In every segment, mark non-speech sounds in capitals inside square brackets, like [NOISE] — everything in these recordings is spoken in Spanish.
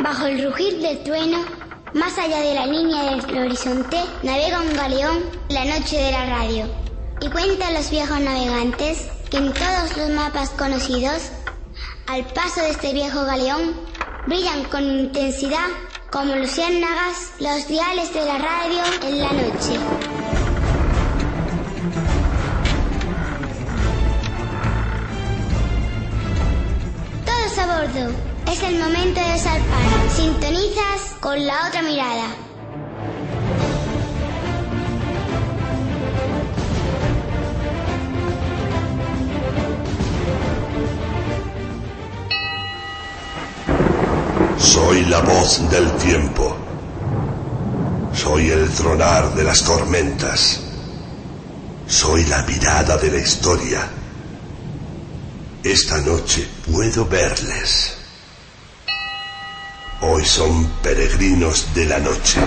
bajo el rugir del trueno, más allá de la línea del horizonte, navega un galeón la noche de la radio. Y cuentan los viejos navegantes que en todos los mapas conocidos, al paso de este viejo galeón, brillan con intensidad como luciérnagas los diales de la radio en la noche. Todos a bordo. Es el momento de zarpar. Sintonizas con la otra mirada. Soy la voz del tiempo. Soy el tronar de las tormentas. Soy la mirada de la historia. Esta noche puedo verles. Hoy son peregrinos de la noche.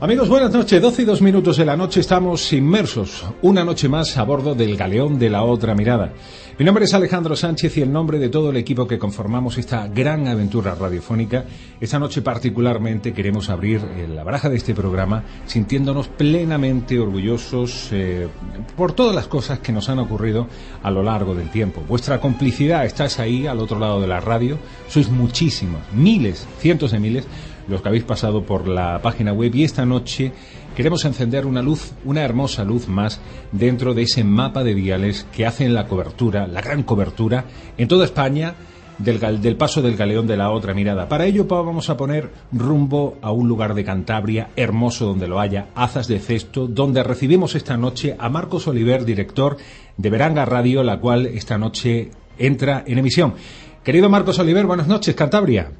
Amigos, buenas noches. 12 y 2 minutos de la noche estamos inmersos una noche más a bordo del galeón de la otra mirada. Mi nombre es Alejandro Sánchez y el nombre de todo el equipo que conformamos esta gran aventura radiofónica, esta noche particularmente queremos abrir eh, la baraja de este programa sintiéndonos plenamente orgullosos eh, por todas las cosas que nos han ocurrido a lo largo del tiempo. Vuestra complicidad está ahí al otro lado de la radio, sois muchísimos, miles, cientos de miles los que habéis pasado por la página web y esta noche queremos encender una luz, una hermosa luz más dentro de ese mapa de viales que hacen la cobertura, la gran cobertura en toda España del, del, paso del galeón de la otra mirada. Para ello vamos a poner rumbo a un lugar de Cantabria hermoso donde lo haya, Azas de Cesto, donde recibimos esta noche a Marcos Oliver, director de Veranga Radio, la cual esta noche entra en emisión. Querido Marcos Oliver, buenas noches, Cantabria.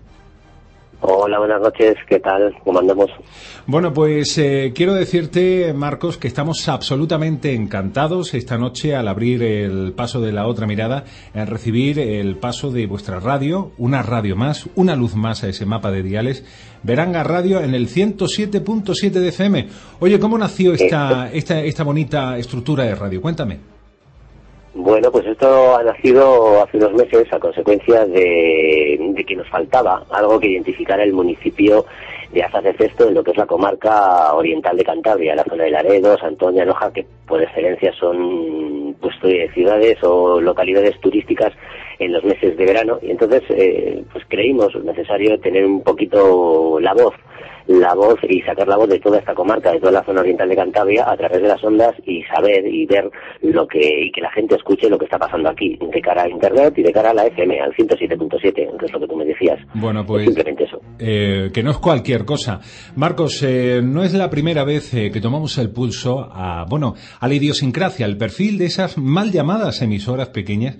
Hola, buenas noches, ¿qué tal? ¿Cómo andamos? Bueno, pues eh, quiero decirte, Marcos, que estamos absolutamente encantados esta noche al abrir el paso de la otra mirada, en recibir el paso de vuestra radio, una radio más, una luz más a ese mapa de diales, Veranga Radio en el 107.7 de FM. Oye, ¿cómo nació esta, esta, esta bonita estructura de radio? Cuéntame. Bueno, pues esto ha nacido hace unos meses a consecuencia de, que nos faltaba algo que identificara el municipio de Azaz de Cesto en lo que es la comarca oriental de Cantabria, la zona de Laredo, Santoña, Noja, que por excelencia son pues, ciudades o localidades turísticas en los meses de verano. Y entonces, eh, pues creímos necesario tener un poquito la voz la voz y sacar la voz de toda esta comarca, de toda la zona oriental de Cantabria, a través de las ondas y saber y ver lo que, y que la gente escuche lo que está pasando aquí, de cara a Internet y de cara a la FM, al 107.7, que es lo que tú me decías. Bueno, pues. simplemente eso. Eh, que no es cualquier cosa. Marcos, eh, no es la primera vez eh, que tomamos el pulso a, bueno, a la idiosincrasia, al perfil de esas mal llamadas emisoras pequeñas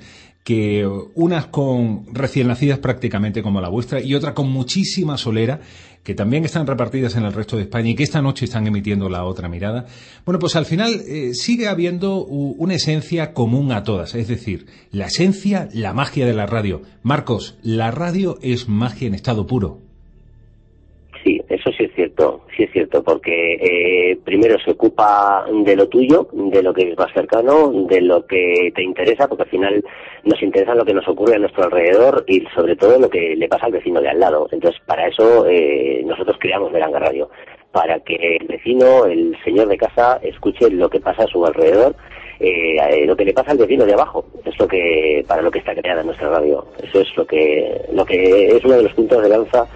que unas con recién nacidas prácticamente como la vuestra y otra con muchísima solera que también están repartidas en el resto de España y que esta noche están emitiendo la otra mirada. Bueno, pues al final eh, sigue habiendo una esencia común a todas, es decir, la esencia, la magia de la radio. Marcos, la radio es magia en estado puro. Eso sí es cierto, sí es cierto, porque eh, primero se ocupa de lo tuyo, de lo que es más cercano, de lo que te interesa, porque al final nos interesa lo que nos ocurre a nuestro alrededor y sobre todo lo que le pasa al vecino de al lado. Entonces, para eso eh, nosotros creamos Veranga Radio, para que el vecino, el señor de casa, escuche lo que pasa a su alrededor eh, lo que le pasa al vecino de abajo es lo que para lo que está creada nuestra radio eso es lo que lo que es uno de los puntos de lanza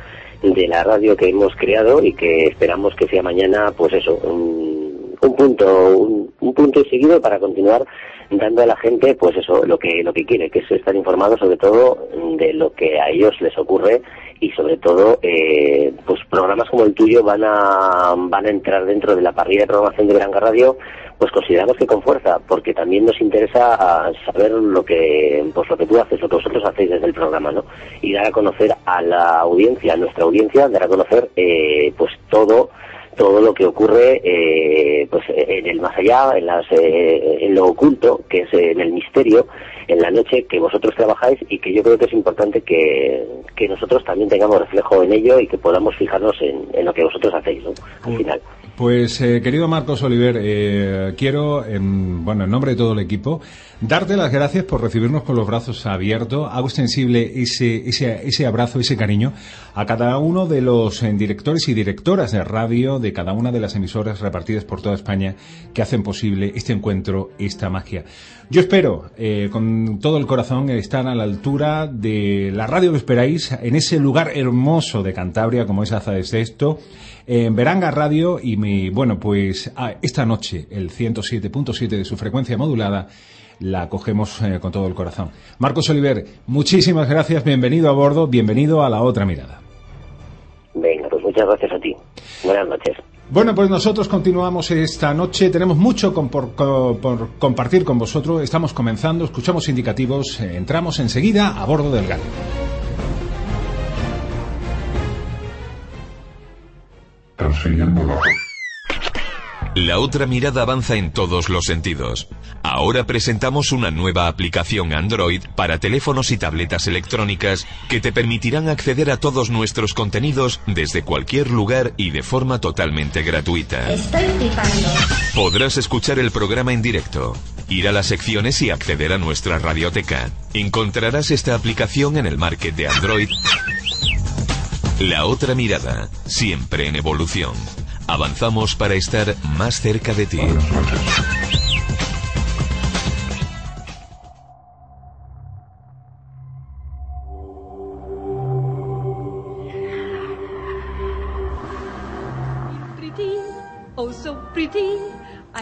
de la radio que hemos creado y que esperamos que sea mañana, pues eso, un punto, un, punto y seguido para continuar dando a la gente, pues eso, lo que, lo que quiere, que es estar informado sobre todo de lo que a ellos les ocurre y sobre todo, eh, pues programas como el tuyo van a, van a entrar dentro de la parrilla de programación de Granja Radio, pues consideramos que con fuerza, porque también nos interesa saber lo que, pues lo que tú haces, lo que vosotros hacéis desde el programa, ¿no? Y dar a conocer a la audiencia, a nuestra audiencia, dar a conocer, eh, pues todo, todo lo que ocurre eh, pues en el más allá, en, las, eh, en lo oculto, que es en el misterio, en la noche que vosotros trabajáis y que yo creo que es importante que, que nosotros también tengamos reflejo en ello y que podamos fijarnos en, en lo que vosotros hacéis ¿no? al final. Pues eh, querido Marcos Oliver, eh, quiero, en, bueno, en nombre de todo el equipo, darte las gracias por recibirnos con los brazos abiertos. Hago extensible ese, ese, ese abrazo, ese cariño a cada uno de los eh, directores y directoras de radio de cada una de las emisoras repartidas por toda España que hacen posible este encuentro, esta magia. Yo espero, con todo el corazón, estar a la altura de la radio que esperáis, en ese lugar hermoso de Cantabria como es Aza de Sexto, en Veranga Radio y mi, bueno, pues esta noche el 107.7 de su frecuencia modulada la cogemos eh, con todo el corazón. Marcos Oliver, muchísimas gracias, bienvenido a bordo, bienvenido a la otra mirada. Venga, muchas gracias a ti. Buenas noches. Bueno, pues nosotros continuamos esta noche. Tenemos mucho por, compartir con vosotros. Estamos comenzando, escuchamos indicativos, eh, entramos enseguida a bordo del GAL. La otra mirada avanza en todos los sentidos. Ahora presentamos una nueva aplicación Android para teléfonos y tabletas electrónicas que te permitirán acceder a todos nuestros contenidos desde cualquier lugar y de forma totalmente gratuita. Estoy Podrás escuchar el programa en directo, ir a las secciones y acceder a nuestra radioteca. Encontrarás esta aplicación en el market de Android la otra mirada, siempre en evolución. Avanzamos para estar más cerca de ti.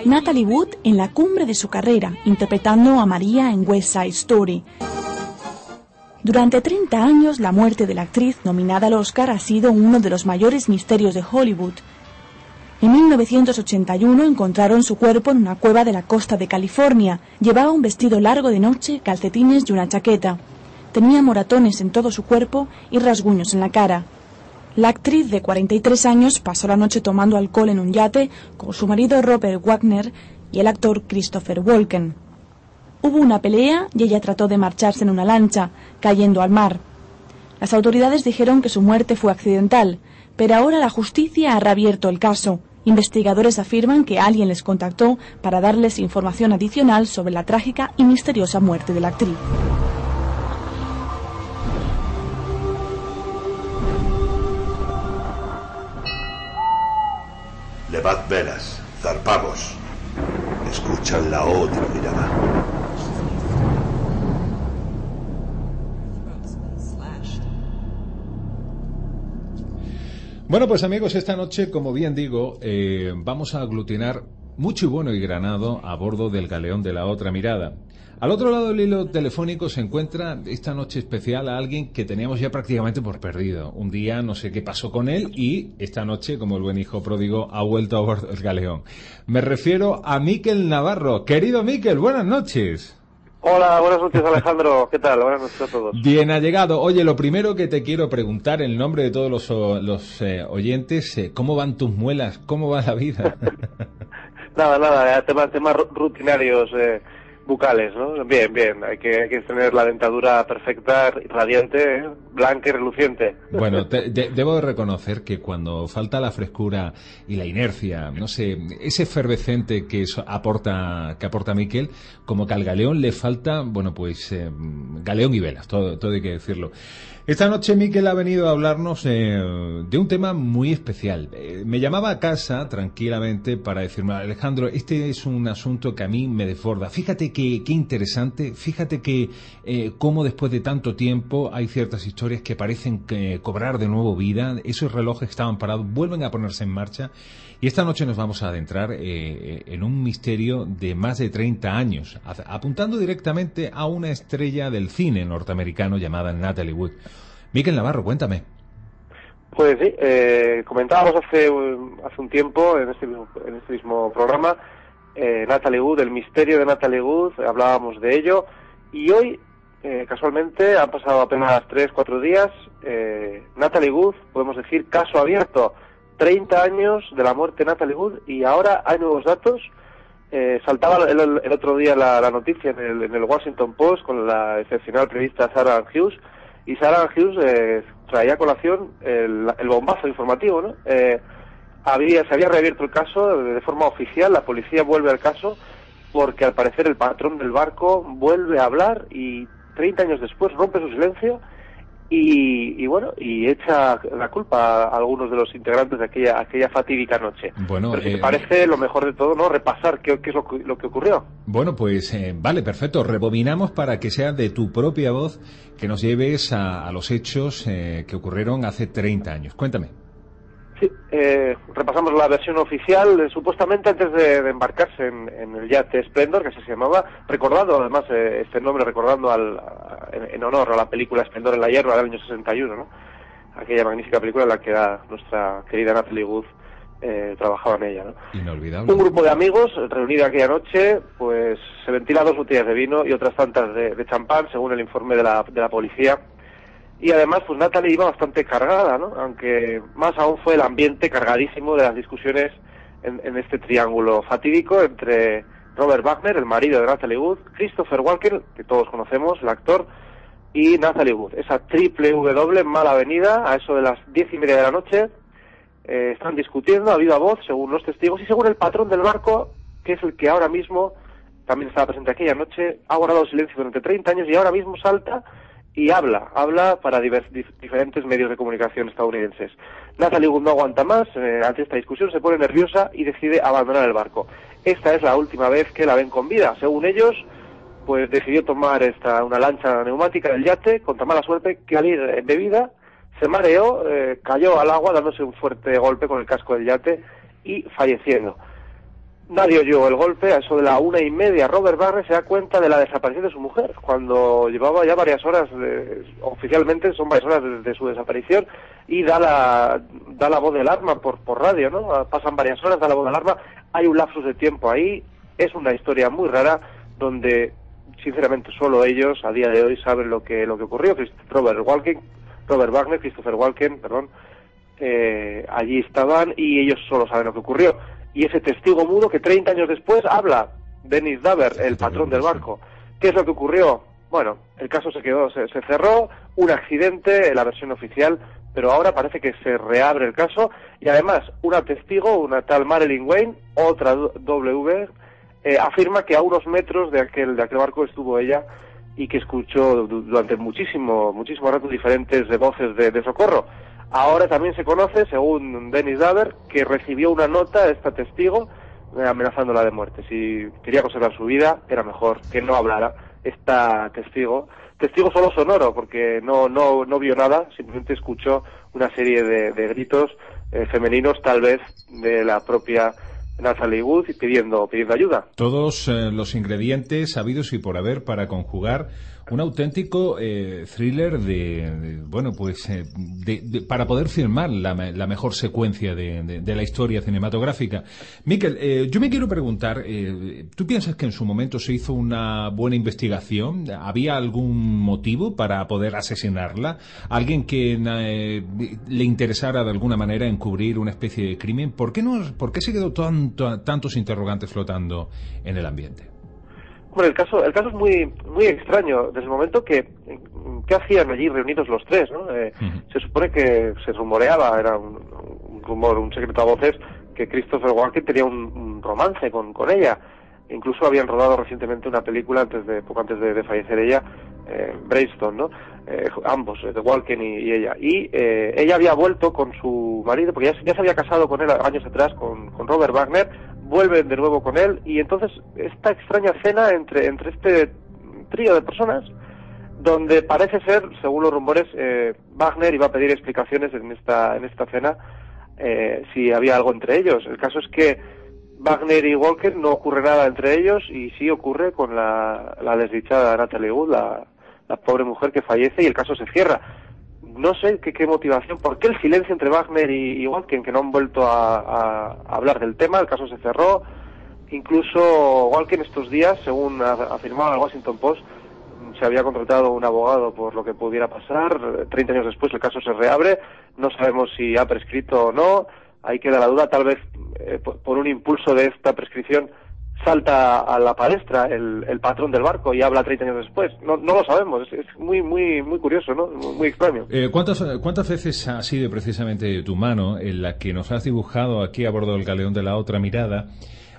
Natalie Wood en la cumbre de su carrera, interpretando a María en West Side Story. Durante 30 años, la muerte de la actriz nominada al Oscar ha sido uno de los mayores misterios de Hollywood. En 1981 encontraron su cuerpo en una cueva de la costa de California. Llevaba un vestido largo de noche, calcetines y una chaqueta. Tenía moratones en todo su cuerpo y rasguños en la cara. La actriz de 43 años pasó la noche tomando alcohol en un yate con su marido Robert Wagner y el actor Christopher Walken. Hubo una pelea y ella trató de marcharse en una lancha, cayendo al mar. Las autoridades dijeron que su muerte fue accidental, pero ahora la justicia ha reabierto el caso. Investigadores afirman que alguien les contactó para darles información adicional sobre la trágica y misteriosa muerte de la actriz. Levad velas, zarpamos. Escuchan la otra mirada. Bueno, pues amigos, esta noche, como bien digo, eh, vamos a aglutinar mucho y bueno y granado a bordo del galeón de la otra mirada. Al otro lado del hilo telefónico se encuentra esta noche especial a alguien que teníamos ya prácticamente por perdido. Un día no sé qué pasó con él y esta noche, como el buen hijo pródigo, ha vuelto a bordo del galeón. Me refiero a Miquel Navarro. Querido Miquel, buenas noches. Hola, buenas noches Alejandro, ¿qué tal? Buenas noches a todos. Bien ha llegado. Oye, lo primero que te quiero preguntar en nombre de todos los, los eh, oyentes, eh, ¿cómo van tus muelas? ¿Cómo va la vida? [LAUGHS] nada, nada, temas, temas rutinarios. Eh, bucales, ¿no? Bien, bien. Hay que, hay que tener la dentadura perfecta, radiante, ¿eh? blanca y reluciente. Bueno, [LAUGHS] debo de reconocer que cuando falta la frescura y la inercia, no sé, ese efervescente que aporta que aporta Miquel, como que al galeón le falta, bueno, pues eh, galeón y velas, todo, todo hay que decirlo. Esta noche Miquel ha venido a hablarnos eh, de un tema muy especial. Eh, me llamaba a casa tranquilamente para decirme, Alejandro, este es un asunto que a mí me desborda. Fíjate que, qué interesante, fíjate que eh, cómo después de tanto tiempo hay ciertas historias que parecen cobrar de nuevo vida, esos relojes estaban parados vuelven a ponerse en marcha. Y esta noche nos vamos a adentrar en un misterio de más de 30 años, apuntando directamente a una estrella del cine norteamericano llamada Natalie Wood. Miquel Navarro, cuéntame. Pues sí, eh, comentábamos hace, hace un tiempo en este mismo, en este mismo programa eh, Natalie Wood, el misterio de Natalie Wood, hablábamos de ello y hoy, eh, casualmente, han pasado apenas tres, cuatro días, eh, Natalie Wood, podemos decir, caso abierto, 30 años de la muerte de Natalie Wood y ahora hay nuevos datos. Eh, saltaba el, otro día la, noticia en el, en el Washington Post con la excepcional periodista Sarah Hughes y Sarah Hughes eh, traía a colación el, bombazo informativo, ¿no? Eh, había, se había reabierto el caso de, forma oficial, la policía vuelve al caso porque al parecer el patrón del barco vuelve a hablar y 30 años después rompe su silencio y, bueno, y echa la culpa a algunos de los integrantes de aquella, aquella fatídica noche. Bueno, Pero si te eh, parece lo mejor de todo, ¿no? Repasar qué, es lo, que ocurrió. Bueno, pues eh, vale, perfecto. Rebobinamos para que sea de tu propia voz que nos lleves a, los hechos eh, que ocurrieron hace 30 años. Cuéntame. Sí, eh, repasamos la versión oficial, eh, supuestamente antes de, embarcarse en, el yate Splendor, que así se llamaba, recordando además eh, este nombre, recordando al, en, honor a la película Splendor en la hierba del año 61, ¿no? aquella magnífica película en la que nuestra querida Natalie Wood trabajaba en ella. ¿no? Inolvidable. Un grupo de amigos reunido aquella noche, pues se ventila dos botellas de vino y otras tantas de, de champán, según el informe de la, de la policía y además, pues Natalie iba bastante cargada, ¿no? Aunque más aún fue el ambiente cargadísimo de las discusiones en, este triángulo fatídico entre Robert Wagner, el marido de Natalie Wood, Christopher Walken, que todos conocemos, el actor, y Natalie Wood. Esa triple W mala avenida, a eso de las diez y media de la noche, eh, están discutiendo a viva voz, según los testigos, y según el patrón del barco, que es el que ahora mismo también estaba presente aquella noche, ha guardado silencio durante 30 años y ahora mismo salta y habla, habla para diferentes medios de comunicación estadounidenses. Natalie no aguanta más, eh, ante esta discusión se pone nerviosa y decide abandonar el barco. Esta es la última vez que la ven con vida. Según ellos, pues decidió tomar esta, una lancha neumática del yate, contra mala suerte, que al ir en bebida se mareó, eh, cayó al agua dándose un fuerte golpe con el casco del yate y falleciendo. Nadie oyó el golpe, a eso de la una y media, Robert Barnes se da cuenta de la desaparición de su mujer, cuando llevaba ya varias horas, oficialmente son varias horas desde su desaparición, y da la, da la voz de alarma por, por radio, ¿no? Pasan varias horas, da la voz de alarma, hay un lapsus de tiempo ahí, es una historia muy rara, donde sinceramente solo ellos a día de hoy saben lo que, lo que ocurrió, Robert Walken, Robert Wagner, Christopher Walken, perdón, eh, allí estaban y ellos solo saben lo que ocurrió y ese testigo mudo que 30 años después habla, Dennis Daver, el patrón del barco. ¿Qué es lo que ocurrió? Bueno, el caso se quedó, se, cerró, un accidente, la versión oficial, pero ahora parece que se reabre el caso y además una testigo, una tal Marilyn Wayne, otra W, eh, afirma que a unos metros de aquel, de aquel barco estuvo ella y que escuchó durante muchísimo, muchísimo rato diferentes voces de, de socorro. Ahora también se conoce, según Dennis Daver, que recibió una nota, esta testigo, eh, amenazándola de muerte. Si quería conservar su vida, era mejor que no hablara esta testigo. Testigo solo sonoro, porque no, no, no vio nada, simplemente escuchó una serie de, gritos eh, femeninos, tal vez de la propia Natalie Wood, pidiendo, pidiendo ayuda. Todos eh, los ingredientes habidos y por haber para conjugar un auténtico eh, thriller de, bueno, pues eh, de, para poder filmar la, la mejor secuencia de, la historia cinematográfica. Miquel, eh, yo me quiero preguntar, ¿tú piensas que en su momento se hizo una buena investigación? ¿Había algún motivo para poder asesinarla? ¿Alguien que le interesara de alguna manera encubrir una especie de crimen? ¿Por qué, no, por qué se quedó tanto, tantos interrogantes flotando en el ambiente? Bueno, el caso, el caso es muy, muy extraño. Desde el momento que, ¿qué hacían allí reunidos los tres? ¿no? Eh, se supone que se rumoreaba, era un, rumor, un secreto a voces, que Christopher Walken tenía un, romance con, con ella. Incluso habían rodado recientemente una película antes de, poco antes de, fallecer ella, eh, ¿no? Eh, ambos, de Walken y, ella. Y ella había vuelto con su marido, porque ya, se había casado con él años atrás, con, con Robert Wagner, vuelven de nuevo con él, y entonces esta extraña cena entre, entre este trío de personas, donde parece ser, según los rumores, eh, Wagner iba a pedir explicaciones en esta, en esta cena eh, si había algo entre ellos. El caso es que Wagner y Walker no ocurre nada entre ellos y sí ocurre con la, la desdichada Natalie Wood, la, la, pobre mujer que fallece y el caso se cierra. No sé qué, qué motivación, por qué el silencio entre Wagner y, Walker, que no han vuelto a, a, hablar del tema, el caso se cerró. Incluso Walker estos días, según ha afirmado el Washington Post, se había contratado un abogado por lo que pudiera pasar. Treinta años después el caso se reabre. No sabemos si ha prescrito o no. Ahí queda la duda. Tal vez eh, por un impulso de esta prescripción salta a la palestra el, patrón del barco y habla 30 años después. No, no lo sabemos. Es, muy, muy, muy curioso, ¿no? Muy extraño. Eh, ¿cuántas, ¿Cuántas veces ha sido precisamente tu mano en la que nos has dibujado aquí a bordo del galeón de la otra mirada?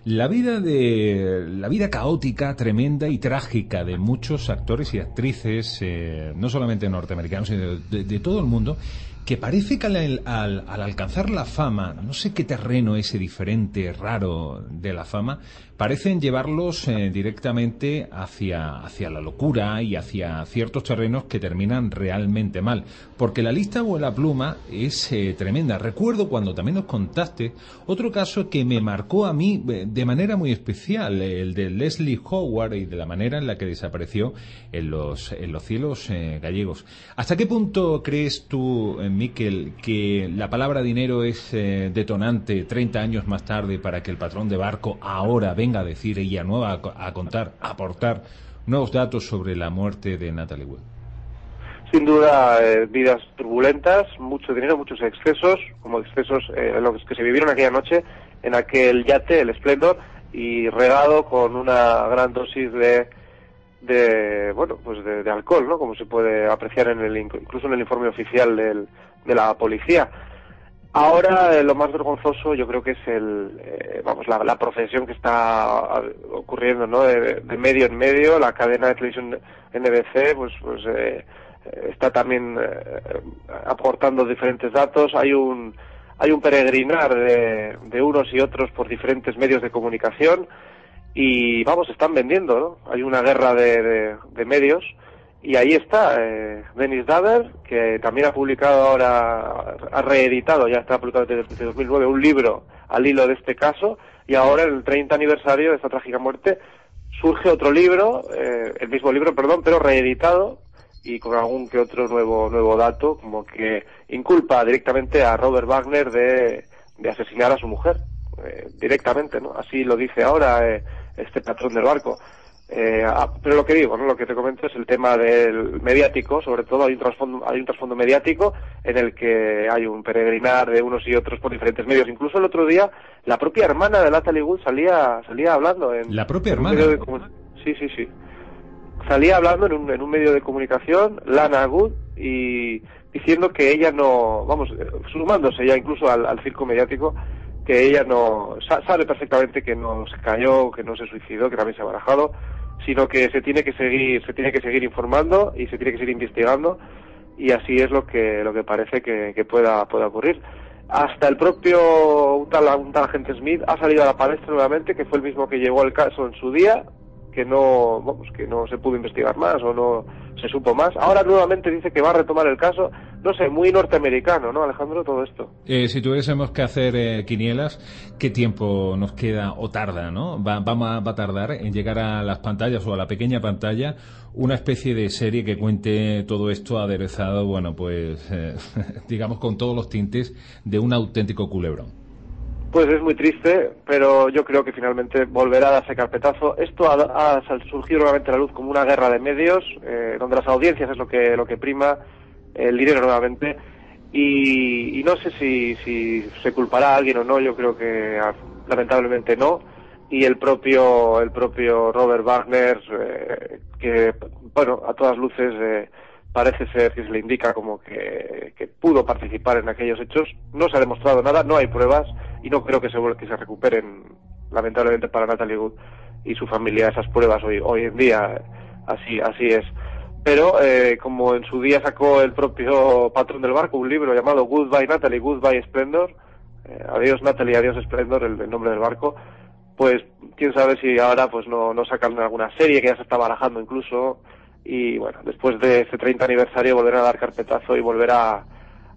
la vida de la vida caótica, tremenda y trágica de muchos actores y actrices, eh, no solamente norteamericanos, sino de, todo el mundo, que parece que al, al, alcanzar la fama, no sé qué terreno ese diferente, raro de la fama, parecen llevarlos eh, directamente hacia, hacia la locura y hacia ciertos terrenos que terminan realmente mal. Porque la lista o la pluma es eh, tremenda. Recuerdo cuando también nos contaste otro caso que me marcó a mí eh, de manera muy especial, el de Leslie Howard y de la manera en la que desapareció en los, en los cielos gallegos. ¿Hasta qué punto crees tú, Miquel, que la palabra dinero es detonante 30 años más tarde para que el patrón de barco ahora venga a decir ella nueva, a, contar, aportar nuevos datos sobre la muerte de Natalie Wood? Sin duda, eh, vidas turbulentas, mucho dinero, muchos excesos, como excesos eh, los que se vivieron aquella noche en aquel yate, el Splendor, y regado con una gran dosis de, de bueno, pues de, alcohol, ¿no? Como se puede apreciar en el, incluso en el informe oficial del, de la policía. Ahora eh, lo más vergonzoso yo creo que es el, eh, vamos, la, la, profesión que está ocurriendo, ¿no? De, medio en medio, la cadena de televisión NBC, pues, pues eh, está también aportando diferentes datos. Hay un, hay un peregrinar de, de, unos y otros por diferentes medios de comunicación y, vamos, están vendiendo, ¿no? Hay una guerra de, de medios y ahí está, eh, Dennis Daver, que también ha publicado ahora, ha reeditado, ya está publicado desde, 2009, un libro al hilo de este caso, y ahora el 30 aniversario de esta trágica muerte surge otro libro, eh, el mismo libro, perdón, pero reeditado y con algún que otro nuevo, nuevo dato, como que inculpa directamente a Robert Wagner de, de asesinar a su mujer, eh, directamente, ¿no? Así lo dice ahora eh, este patrón del barco. Eh, ah, pero lo que digo, ¿no? lo que te comento es el tema del mediático, sobre todo hay un trasfondo, hay un trasfondo mediático en el que hay un peregrinar de unos y otros por diferentes medios. Incluso el otro día la propia hermana de Natalie Wood salía, salía hablando en la propia hermana. sí, sí, sí. Salía hablando en un, en un medio de comunicación, Lana Wood, y diciendo que ella no, vamos, sumándose ya incluso al, al circo mediático, que ella no sabe perfectamente que no se cayó, que no se suicidó, que también se ha barajado, sino que se tiene que seguir, se tiene que seguir informando y se tiene que seguir investigando y así es lo que lo que parece que, pueda pueda ocurrir. Hasta el propio un tal, un tal agente Smith ha salido a la palestra nuevamente, que fue el mismo que llevó el caso en su día, que no, vamos, que no se pudo investigar más o no se supo más. Ahora nuevamente dice que va a retomar el caso. No sé, muy norteamericano, ¿no, Alejandro? Todo esto. Eh, si tuviésemos que hacer eh, quinielas, ¿qué tiempo nos queda o tarda, no? Va, va, a tardar en llegar a las pantallas o a la pequeña pantalla una especie de serie que cuente todo esto aderezado, bueno, pues, eh, [LAUGHS] digamos, con todos los tintes de un auténtico culebrón. Pues es muy triste, pero yo creo que finalmente volverá a darse carpetazo. Esto ha, surgido nuevamente a la luz como una guerra de medios, eh, donde las audiencias es lo que, lo que prima, el dinero nuevamente, y, no sé si, si, se culpará a alguien o no, yo creo que ah, lamentablemente no, y el propio, el propio Robert Wagner, eh, que, bueno, a todas luces... Eh, parece ser que se le indica como que, pudo participar en aquellos hechos. No se ha demostrado nada, no hay pruebas, y no creo que se, que se recuperen, lamentablemente para Natalie Wood y su familia, esas pruebas hoy, hoy en día. Así, así es. pero eh, como en su día sacó el propio patrón del barco un libro llamado Goodbye Natalie, Goodbye Splendor, eh, adiós Natalie, adiós Splendor, el, el, nombre del barco, pues quién sabe si ahora pues no, no sacan alguna serie que ya se está barajando incluso y bueno, después de ese 30 aniversario volver a dar carpetazo y volver a,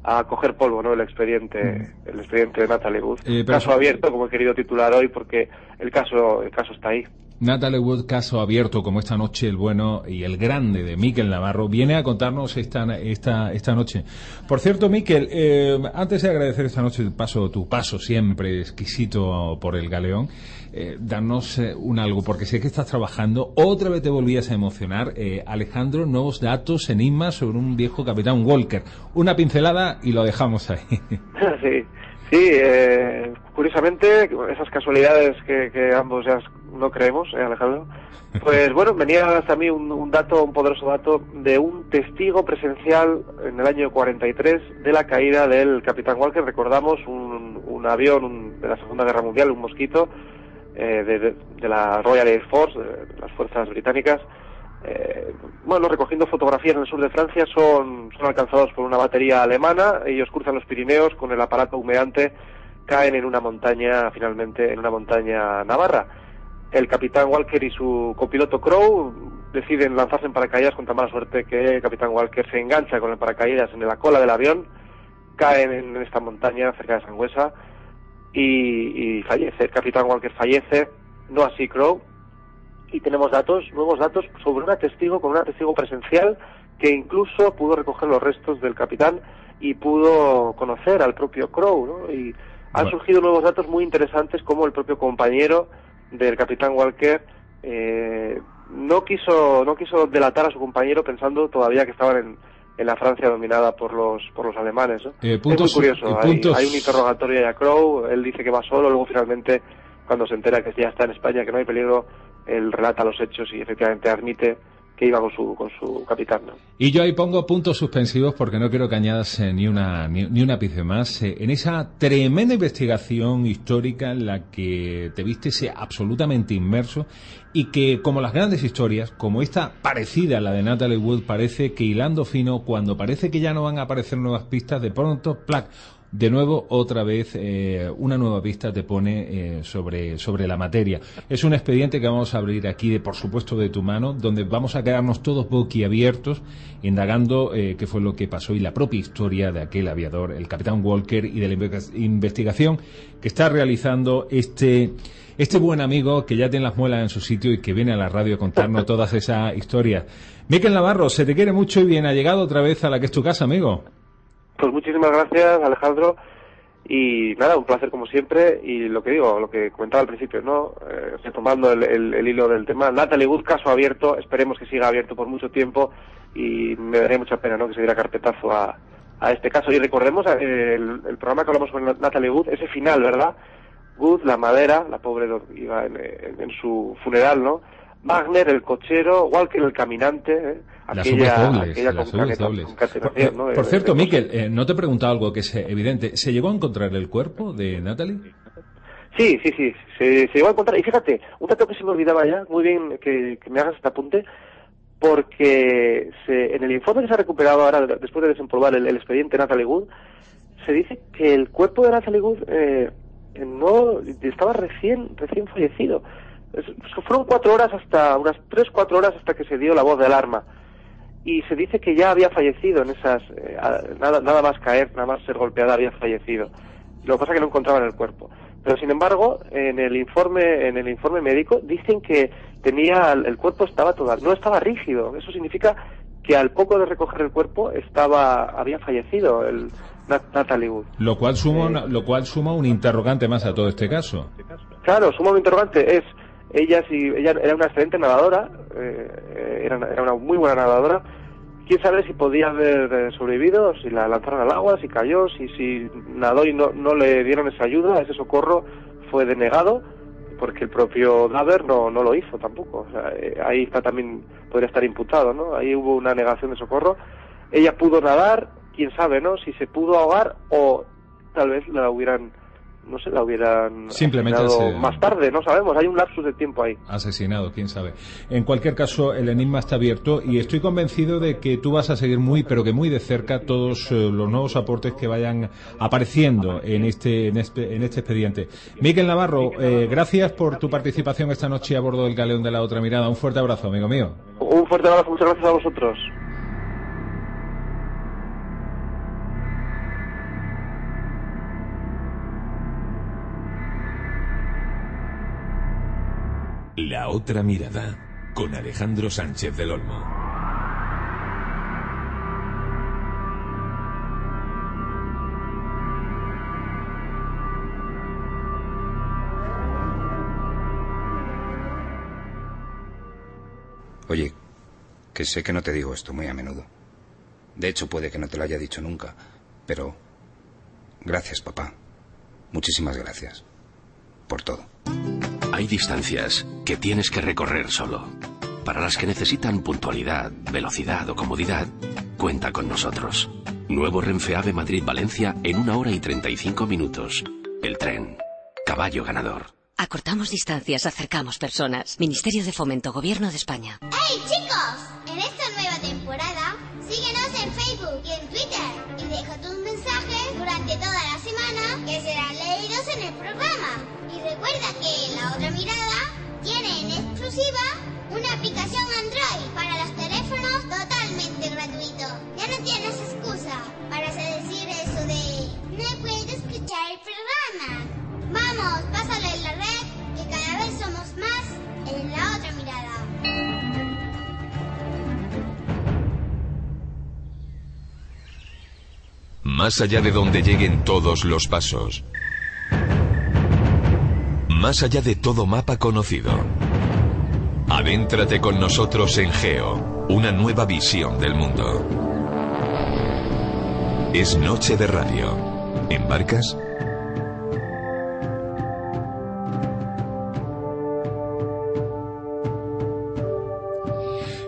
a coger polvo, ¿no? El expediente, mm. el expediente de Natalie Wood. Eh, caso abierto, como he querido titular hoy, porque el caso, el caso está ahí. Natalie Wood, caso abierto, como esta noche el bueno y el grande de Miquel Navarro, viene a contarnos esta, esta, esta noche. Por cierto, Miquel, eh, antes de agradecer esta noche el paso, tu paso siempre exquisito por el galeón, eh, darnos eh, un algo, porque sé que estás trabajando, otra vez te volvías a emocionar, eh, Alejandro, nuevos datos, enigmas sobre un viejo capitán Walker. Una pincelada y lo dejamos ahí. [LAUGHS] sí, sí, eh, curiosamente, esas casualidades que, que ambos ya no creemos, ¿eh, Alejandro? Pues [LAUGHS] bueno, venía hasta mí un, un, dato, un poderoso dato de un testigo presencial en el año 43 de la caída del Capitán Walker. Recordamos un, un avión de la Segunda Guerra Mundial, un mosquito, eh, de, de, la Royal Air Force, de las fuerzas británicas. Eh, bueno, recogiendo fotografías en el sur de Francia, son, son alcanzados por una batería alemana. Ellos cruzan los Pirineos con el aparato humeante, caen en una montaña, finalmente, en una montaña navarra el capitán Walker y su copiloto Crow deciden lanzarse en paracaídas con tan mala suerte que el capitán Walker se engancha con el paracaídas en la cola del avión, caen en esta montaña cerca de Sangüesa y, y fallece. El capitán Walker fallece, no así Crow, y tenemos datos, nuevos datos sobre un testigo con un testigo presencial que incluso pudo recoger los restos del capitán y pudo conocer al propio Crow, ¿no? Y han surgido nuevos datos muy interesantes como el propio compañero del capitán Walker eh, no quiso no quiso delatar a su compañero pensando todavía que estaban en, en la Francia dominada por los por los alemanes ¿no? eh, puntos, es muy curioso eh, hay, puntos... hay, un interrogatorio a Crow él dice que va solo luego finalmente cuando se entera que ya está en España que no hay peligro él relata los hechos y efectivamente admite que iba con su, con su capitán. ¿no? Y yo ahí pongo puntos suspensivos porque no quiero que añadas eh, ni una ni, ni una ápice más eh, en esa tremenda investigación histórica en la que te viste absolutamente inmerso y que como las grandes historias, como esta parecida a la de Natalie Wood, parece que hilando fino, cuando parece que ya no van a aparecer nuevas pistas, de pronto, plac, de nuevo, otra vez, eh, una nueva pista te pone eh, sobre, sobre la materia. Es un expediente que vamos a abrir aquí, de, por supuesto, de tu mano, donde vamos a quedarnos todos boquiabiertos, indagando eh, qué fue lo que pasó y la propia historia de aquel aviador, el capitán Walker, y de la investigación que está realizando este, este buen amigo que ya tiene las muelas en su sitio y que viene a la radio a contarnos [LAUGHS] todas esas historias. Miquel Navarro, se te quiere mucho y bien ha llegado otra vez a la que es tu casa, amigo. Pues muchísimas gracias, Alejandro. Y nada, un placer como siempre. Y lo que digo, lo que comentaba al principio, ¿no? Eh, retomando el, el, el, hilo del tema. Natalie Wood, caso abierto. Esperemos que siga abierto por mucho tiempo. Y me daría mucha pena, ¿no? Que se diera carpetazo a, a este caso. Y recordemos eh, el, el, programa que hablamos con Natalie Wood, ese final, ¿verdad? La madera, la pobre iba en, en, en su funeral, ¿no? Wagner, el cochero, Walker, el caminante, ¿eh? aquella, dobles, aquella. Por, ¿no? por cierto, Miquel, eh, no te he preguntado algo que es evidente. ¿Se llegó a encontrar el cuerpo de Natalie? Sí, sí, sí, se, se llegó a encontrar. Y fíjate, un dato que se me olvidaba ya, muy bien que, que me hagas este apunte, porque se, en el informe que se ha recuperado ahora, después de desempolvar el, el expediente Natalie Wood, se dice que el cuerpo de Natalie Wood eh, no estaba recién, recién fallecido. Fueron cuatro horas hasta, unas tres, cuatro horas hasta que se dio la voz de alarma. Y se dice que ya había fallecido en esas, eh, nada, nada más caer, nada más ser golpeada había fallecido. Lo que pasa es que no encontraban el cuerpo. Pero sin embargo, en el informe, en el informe médico dicen que tenía, el cuerpo estaba toda, no estaba rígido. Eso significa que al poco de recoger el cuerpo estaba, había fallecido el Natalie Wood. Lo cual suma, eh, lo cual suma un interrogante más a todo este caso. Claro, suma un interrogante es ella sí, ella era una excelente nadadora, eh, era, era, una muy buena nadadora. Quién sabe si podía haber eh, sobrevivido, si la lanzaron al agua, si cayó, si, si nadó y no, no le dieron esa ayuda, ese socorro fue denegado, porque el propio Daver no, no lo hizo tampoco. O sea, eh, ahí está también, podría estar imputado, ¿no? Ahí hubo una negación de socorro. Ella pudo nadar, quién sabe, ¿no? Si se pudo ahogar o tal vez la hubieran no sé, la hubieran Simplemente más tarde, no sabemos, hay un lapsus de tiempo ahí. Asesinado, quién sabe. En cualquier caso, el enigma está abierto y estoy convencido de que tú vas a seguir muy, pero que muy de cerca todos eh, los nuevos aportes que vayan apareciendo en este, en este, en este expediente. Miguel Navarro, eh, gracias por tu participación esta noche a bordo del Galeón de la Otra Mirada. Un fuerte abrazo, amigo mío. Un fuerte abrazo, muchas gracias a vosotros. La otra mirada, con Alejandro Sánchez del Olmo. Oye, que sé que no te digo esto muy a menudo. De hecho, puede que no te lo haya dicho nunca, pero... Gracias, papá. Muchísimas gracias. Por todo. Hay distancias que tienes que recorrer solo. Para las que necesitan puntualidad, velocidad o comodidad, cuenta con nosotros. Nuevo Renfe Ave Madrid-Valencia en una hora y 35 minutos. El tren. Caballo ganador. Acortamos distancias, acercamos personas. Ministerio de Fomento, Gobierno de España. ¡Hey chicos! En esta nueva temporada, síguenos en Facebook y en Twitter y deja tus mensajes durante toda la semana que serán leídos en el programa. Recuerda que La Otra Mirada tiene en exclusiva una aplicación Android para los teléfonos totalmente gratuito. Ya no tienes excusa para decir eso de no puedo escuchar el programa. Vamos, pásalo en la red, que cada vez somos más en La Otra Mirada. Más allá de donde lleguen todos los pasos. Más allá de todo mapa conocido. Adéntrate con nosotros en Geo, una nueva visión del mundo. Es noche de radio. ¿Embarcas?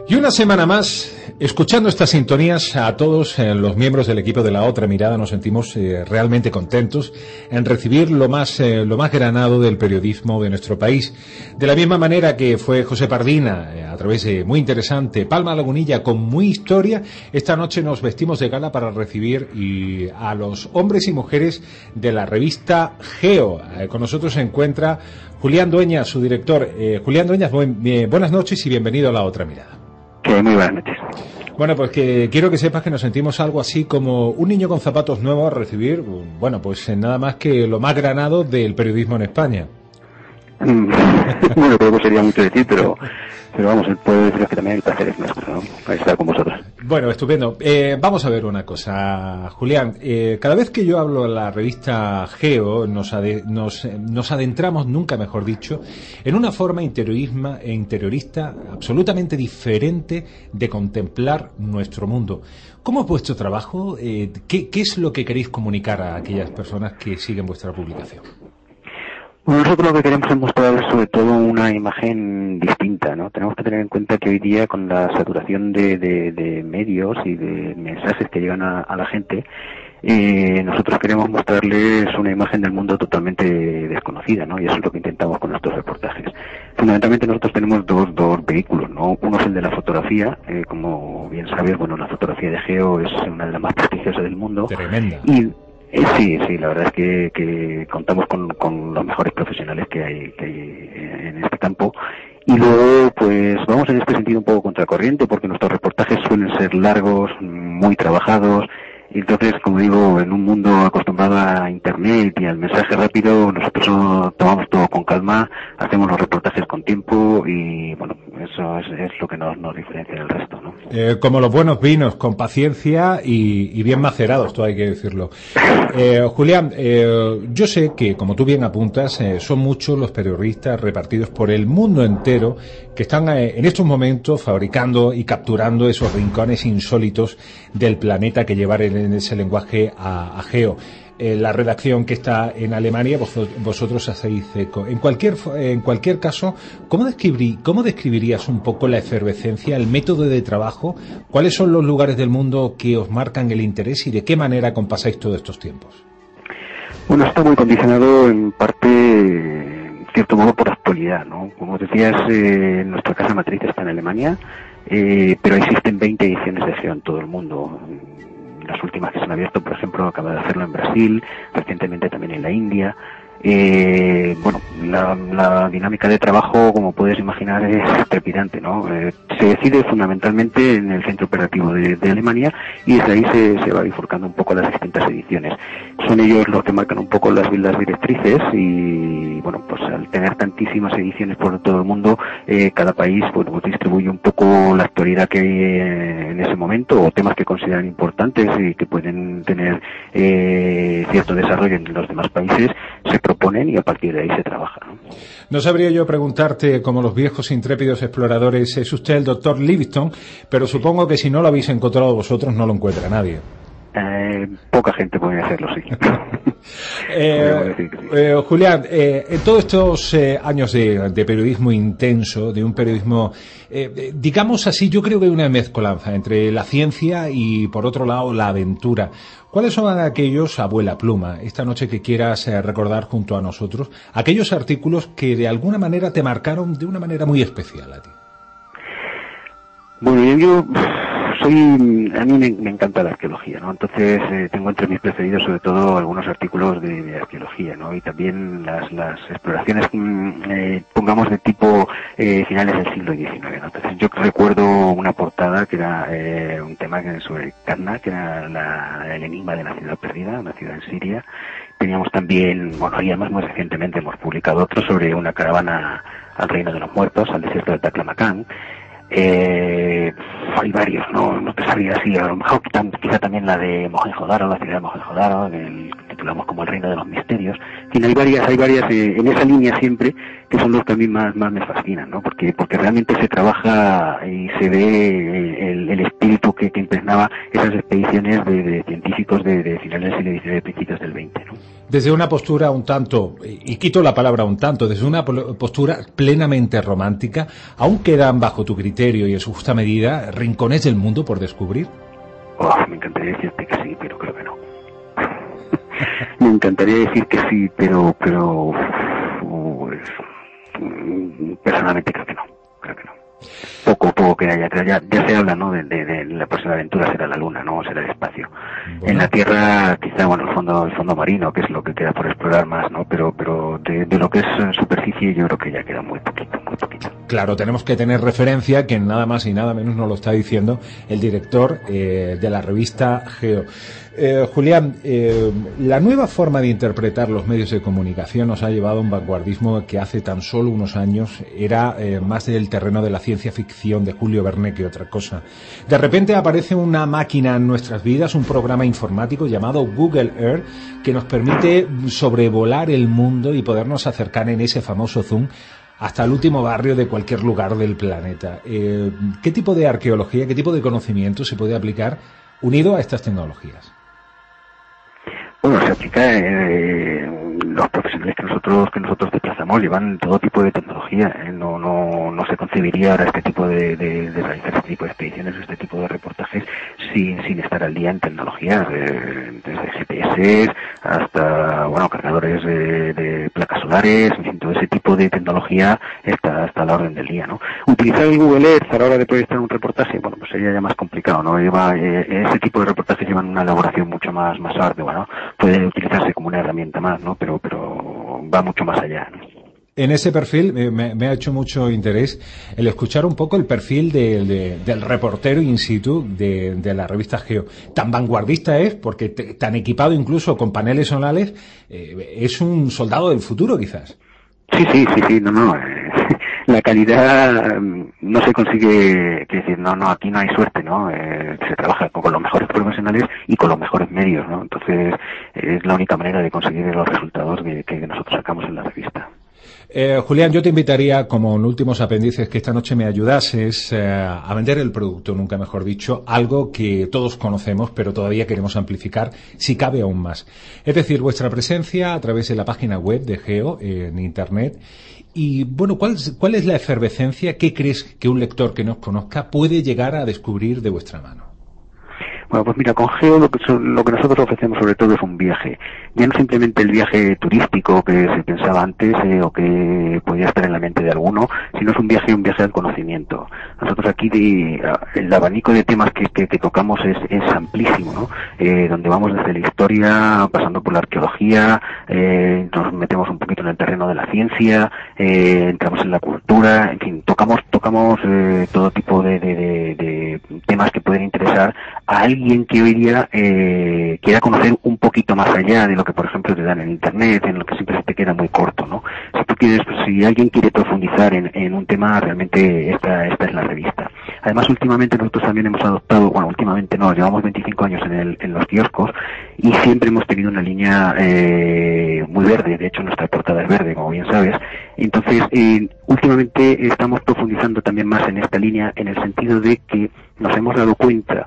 Y una semana más, escuchando estas sintonías, a todos eh, los miembros del equipo de la otra mirada nos sentimos eh, realmente contentos en recibir lo más, eh, lo más granado del periodismo de nuestro país. De la misma manera que fue José Pardina, a través de muy interesante Palma Lagunilla con muy historia, esta noche nos vestimos de gala para recibir a los hombres y mujeres de la revista Geo. Con nosotros se encuentra Julián Dueñas, su director. Julián Dueñas, buen- buenas noches y bienvenido a la otra mirada. Bueno, pues que quiero que sepas que nos sentimos algo así como un niño con zapatos nuevos a recibir, bueno, pues nada más que lo más granado del periodismo en España. Mm, [LAUGHS] bueno, creo que sería mucho decir, pero, pero vamos, puedo deciros que también el placer es nuestro, ¿no? Estar con vosotros. Bueno, estupendo. Eh, vamos a ver una cosa, Julián. Eh, cada vez que yo hablo en la revista Geo, nos, nos, eh, nos adentramos, nunca mejor dicho, en una forma interiorisma, e interiorista absolutamente diferente de contemplar nuestro mundo. ¿Cómo es vuestro trabajo? Eh, ¿qué, ¿Qué es lo que queréis comunicar a aquellas personas que siguen vuestra publicación? Bueno, nosotros lo que queremos es mostrar sobre todo una imagen distinta, ¿no? Tenemos que tener en cuenta que hoy día con la saturación de, de- de medios y de mensajes que llegan a, a la gente, eh, nosotros queremos mostrarles una imagen del mundo totalmente desconocida, ¿no? Y eso es lo que intentamos con nuestros reportajes. Fundamentalmente nosotros tenemos dos, dos vehículos, ¿no? Uno es el de la fotografía, eh, como bien sabes, bueno, la fotografía de Geo es una de las más prestigiosas del mundo. Tremenda. Y eh, sí, sí, la verdad es que, que contamos con, con los mejores profesionales que hay, que hay eh, en este campo. Y luego, pues vamos en este sentido un poco contracorriente, porque nuestros reportajes suelen ser largos, muy trabajados. Entonces, como digo, en un mundo acostumbrado a Internet y al mensaje rápido, nosotros no tomamos todo con calma, hacemos los reportajes con tiempo y, bueno, eso es, es lo que nos, nos diferencia del resto, ¿no? Eh, como los buenos vinos, con paciencia y, y bien macerados, todo hay que decirlo. [LAUGHS] Eh, Julián, eh, yo sé que, como tú bien apuntas, eh, son muchos los periodistas repartidos por el mundo entero que están eh, en estos momentos fabricando y capturando esos rincones insólitos del planeta que llevar en ese lenguaje a, Geo. Eh, la redacción que está en Alemania, vos- vosotros hacéis eco. En cualquier, en cualquier caso, ¿cómo, describir- ¿cómo describirías un poco la efervescencia, el método de trabajo? ¿Cuáles son los lugares del mundo que os marcan el interés y de qué manera compasáis todos estos tiempos? Bueno, está muy condicionado en parte, cierto modo, por actualidad, ¿no? Como decías, eh, nuestra casa matriz está en Alemania, eh, pero existen 20 ediciones de GEO en todo el mundo. Las últimas que se han abierto, por ejemplo, acaba de hacerlo en Brasil, recientemente también en la India. Eh, bueno, la, dinámica de trabajo, como puedes imaginar, es trepidante, ¿no? Eh, se decide fundamentalmente en el centro operativo de, Alemania y desde ahí se, va bifurcando un poco las distintas ediciones. Son ellos los que marcan un poco las, las directrices y, bueno, pues al tener tantísimas ediciones por todo el mundo, eh, cada país pues, distribuye un poco la actualidad que hay eh, en ese momento o temas que consideran importantes y que pueden tener cierto desarrollo en los demás países. Se ponen y a partir de ahí se trabaja. ¿no? sabría yo preguntarte, como los viejos intrépidos exploradores, es usted el doctor Livingston, pero supongo que si no lo habéis encontrado vosotros no lo encuentra nadie. Eh, poca gente puede hacerlo, sí. [LAUGHS] Eh, eh, Julián, en todos estos años de, periodismo intenso, de un periodismo, digamos así, yo creo que hay una mezcolanza entre la ciencia y, por otro lado, la aventura. ¿Cuáles son aquellos, abuela pluma, esta noche que quieras recordar junto a nosotros, aquellos artículos que de alguna manera te marcaron de una manera muy especial a ti? Bueno, yo soy, a mí me, encanta la arqueología, ¿no? Entonces eh, tengo entre mis preferidos sobre todo algunos artículos de, arqueología, ¿no? Y también las, las exploraciones, mm, eh, pongamos de tipo eh, finales del siglo XIX, Entonces yo recuerdo una portada que era un tema sobre Karna, que era el enigma de la ciudad perdida, una ciudad en Siria. Teníamos también, bueno, y muy recientemente hemos publicado otro sobre una caravana al reino de los muertos, al desierto de Taklamakan eh, hay varios, no, no te sabría así, a lo mejor quizá también la de Mohenjo-Daro, la ciudad de Mohenjo-Daro, que titulamos como el reino de los misterios. En hay varias, hay varias eh, en esa línea siempre que son los que a mí más, más me fascinan, ¿no? Porque, porque realmente se trabaja y se ve el, el espíritu que, que, impregnaba esas expediciones de, científicos de, finales del siglo XIX, principios del XX, ¿no? Desde una postura un tanto, y quito la palabra un tanto, desde una postura plenamente romántica, ¿aún quedan bajo tu criterio y en su justa medida rincones del mundo por descubrir? Oh, me encantaría decirte que sí, me encantaría decir que sí, pero, pero, pues, personalmente creo que no, creo que no poco poco que haya, ya, ya se habla, ¿no? De, la próxima aventura será la luna, ¿no? Será el espacio. En la Tierra, quizá, bueno, el fondo, el fondo marino, que es lo que queda por explorar más, ¿no? Pero, pero de, lo que es superficie, yo creo que ya queda muy poquito, Claro, tenemos que tener referencia, que nada más y nada menos nos lo está diciendo el director eh, de la revista Geo. Eh, Julián, eh, la nueva forma de interpretar los medios de comunicación nos ha llevado a un vanguardismo que hace tan solo unos años era más del terreno de la ciencia ficción de Julio Verne que otra cosa. De repente aparece una máquina en nuestras vidas, un programa informático llamado Google Earth que nos permite sobrevolar el mundo y podernos acercar en ese famoso Zoom hasta el último barrio de cualquier lugar del planeta. ¿Qué tipo de arqueología, qué tipo de conocimiento se puede aplicar unido a estas tecnologías? Bueno, se aplica eh, los profesionales que nosotros que nosotros desplazamos llevan todo tipo de tecnología. ¿eh? No, no, no se concebiría ahora este tipo de, de, de, realizar este tipo de expediciones, este tipo de reportajes sin, sin estar al día en tecnologías, eh, desde GPS hasta bueno cargadores de, placas solares, en fin, todo ese tipo de tecnología está hasta la orden del día, ¿no? Utilizar el Google Earth a la hora de proyectar un reportaje, bueno, pues sería ya más complicado, ¿no? Lleva eh, ese tipo de reportajes llevan una elaboración mucho más más ardua, ¿no? Puede utilizarse como una herramienta más, ¿no? Pero pero va mucho más allá. En ese perfil me, ha hecho mucho interés el escuchar un poco el perfil del reportero in situ de, la revista Geo. Tan vanguardista es, porque tan equipado incluso con paneles solares, eh, es un soldado del futuro quizás. Sí, sí, sí, sí, no, no. Eh, la calidad mm, no se consigue, decir, no, no, aquí no hay suerte, ¿no? Eh, se trabaja con, los mejores profesionales y con los mejores medios, ¿no? Entonces, es la única manera de conseguir los resultados que nosotros sacamos en la revista. Eh, Julián, yo te invitaría, como en últimos apéndices, que esta noche me ayudases eh, a vender el producto, nunca mejor dicho, algo que todos conocemos, pero todavía queremos amplificar, si cabe aún más. Es decir, vuestra presencia a través de la página web de Geo en Internet. Y bueno, ¿cuál, ¿cuál es la efervescencia? ¿Qué crees que un lector que nos conozca puede llegar a descubrir de vuestra mano? Bueno, pues mira, con Geo lo que, lo que nosotros ofrecemos sobre todo es un viaje. Ya no simplemente el viaje turístico que se pensaba antes eh, o que podía estar en la mente de alguno, sino es un viaje, un viaje al conocimiento. Nosotros aquí el abanico de temas que, tocamos es, es, amplísimo, ¿no? Eh, donde vamos desde la historia, pasando por la arqueología, eh, nos metemos un poquito en el terreno de la ciencia, entramos en la cultura, en fin, tocamos, tocamos todo tipo de, de, de, temas que pueden interesar a alguien que hoy día eh, quiera conocer un poquito más allá de lo que, por ejemplo, te dan en Internet, en lo que siempre se te queda muy corto, ¿no? Si tú quieres, pues, si alguien quiere profundizar en, en un tema, realmente esta, esta es la revista. Además, últimamente nosotros también hemos adoptado, bueno, últimamente no, llevamos 25 años en, el, en los kioscos y siempre hemos tenido una línea eh, muy verde, de hecho nuestra portada es verde, como bien sabes. Entonces, eh, últimamente estamos profundizando también más en esta línea en el sentido de que nos hemos dado cuenta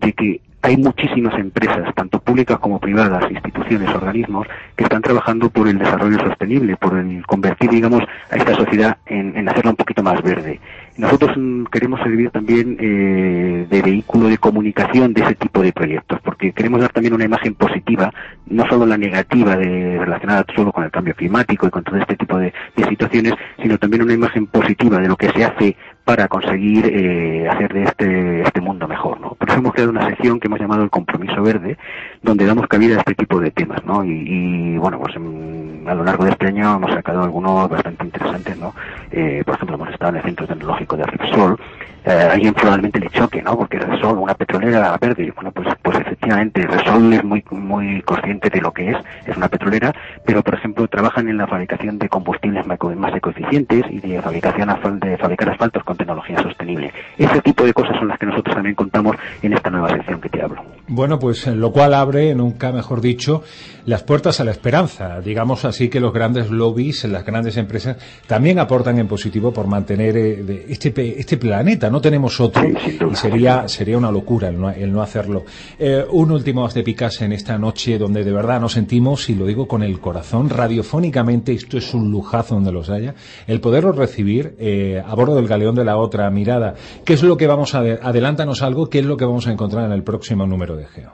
de que hay muchísimas empresas, tanto públicas como privadas, instituciones, organismos, que están trabajando por el desarrollo sostenible, por el convertir, digamos, a esta sociedad en, hacerla un poquito más verde. Nosotros mm, queremos servir también eh, de vehículo de comunicación de ese tipo de proyectos, porque queremos dar también una imagen positiva, no solo la negativa de, relacionada solo con el cambio climático y con todo este tipo de situaciones, sino también una imagen positiva de lo que se hace para conseguir eh, hacer de este, este mundo mejor, ¿no? Por eso hemos creado una sección que hemos llamado el compromiso verde, donde damos cabida a este tipo de temas, ¿no? Y, y bueno, pues a lo largo de este año hemos sacado algunos bastante interesantes, ¿no? Eh, por ejemplo, hemos estado en el Centro Tecnológico de Repsol, eh, alguien probablemente le choque, ¿no? Porque Repsol, una petrolera verde, bueno, pues, pues efectivamente Repsol es muy, muy consciente de lo que es, es una petrolera, pero por ejemplo trabajan en la fabricación de combustibles más ecoeficientes y de fabricación de fabricar asfaltos con tecnología sostenible. Ese tipo de cosas son las que nosotros también contamos en esta nueva sección que te hablo. Bueno, pues lo cual abre, nunca mejor dicho, las puertas a la esperanza. Digamos así que los grandes lobbies, las grandes empresas, también aportan en positivo por mantener eh, este, este planeta. No tenemos otro y sería, sería una locura el no, hacerlo. Eh, un último de Picas en esta noche donde de verdad nos sentimos, y lo digo con el corazón, radiofónicamente, esto es un lujazo donde los haya, el poderlos recibir eh, a bordo del galeón de la otra mirada. ¿Qué es lo que vamos a ver? Adelántanos algo, ¿qué es lo que vamos a encontrar en el próximo número de Geo?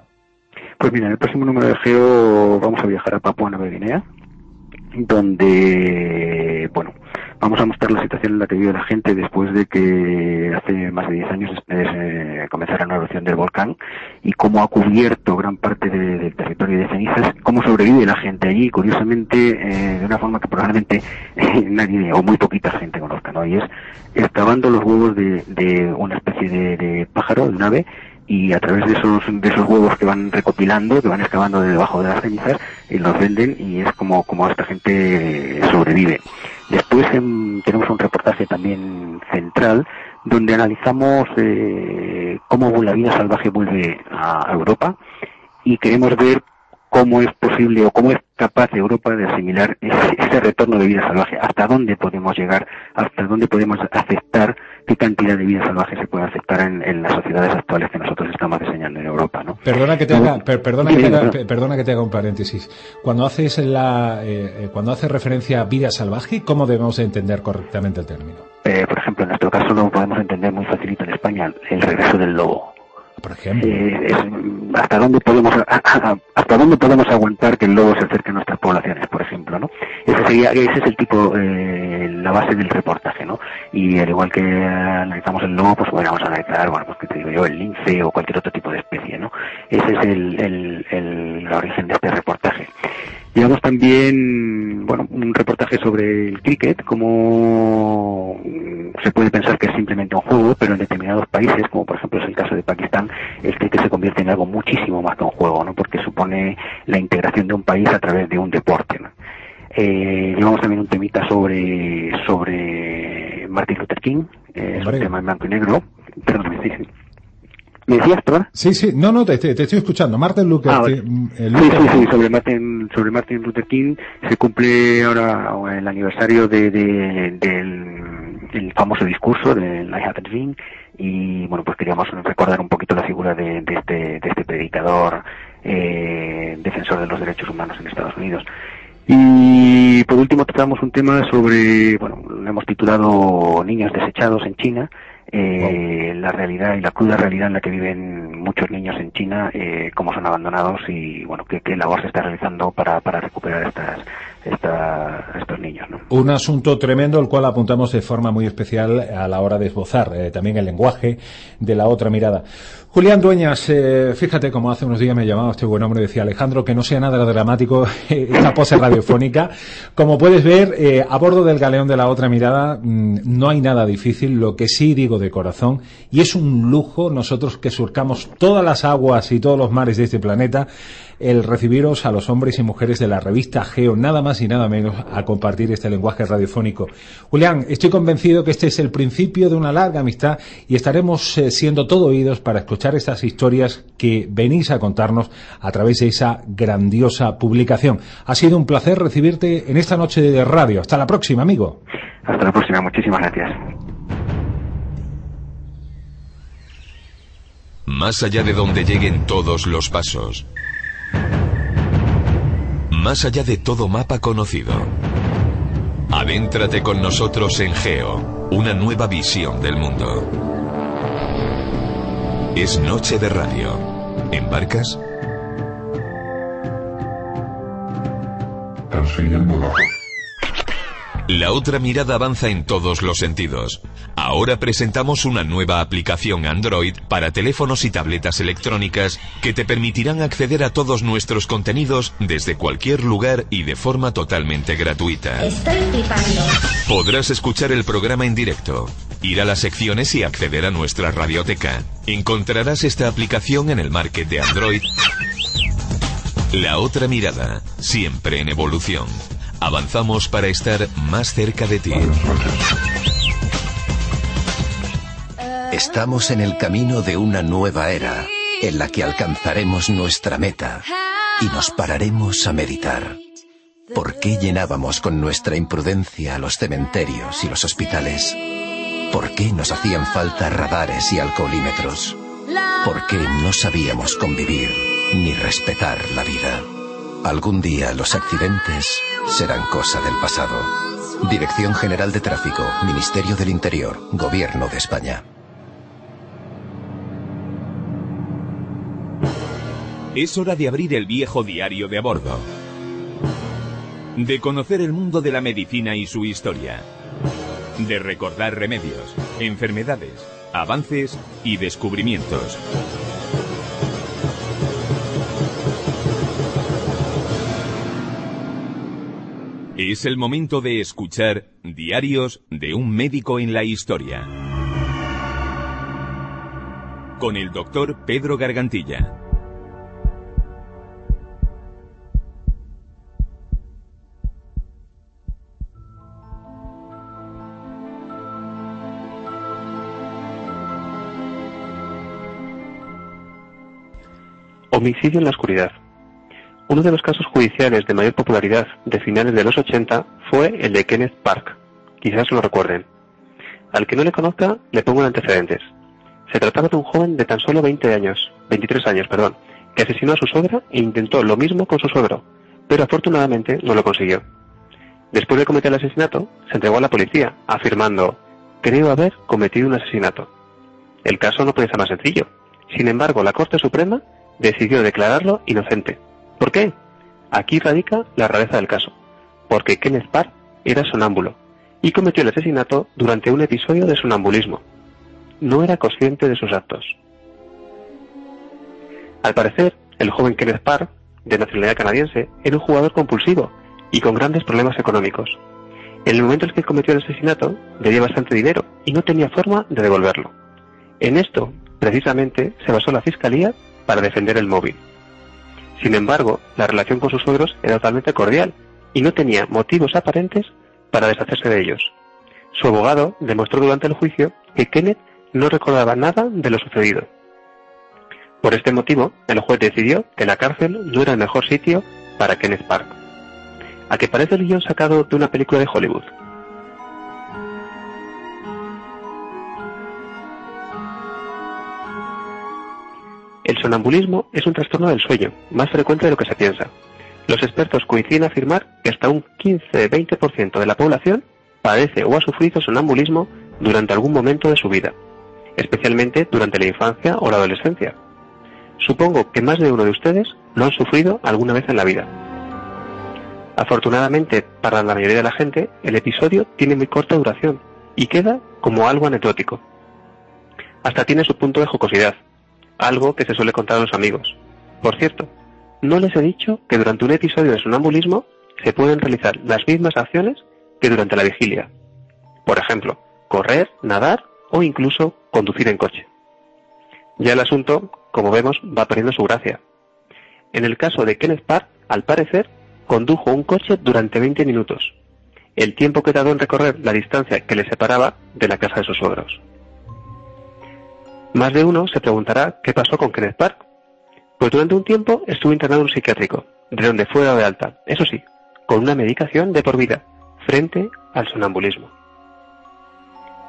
Pues mira, en el próximo número de Geo vamos a viajar a Papua Nueva Guinea, donde, bueno, vamos a mostrar la situación en la que vive la gente después de que hace más de 10 años eh, comenzara una erupción del volcán y cómo ha cubierto gran parte del territorio de cenizas, cómo sobrevive la gente allí, curiosamente, eh, de una forma que probablemente [LAUGHS] nadie o muy poquita gente conozca, ¿no? Y es excavando los huevos de, una especie de, de pájaro, de un ave, y a través de esos, de esos huevos que van recopilando, que van excavando debajo de las cenizas, y los venden y es como, como esta gente sobrevive. Después em, tenemos un reportaje también central donde analizamos eh, cómo la vida salvaje vuelve a Europa y queremos ver cómo es posible o cómo es capaz Europa de asimilar ese, retorno de vida salvaje, hasta dónde podemos llegar, hasta dónde podemos aceptar qué cantidad de vida salvaje se puede aceptar en, las sociedades actuales que nosotros estamos diseñando en Europa, ¿no? Perdona que te haga, perdona, que te haga perdona que te haga un paréntesis. Cuando haces la, eh, eh, cuando haces referencia a vida salvaje, ¿cómo debemos entender correctamente el término? Eh, por ejemplo, en nuestro caso lo podemos entender muy facilito en España, el regreso del lobo Eh, hasta dónde podemos hasta dónde podemos aguantar que el lobo se acerque a nuestras poblaciones, por ejemplo, ¿no? Ese sería ese es el tipo eh, la base del reportaje, ¿no? Y al igual que analizamos el lobo, pues a analizar, bueno, pues que te digo yo, el lince o cualquier otro tipo de especie, ¿no? Ese es el, el, el, origen de este reportaje. Llevamos también, bueno, un reportaje sobre el cricket, como se puede pensar que es simplemente un juego, pero en determinados países, como por ejemplo es el caso de Pakistán, el cricket se convierte en algo muchísimo más que un juego, ¿no? Porque supone la integración de un país a través de un deporte, ¿no? Eh, llevamos también un temita sobre sobre Martin Luther King, eh, es un tema en blanco y negro. Perdón, sí, sí. ¿Me decías, perdón? Sí, sí, no, no, te, te, estoy escuchando. Martin Luther, ah, King. Mm, sí, sí, sí, sobre Martin, sobre Martin Luther King se cumple ahora el aniversario de, de, del el famoso discurso del I Have a Dream y bueno, pues queríamos recordar un poquito la figura de, de este, de este predicador eh, defensor de los derechos humanos en Estados Unidos. Y por último tratamos un tema sobre, bueno, lo hemos titulado Niños desechados en China, eh, la realidad y la cruda realidad en la que viven muchos niños en China, eh, cómo son abandonados y bueno qué, labor se está realizando para, para recuperar estas estos niños. ¿no? Un asunto tremendo, el cual apuntamos de forma muy especial a la hora de esbozar eh, también el lenguaje de la otra mirada. Julián Dueñas, eh, fíjate como hace unos días me llamaba este buen hombre, decía Alejandro, que no sea nada dramático [LAUGHS] esta pose radiofónica. Como puedes ver, eh, a bordo del galeón de la otra mirada mm, no hay nada difícil, lo que sí digo de corazón, y es un lujo nosotros que surcamos todas las aguas y todos los mares de este planeta, el recibiros a los hombres y mujeres de la revista Geo, nada más y nada menos, a compartir este lenguaje radiofónico. Julián, estoy convencido que este es el principio de una larga amistad y estaremos eh, siendo todo oídos para escuchar estas historias que venís a contarnos a través de esa grandiosa publicación. Ha sido un placer recibirte en esta noche de radio. Hasta la próxima, amigo. Hasta la próxima, muchísimas gracias. Más allá de donde lleguen todos los pasos más allá de todo mapa conocido. Adéntrate con nosotros en Geo, una nueva visión del mundo. Es noche de radio. ¿Embarcas? La otra mirada avanza en todos los sentidos. Ahora presentamos una nueva aplicación Android para teléfonos y tabletas electrónicas que te permitirán acceder a todos nuestros contenidos desde cualquier lugar y de forma totalmente gratuita. Estoy flipando. Podrás escuchar el programa en directo, ir a las secciones y acceder a nuestra radioteca. Encontrarás esta aplicación en el market de Android. La otra mirada, siempre en evolución. Avanzamos para estar más cerca de ti. Estamos en el camino de una nueva era, en la que alcanzaremos nuestra meta y nos pararemos a meditar. ¿Por qué llenábamos con nuestra imprudencia los cementerios y los hospitales? ¿Por qué nos hacían falta radares y alcoholímetros? ¿Por qué no sabíamos convivir ni respetar la vida? Algún día los accidentes serán cosa del pasado. Dirección General de Tráfico, Ministerio del Interior, Gobierno de España. Es hora de abrir el viejo diario de a bordo. De conocer el mundo de la medicina y su historia. De recordar remedios, enfermedades, avances y descubrimientos. Es el momento de escuchar Diarios de un médico en la historia. Con el doctor Pedro Gargantilla. Homicidio en la oscuridad. Uno de los casos judiciales de mayor popularidad de finales de los 80 fue el de Kenneth Park. Quizás lo recuerden. Al que no le conozca, le pongo en antecedentes. Se trataba de un joven de tan solo 20 años, 23 años, perdón, que asesinó a su suegra e intentó lo mismo con su suegro, pero afortunadamente no lo consiguió. Después de cometer el asesinato, se entregó a la policía, afirmando, creo haber cometido un asesinato. El caso no puede ser más sencillo. Sin embargo, la Corte Suprema decidió declararlo inocente. ¿Por qué? Aquí radica la rareza del caso, porque Kenneth Parr era sonámbulo y cometió el asesinato durante un episodio de sonambulismo. No era consciente de sus actos. Al parecer, el joven Kenneth Parr, de nacionalidad canadiense, era un jugador compulsivo y con grandes problemas económicos. En el momento en que cometió el asesinato, debía bastante dinero y no tenía forma de devolverlo. En esto, precisamente, se basó la fiscalía para defender el móvil. Sin embargo, la relación con sus suegros era totalmente cordial y no tenía motivos aparentes para deshacerse de ellos. Su abogado demostró durante el juicio que Kenneth no recordaba nada de lo sucedido. Por este motivo, el juez decidió que la cárcel no era el mejor sitio para Kenneth Park. A que parece el guion sacado de una película de Hollywood. El sonambulismo es un trastorno del sueño, más frecuente de lo que se piensa. Los expertos coinciden en afirmar que hasta un 15-20% de la población padece o ha sufrido sonambulismo durante algún momento de su vida. especialmente durante la infancia o la adolescencia. Supongo que más de uno de ustedes lo han sufrido alguna vez en la vida. Afortunadamente, para la mayoría de la gente, el episodio tiene muy corta duración y queda como algo anecdótico. Hasta tiene su punto de jocosidad, algo que se suele contar a los amigos. Por cierto, no les he dicho que durante un episodio de sonambulismo se pueden realizar las mismas acciones que durante la vigilia. Por ejemplo, correr, nadar o incluso conducir en coche. Ya el asunto, como vemos, va perdiendo su gracia. En el caso de Kenneth Park, al parecer, condujo un coche durante 20 minutos, el tiempo que tardó en recorrer la distancia que le separaba de la casa de sus suegros. Más de uno se preguntará qué pasó con Kenneth Park. Pues durante un tiempo estuvo internado en un psiquiátrico, de donde fue dado de alta, eso sí, con una medicación de por vida, frente al sonambulismo.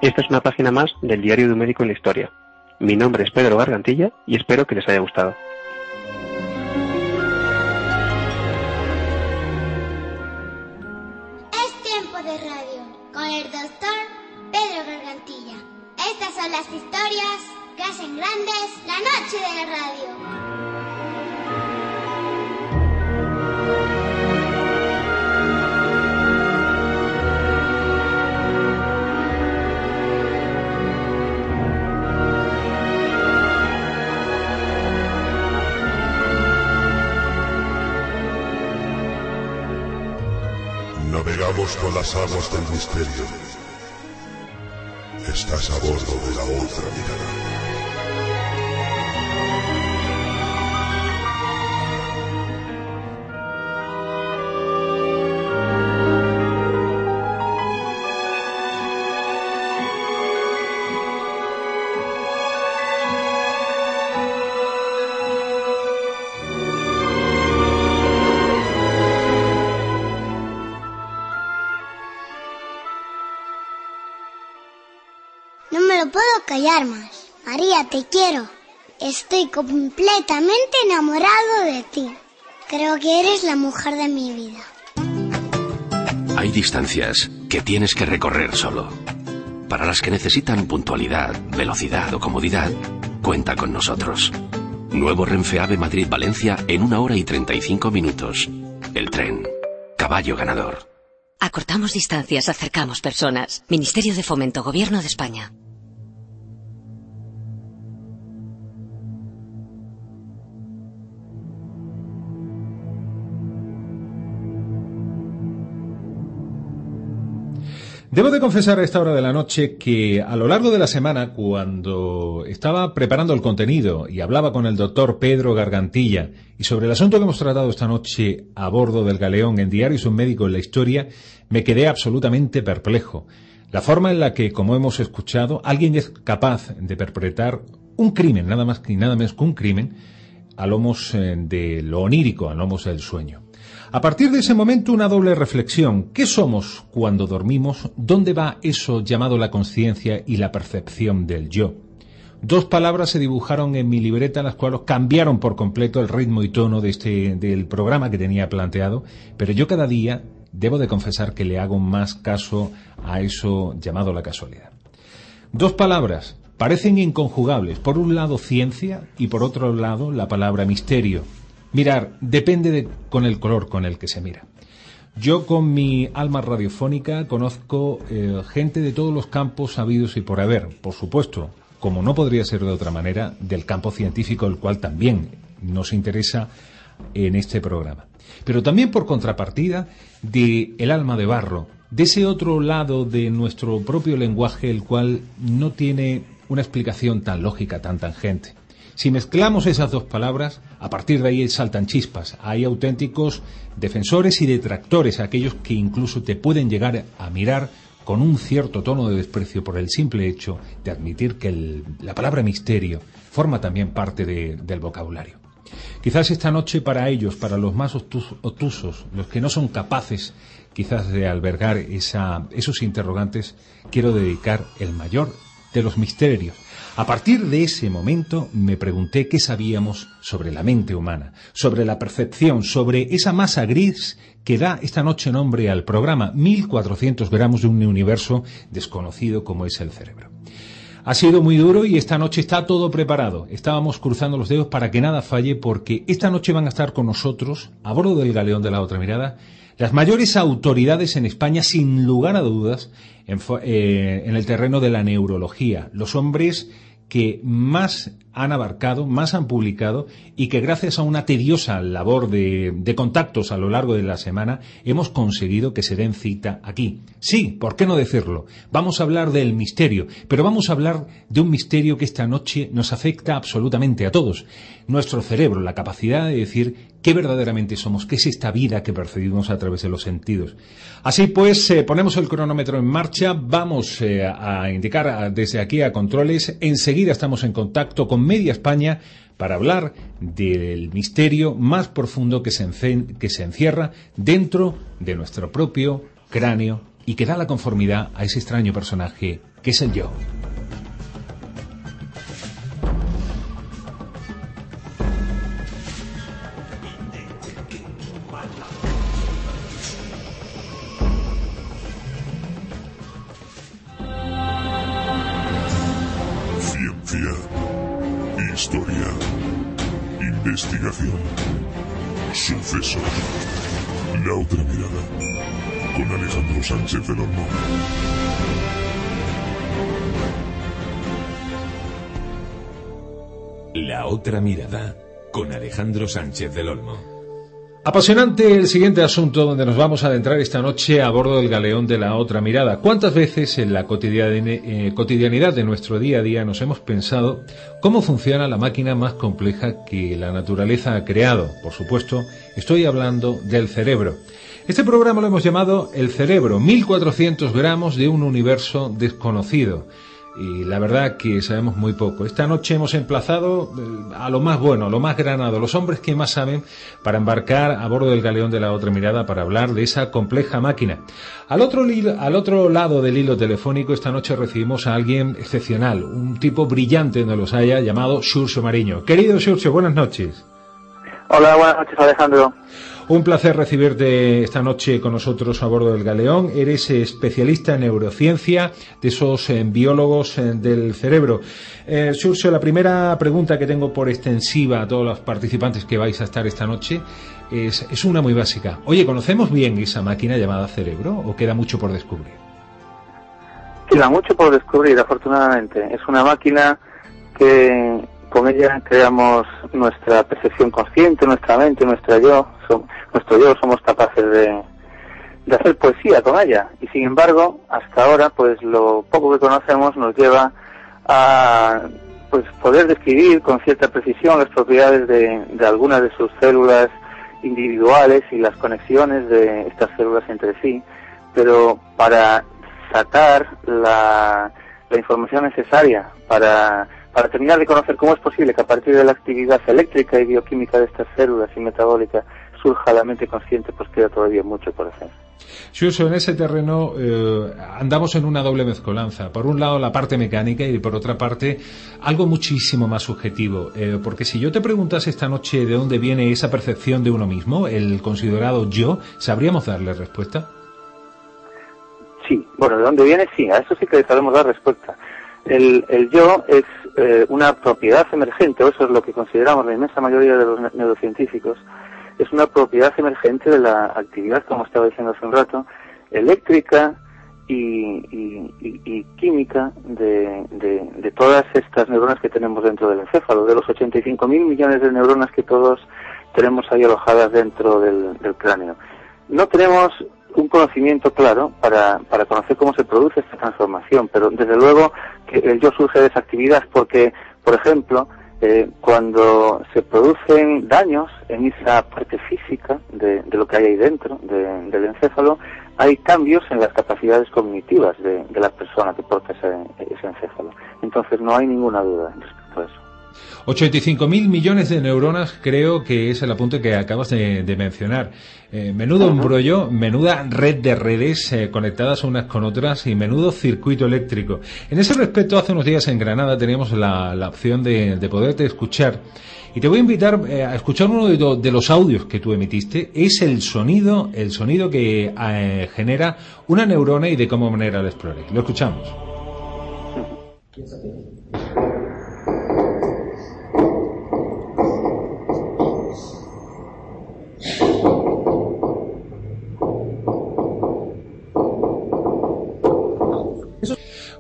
Esta es una página más del Diario de un Médico en la Historia. Mi nombre es Pedro Gargantilla y espero que les haya gustado. Es tiempo de radio con el doctor Pedro Gargantilla. Estas son las historias que hacen grandes la noche de la radio. Navegamos con las aguas del misterio. Estás a bordo de la otra mirada. Te quiero. Estoy completamente enamorado de ti. Creo que eres la mujer de mi vida. Hay distancias que tienes que recorrer solo. Para las que necesitan puntualidad, velocidad o comodidad, cuenta con nosotros. Nuevo Renfe Ave Madrid-Valencia en una hora y 35 minutos. El tren. Caballo ganador. Acortamos distancias, acercamos personas. Ministerio de Fomento, Gobierno de España. Debo de confesar a esta hora de la noche que a lo largo de la semana, cuando estaba preparando el contenido y hablaba con el doctor Pedro Gargantilla y sobre el asunto que hemos tratado esta noche a bordo del galeón en Diarios un médico en la historia, me quedé absolutamente perplejo. La forma en la que, como hemos escuchado, alguien es capaz de perpetrar un crimen, nada más ni nada menos que un crimen, a lomos eh, de lo onírico, a lomos del sueño. A partir de ese momento, una doble reflexión. ¿Qué somos cuando dormimos? ¿Dónde va eso llamado la conciencia y la percepción del yo? Dos palabras se dibujaron en mi libreta, las cuales cambiaron por completo el ritmo y tono de este, del programa que tenía planteado, pero yo cada día debo de confesar que le hago más caso a eso llamado la casualidad. Dos palabras parecen inconjugables. Por un lado, ciencia y por otro lado, la palabra misterio. Mirar, depende de, con el color con el que se mira. Yo con mi alma radiofónica conozco eh, gente de todos los campos habidos y por haber, por supuesto, como no podría ser de otra manera, del campo científico, el cual también nos interesa en este programa. Pero también por contrapartida de el alma de barro, de ese otro lado de nuestro propio lenguaje, el cual no tiene una explicación tan lógica, tan tangente. Si mezclamos esas dos palabras, a partir de ahí saltan chispas. Hay auténticos defensores y detractores, aquellos que incluso te pueden llegar a mirar con un cierto tono de desprecio por el simple hecho de admitir que la palabra misterio forma también parte de, del vocabulario. Quizás esta noche para ellos, para los más obtusos, los que no son capaces quizás de albergar esa, esos interrogantes, quiero dedicar el mayor de los misterios. A partir de ese momento me pregunté qué sabíamos sobre la mente humana, sobre la percepción, sobre esa masa gris que da esta noche nombre al programa 1400 gramos de un universo desconocido como es el cerebro. Ha sido muy duro y esta noche está todo preparado. Estábamos cruzando los dedos para que nada falle porque esta noche van a estar con nosotros, a bordo del galeón de la otra mirada, las mayores autoridades en España, sin lugar a dudas, en, eh, en el terreno de la neurología. Los hombres que más han abarcado, más han publicado y que gracias a una tediosa labor de, contactos a lo largo de la semana hemos conseguido que se den cita aquí. Sí, ¿por qué no decirlo? Vamos a hablar del misterio, pero vamos a hablar de un misterio que esta noche nos afecta absolutamente a todos. Nuestro cerebro, la capacidad de decir qué verdaderamente somos, qué es esta vida que percibimos a través de los sentidos. Así pues, eh, ponemos el cronómetro en marcha, vamos eh, a indicar desde aquí a controles, enseguida estamos en contacto con Media España para hablar del misterio más profundo que se, que se encierra dentro de nuestro propio cráneo y que da la conformidad a ese extraño personaje que es el yo. Investigación. Sucesos. La otra mirada. Con Alejandro Sánchez del Olmo. La otra mirada. Con Alejandro Sánchez del Olmo. Apasionante el siguiente asunto donde nos vamos a adentrar esta noche a bordo del galeón de la otra mirada. ¿Cuántas veces en la eh, cotidianidad de nuestro día a día nos hemos pensado cómo funciona la máquina más compleja que la naturaleza ha creado? Por supuesto, estoy hablando del cerebro. Este programa lo hemos llamado El cerebro, 1400 gramos de un universo desconocido y la verdad que sabemos muy poco. Esta noche hemos emplazado eh, a lo más bueno, a lo más granado, los hombres que más saben para embarcar a bordo del galeón de la otra mirada para hablar de esa compleja máquina. Al otro, al otro lado del hilo telefónico esta noche recibimos a alguien excepcional, un tipo brillante donde los haya, llamado Xurxo Mariño. Querido Xurxo, buenas noches. Hola, buenas noches Alejandro. Un placer recibirte esta noche con nosotros a bordo del Galeón. Eres especialista en neurociencia, de esos eh, biólogos eh, del cerebro. Eh, Surcio, la primera pregunta que tengo por extensiva a todos los participantes que vais a estar esta noche es, es una muy básica. Oye, ¿conocemos bien esa máquina llamada cerebro o queda mucho por descubrir? Queda mucho por descubrir, afortunadamente. Es una máquina que con ella creamos nuestra percepción consciente, nuestra mente, nuestra yo, nuestro yo, somos capaces de, hacer poesía con ella. Y sin embargo, hasta ahora, pues lo poco que conocemos nos lleva a pues poder describir con cierta precisión las propiedades de, de algunas de sus células individuales y las conexiones de estas células entre sí, pero para sacar la información necesaria para para terminar de conocer cómo es posible que a partir de la actividad eléctrica y bioquímica de estas células y metabólica surja la mente consciente, pues queda todavía mucho por hacer. Suso, en ese terreno eh, andamos en una doble mezcolanza. Por un lado la parte mecánica y por otra parte algo muchísimo más subjetivo. Eh, porque si yo te preguntas esta noche de dónde viene esa percepción de uno mismo, el considerado yo, ¿sabríamos darle respuesta? Sí, bueno, de dónde viene sí, a eso sí que sabemos dar respuesta. El, el yo es eh, una propiedad emergente, o eso es lo que consideramos la inmensa mayoría de los neurocientíficos, es una propiedad emergente de la actividad, como estaba diciendo hace un rato, eléctrica y, química de, todas estas neuronas que tenemos dentro del encéfalo, de los 85 mil millones de neuronas que todos tenemos ahí alojadas dentro del cráneo. No tenemos un conocimiento claro para, para conocer cómo se produce esta transformación, pero desde luego que el yo surge de esa actividad porque, por ejemplo, eh, cuando se producen daños en esa parte física de, lo que hay ahí dentro del encéfalo, hay cambios en las capacidades cognitivas de, la persona que porta ese encéfalo. Entonces no hay ninguna duda respecto a eso. 85.000 millones de neuronas creo que es el apunte que acabas de, mencionar. Eh, menudo embrollo, menuda red de redes eh, conectadas unas con otras y menudo circuito eléctrico. En ese respecto, hace unos días en Granada teníamos la, opción de, poderte escuchar y te voy a invitar eh, a escuchar uno de, los audios que tú emitiste. Es el sonido, el sonido que genera una neurona y de cómo manera el explore. Lo escuchamos. [LAUGHS]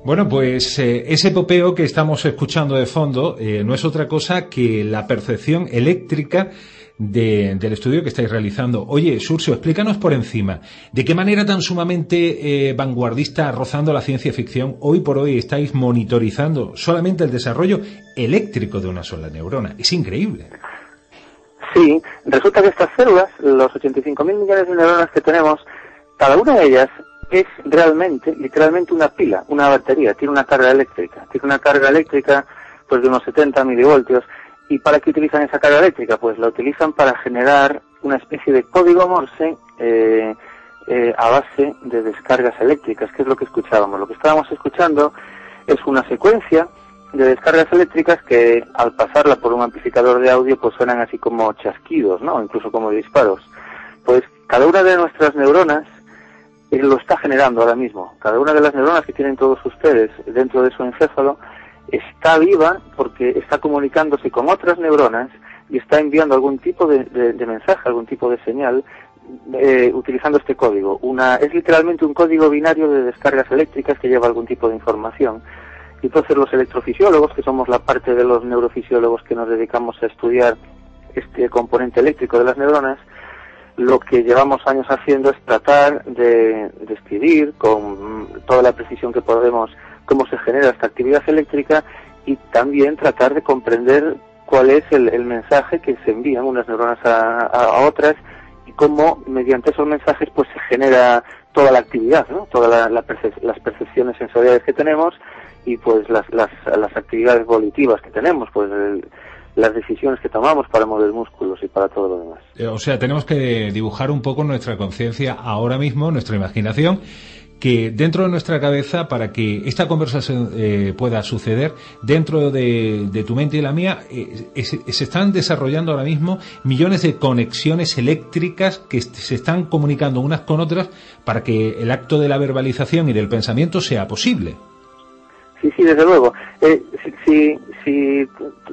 Bueno, pues eh, ese popeo que estamos escuchando de fondo eh, no es otra cosa que la percepción eléctrica de- del estudio que estáis realizando. Oye, Surcio, explícanos por encima, ¿de qué manera tan sumamente eh, vanguardista, rozando la ciencia ficción, hoy por hoy estáis monitorizando solamente el desarrollo eléctrico de una sola neurona? Es increíble. Sí, resulta que estas células, los 85.000 millones de neuronas que tenemos, cada una de ellas es realmente, literalmente una pila, una batería, tiene una carga eléctrica, tiene una carga eléctrica pues de unos 70 milivoltios. ¿Y para qué utilizan esa carga eléctrica? Pues la utilizan para generar una especie de código Morse eh, eh, a base de descargas eléctricas, que es lo que escuchábamos. Lo que estábamos escuchando es una secuencia de descargas eléctricas que al pasarla por un amplificador de audio pues suenan así como chasquidos, ¿no? Incluso como disparos. Pues cada una de nuestras neuronas eh, lo está generando ahora mismo. Cada una de las neuronas que tienen todos ustedes dentro de su encéfalo está viva porque está comunicándose con otras neuronas y está enviando algún tipo de, mensaje, algún tipo de señal eh, utilizando este código. Una, es literalmente un código binario de descargas eléctricas que lleva algún tipo de información. Y entonces los electrofisiólogos, que somos la parte de los neurofisiólogos que nos dedicamos a estudiar este componente eléctrico de las neuronas, lo que llevamos años haciendo es tratar de describir con toda la precisión que podemos cómo se genera esta actividad eléctrica y también tratar de comprender cuál es el, mensaje que se envían unas neuronas a, otras y cómo mediante esos mensajes pues se genera toda la actividad, ¿no? todas la- la las percepciones sensoriales que tenemos y pues las, las, las actividades volitivas que tenemos, pues el- las decisiones que tomamos para mover músculos y para todo lo demás. Eh, O sea, tenemos que dibujar un poco nuestra conciencia ahora mismo, nuestra imaginación, que dentro de nuestra cabeza, para que esta conversación eh, pueda suceder, dentro de, tu mente y la mía, eh, se están desarrollando ahora mismo millones de conexiones eléctricas que se están comunicando unas con otras para que el acto de la verbalización y del pensamiento sea posible. Sí, sí, desde luego. Eh, si, si,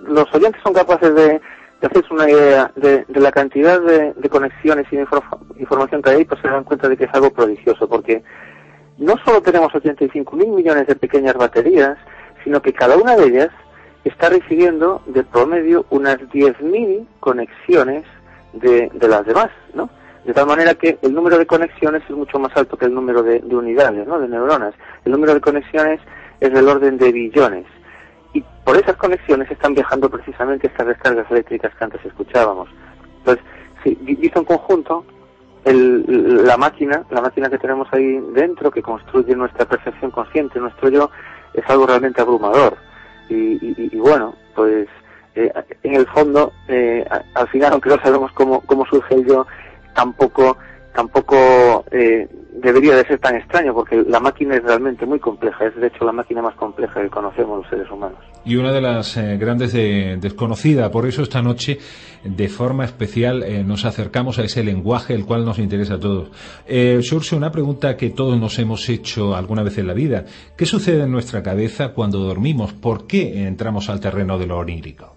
los oyentes son capaces de, hacerse una idea de, de la cantidad de, de conexiones y de infor- información que hay, pues se dan cuenta de que es algo prodigioso, porque no solo tenemos 85.000 millones de pequeñas baterías, sino que cada una de ellas está recibiendo de promedio unas 10.000 conexiones de, de las demás, ¿no? De tal manera que el número de conexiones es mucho más alto que el número de, de unidades, ¿no? De neuronas. El número de conexiones es del orden de billones. Y por esas conexiones están viajando precisamente estas descargas eléctricas que antes escuchábamos. Entonces, si vi- visto en conjunto, el- la máquina, la máquina que tenemos ahí dentro, que construye nuestra percepción consciente, nuestro yo, es algo realmente abrumador. Y, y- y bueno, pues eh, en el fondo, eh, al final, aunque no sabemos cómo, cómo surge el yo, tampoco tampoco eh, debería de ser tan extraño, porque la máquina es realmente muy compleja, es de hecho la máquina más compleja que conocemos los seres humanos. Y una de las eh, grandes de- desconocidas, por eso esta noche, de forma especial, eh, nos acercamos a ese lenguaje el cual nos interesa a todos. Eh, una pregunta que todos nos hemos hecho alguna vez en la vida. ¿Qué sucede en nuestra cabeza cuando dormimos? ¿Por qué entramos al terreno de lo onírico?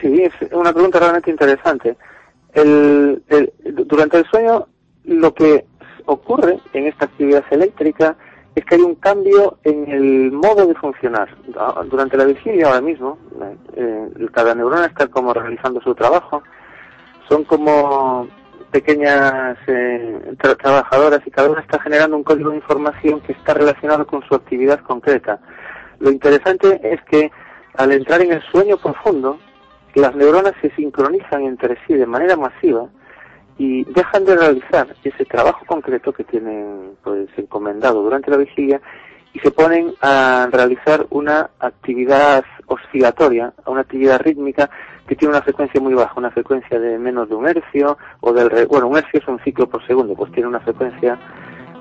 Sí, es una pregunta realmente interesante. El- durante el sueño, lo que ocurre en esta actividad eléctrica es que hay un cambio en el modo de funcionar. Ah, Durante la vigilia ahora mismo, eh, cada neurona está como realizando su trabajo. Son como pequeñas eh, tra- trabajadoras y cada una está generando un código de información que está relacionado con su actividad concreta. Lo interesante es que al entrar en el sueño profundo, las neuronas se sincronizan entre sí de manera masiva y dejan de realizar ese trabajo concreto que tienen pues encomendado durante la vigilia y se ponen a realizar una actividad oscilatoria, una actividad rítmica que tiene una frecuencia muy baja, una frecuencia de menos de un hercio o del bueno, un hercio es un ciclo por segundo, pues tiene una frecuencia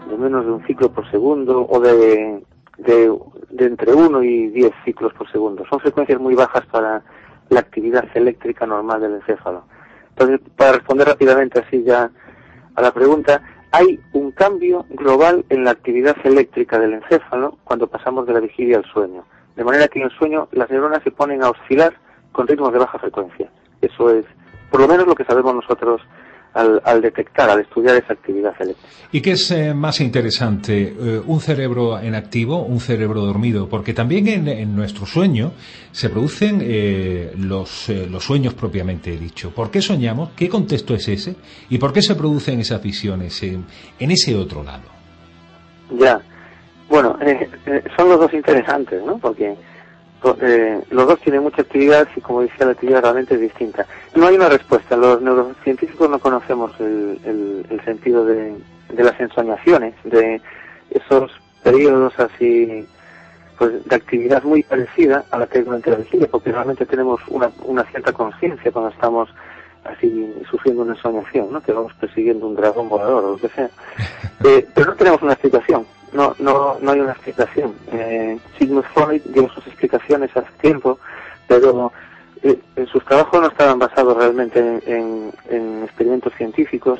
de menos de un ciclo por segundo o de, de, de entre 1 y 10 ciclos por segundo. Son frecuencias muy bajas para la actividad eléctrica normal del encéfalo. Entonces, para responder rápidamente así ya a la pregunta, hay un cambio global en la actividad eléctrica del encéfalo cuando pasamos de la vigilia al sueño. De manera que en el sueño las neuronas se ponen a oscilar con ritmos de baja frecuencia. Eso es, por lo menos, lo que sabemos nosotros al, detectar, al estudiar esa actividad eléctrica. ¿Y qué es eh, más interesante, eh, un cerebro en activo, un cerebro dormido? Porque también en, nuestro sueño se producen eh, los, los sueños propiamente dicho. ¿Por qué soñamos? ¿Qué contexto es ese? ¿Y por qué se producen esas visiones en, en ese otro lado? Ya, bueno, son los dos interesantes, ¿no? Porque eh, los dos tienen mucha actividad y como decía la actividad realmente es distinta. No hay una respuesta. Los neurocientíficos no conocemos el, el, sentido de, de, las ensoñaciones, de esos periodos así pues de actividad muy parecida a la que hay durante la vigilia, porque realmente tenemos una, una cierta conciencia cuando estamos así sufriendo una ensoñación, ¿no? que vamos persiguiendo un dragón volador o lo que sea. [LAUGHS] Eh, pero no tenemos una explicación no, no, no hay una explicación. Eh, Sigmund Freud dio sus explicaciones hace tiempo, pero eh, sus trabajos no estaban basados realmente en, experimentos científicos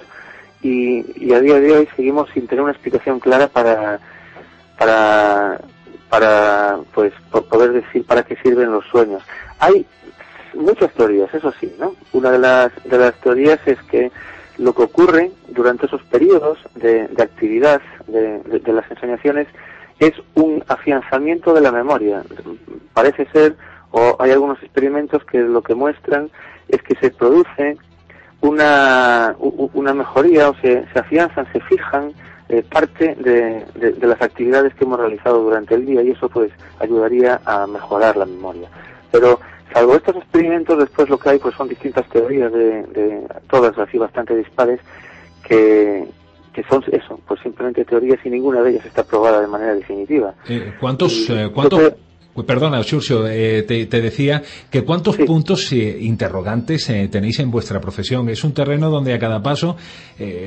y, a día de hoy seguimos sin tener una explicación clara para, para, para pues, poder decir para qué sirven los sueños. Hay muchas teorías, eso sí, ¿no? Una de las, de las teorías es que lo que ocurre durante esos periodos de, actividad de, las enseñaciones es un afianzamiento de la memoria. Parece ser, o hay algunos experimentos que lo que muestran es que se produce una, una mejoría o se, se afianzan, se fijan eh, parte de, de, las actividades que hemos realizado durante el día y eso pues ayudaría a mejorar la memoria. Pero Salvo estos experimentos, después lo que hay pues son distintas teorías de, todas así bastante dispares que, que son eso, pues simplemente teorías y ninguna de ellas está probada de manera definitiva. Eh, ¿Cuántos, eh, cuántos, perdona, Xurxo, eh, te, decía que cuántos puntos eh, interrogantes eh, tenéis en vuestra profesión. Es un terreno donde a cada paso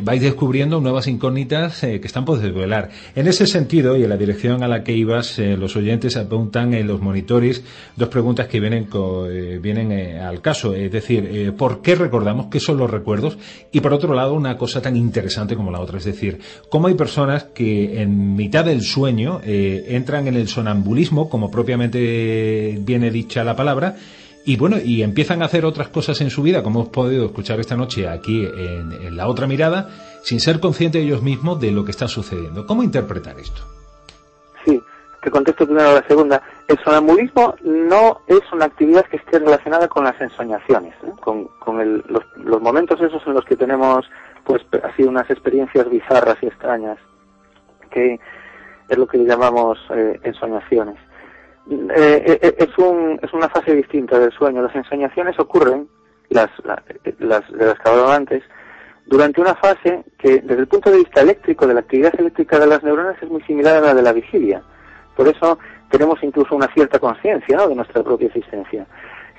vais descubriendo nuevas incógnitas que están por desvelar. En ese sentido, y en la dirección a la que ibas, los oyentes apuntan en los monitores dos preguntas que vienen, vienen al caso. Es decir, ¿por qué recordamos? ¿Qué son los recuerdos? Y por otro lado, una cosa tan interesante como la otra. Es decir, ¿cómo hay personas que en mitad del sueño entran en el sonambulismo como propia viene dicha la palabra, y bueno, y empiezan a hacer otras cosas en su vida, como hemos podido escuchar esta noche aquí en, la otra mirada, sin ser conscientes ellos mismos de lo que está sucediendo. ¿Cómo interpretar esto? Sí, te contesto primero la segunda. El sonambulismo no es una actividad que esté relacionada con las ensoñaciones, con, los, momentos esos en los que tenemos pues así unas experiencias bizarras y extrañas, que es lo que llamamos eh, ensoñaciones. Eh, eh, es, un, es una fase distinta del sueño. Las ensoñaciones ocurren, las, las de las que hablaba antes, durante una fase que, desde el punto de vista eléctrico, de la actividad eléctrica de las neuronas, es muy similar a la de la vigilia. Por eso tenemos incluso una cierta conciencia de nuestra propia existencia.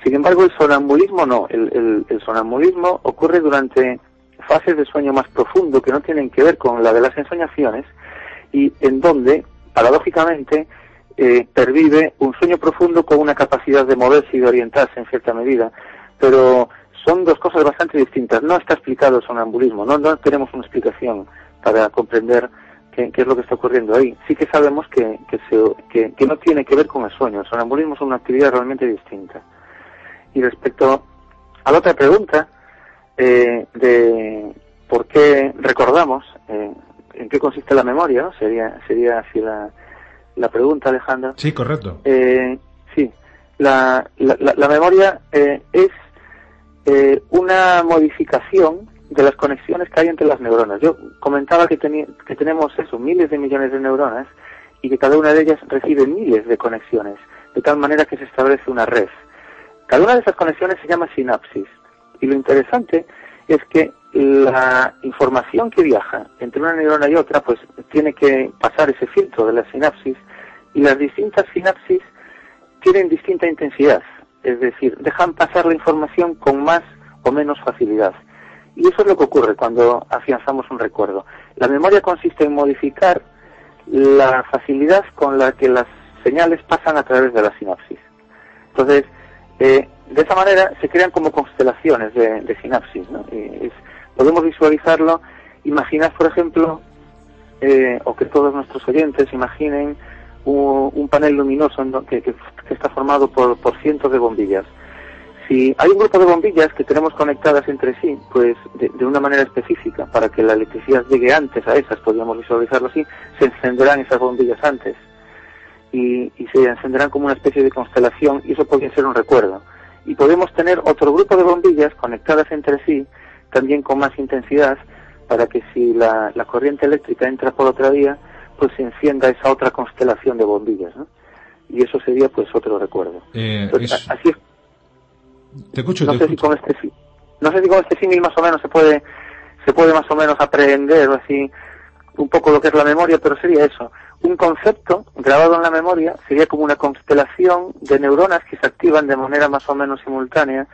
Sin embargo, el sonambulismo no. El, el, sonambulismo ocurre durante fases de sueño más profundo que no tienen que ver con la de las ensoñaciones y en donde, paradójicamente, eh, pervive un sueño profundo con una capacidad de moverse y de orientarse en cierta medida, pero son dos cosas bastante distintas. No está explicado el sonambulismo, no, no tenemos una explicación para comprender qué, es lo que está ocurriendo ahí. Sí que sabemos que, que, que, no tiene que ver con el sueño. El sonambulismo es una actividad realmente distinta. Y respecto a la otra pregunta, eh, de por qué recordamos, eh, en qué consiste la memoria, sería, sería así la, la pregunta, Alejandra. Sí, correcto. Eh, sí, la, la, memoria eh, es eh, una modificación de las conexiones que hay entre las neuronas. Yo comentaba que, que tenemos eso, miles de millones de neuronas y que cada una de ellas recibe miles de conexiones, de tal manera que se establece una red. Cada una de esas conexiones se llama sinapsis. Y lo interesante es que la información que viaja entre una neurona y otra, pues tiene que pasar ese filtro de la sinapsis y las distintas sinapsis tienen distinta intensidad, es decir, dejan pasar la información con más o menos facilidad. Y eso es lo que ocurre cuando afianzamos un recuerdo. La memoria consiste en modificar la facilidad con la que las señales pasan a través de la sinapsis. Entonces, eh, de esa manera se crean como constelaciones de, sinapsis. Podemos visualizarlo Imaginad, por ejemplo, eh, o que todos nuestros oyentes imaginen un, panel luminoso que, está formado por, por cientos de bombillas. Si hay un grupo de bombillas que tenemos conectadas entre sí, pues de, de, una manera específica, para que la electricidad llegue antes a esas, podríamos visualizarlo así, se encenderán esas bombillas antes y, y se encenderán como una especie de constelación y eso podría ser un recuerdo. Y podemos tener otro grupo de bombillas conectadas entre sí, también con más intensidad, para que si la, la corriente eléctrica entra por otra vía, pues se encienda esa otra constelación de bombillas, ¿no? Y eso sería pues otro recuerdo. Eh, Así es. Te escucho, no te sé escucho. si con este sí- no sé si con este símil más o menos se puede se puede más o menos aprender o así un poco lo que es la memoria, pero sería eso. Un concepto grabado en la memoria sería como una constelación de neuronas que se activan de manera más o menos simultánea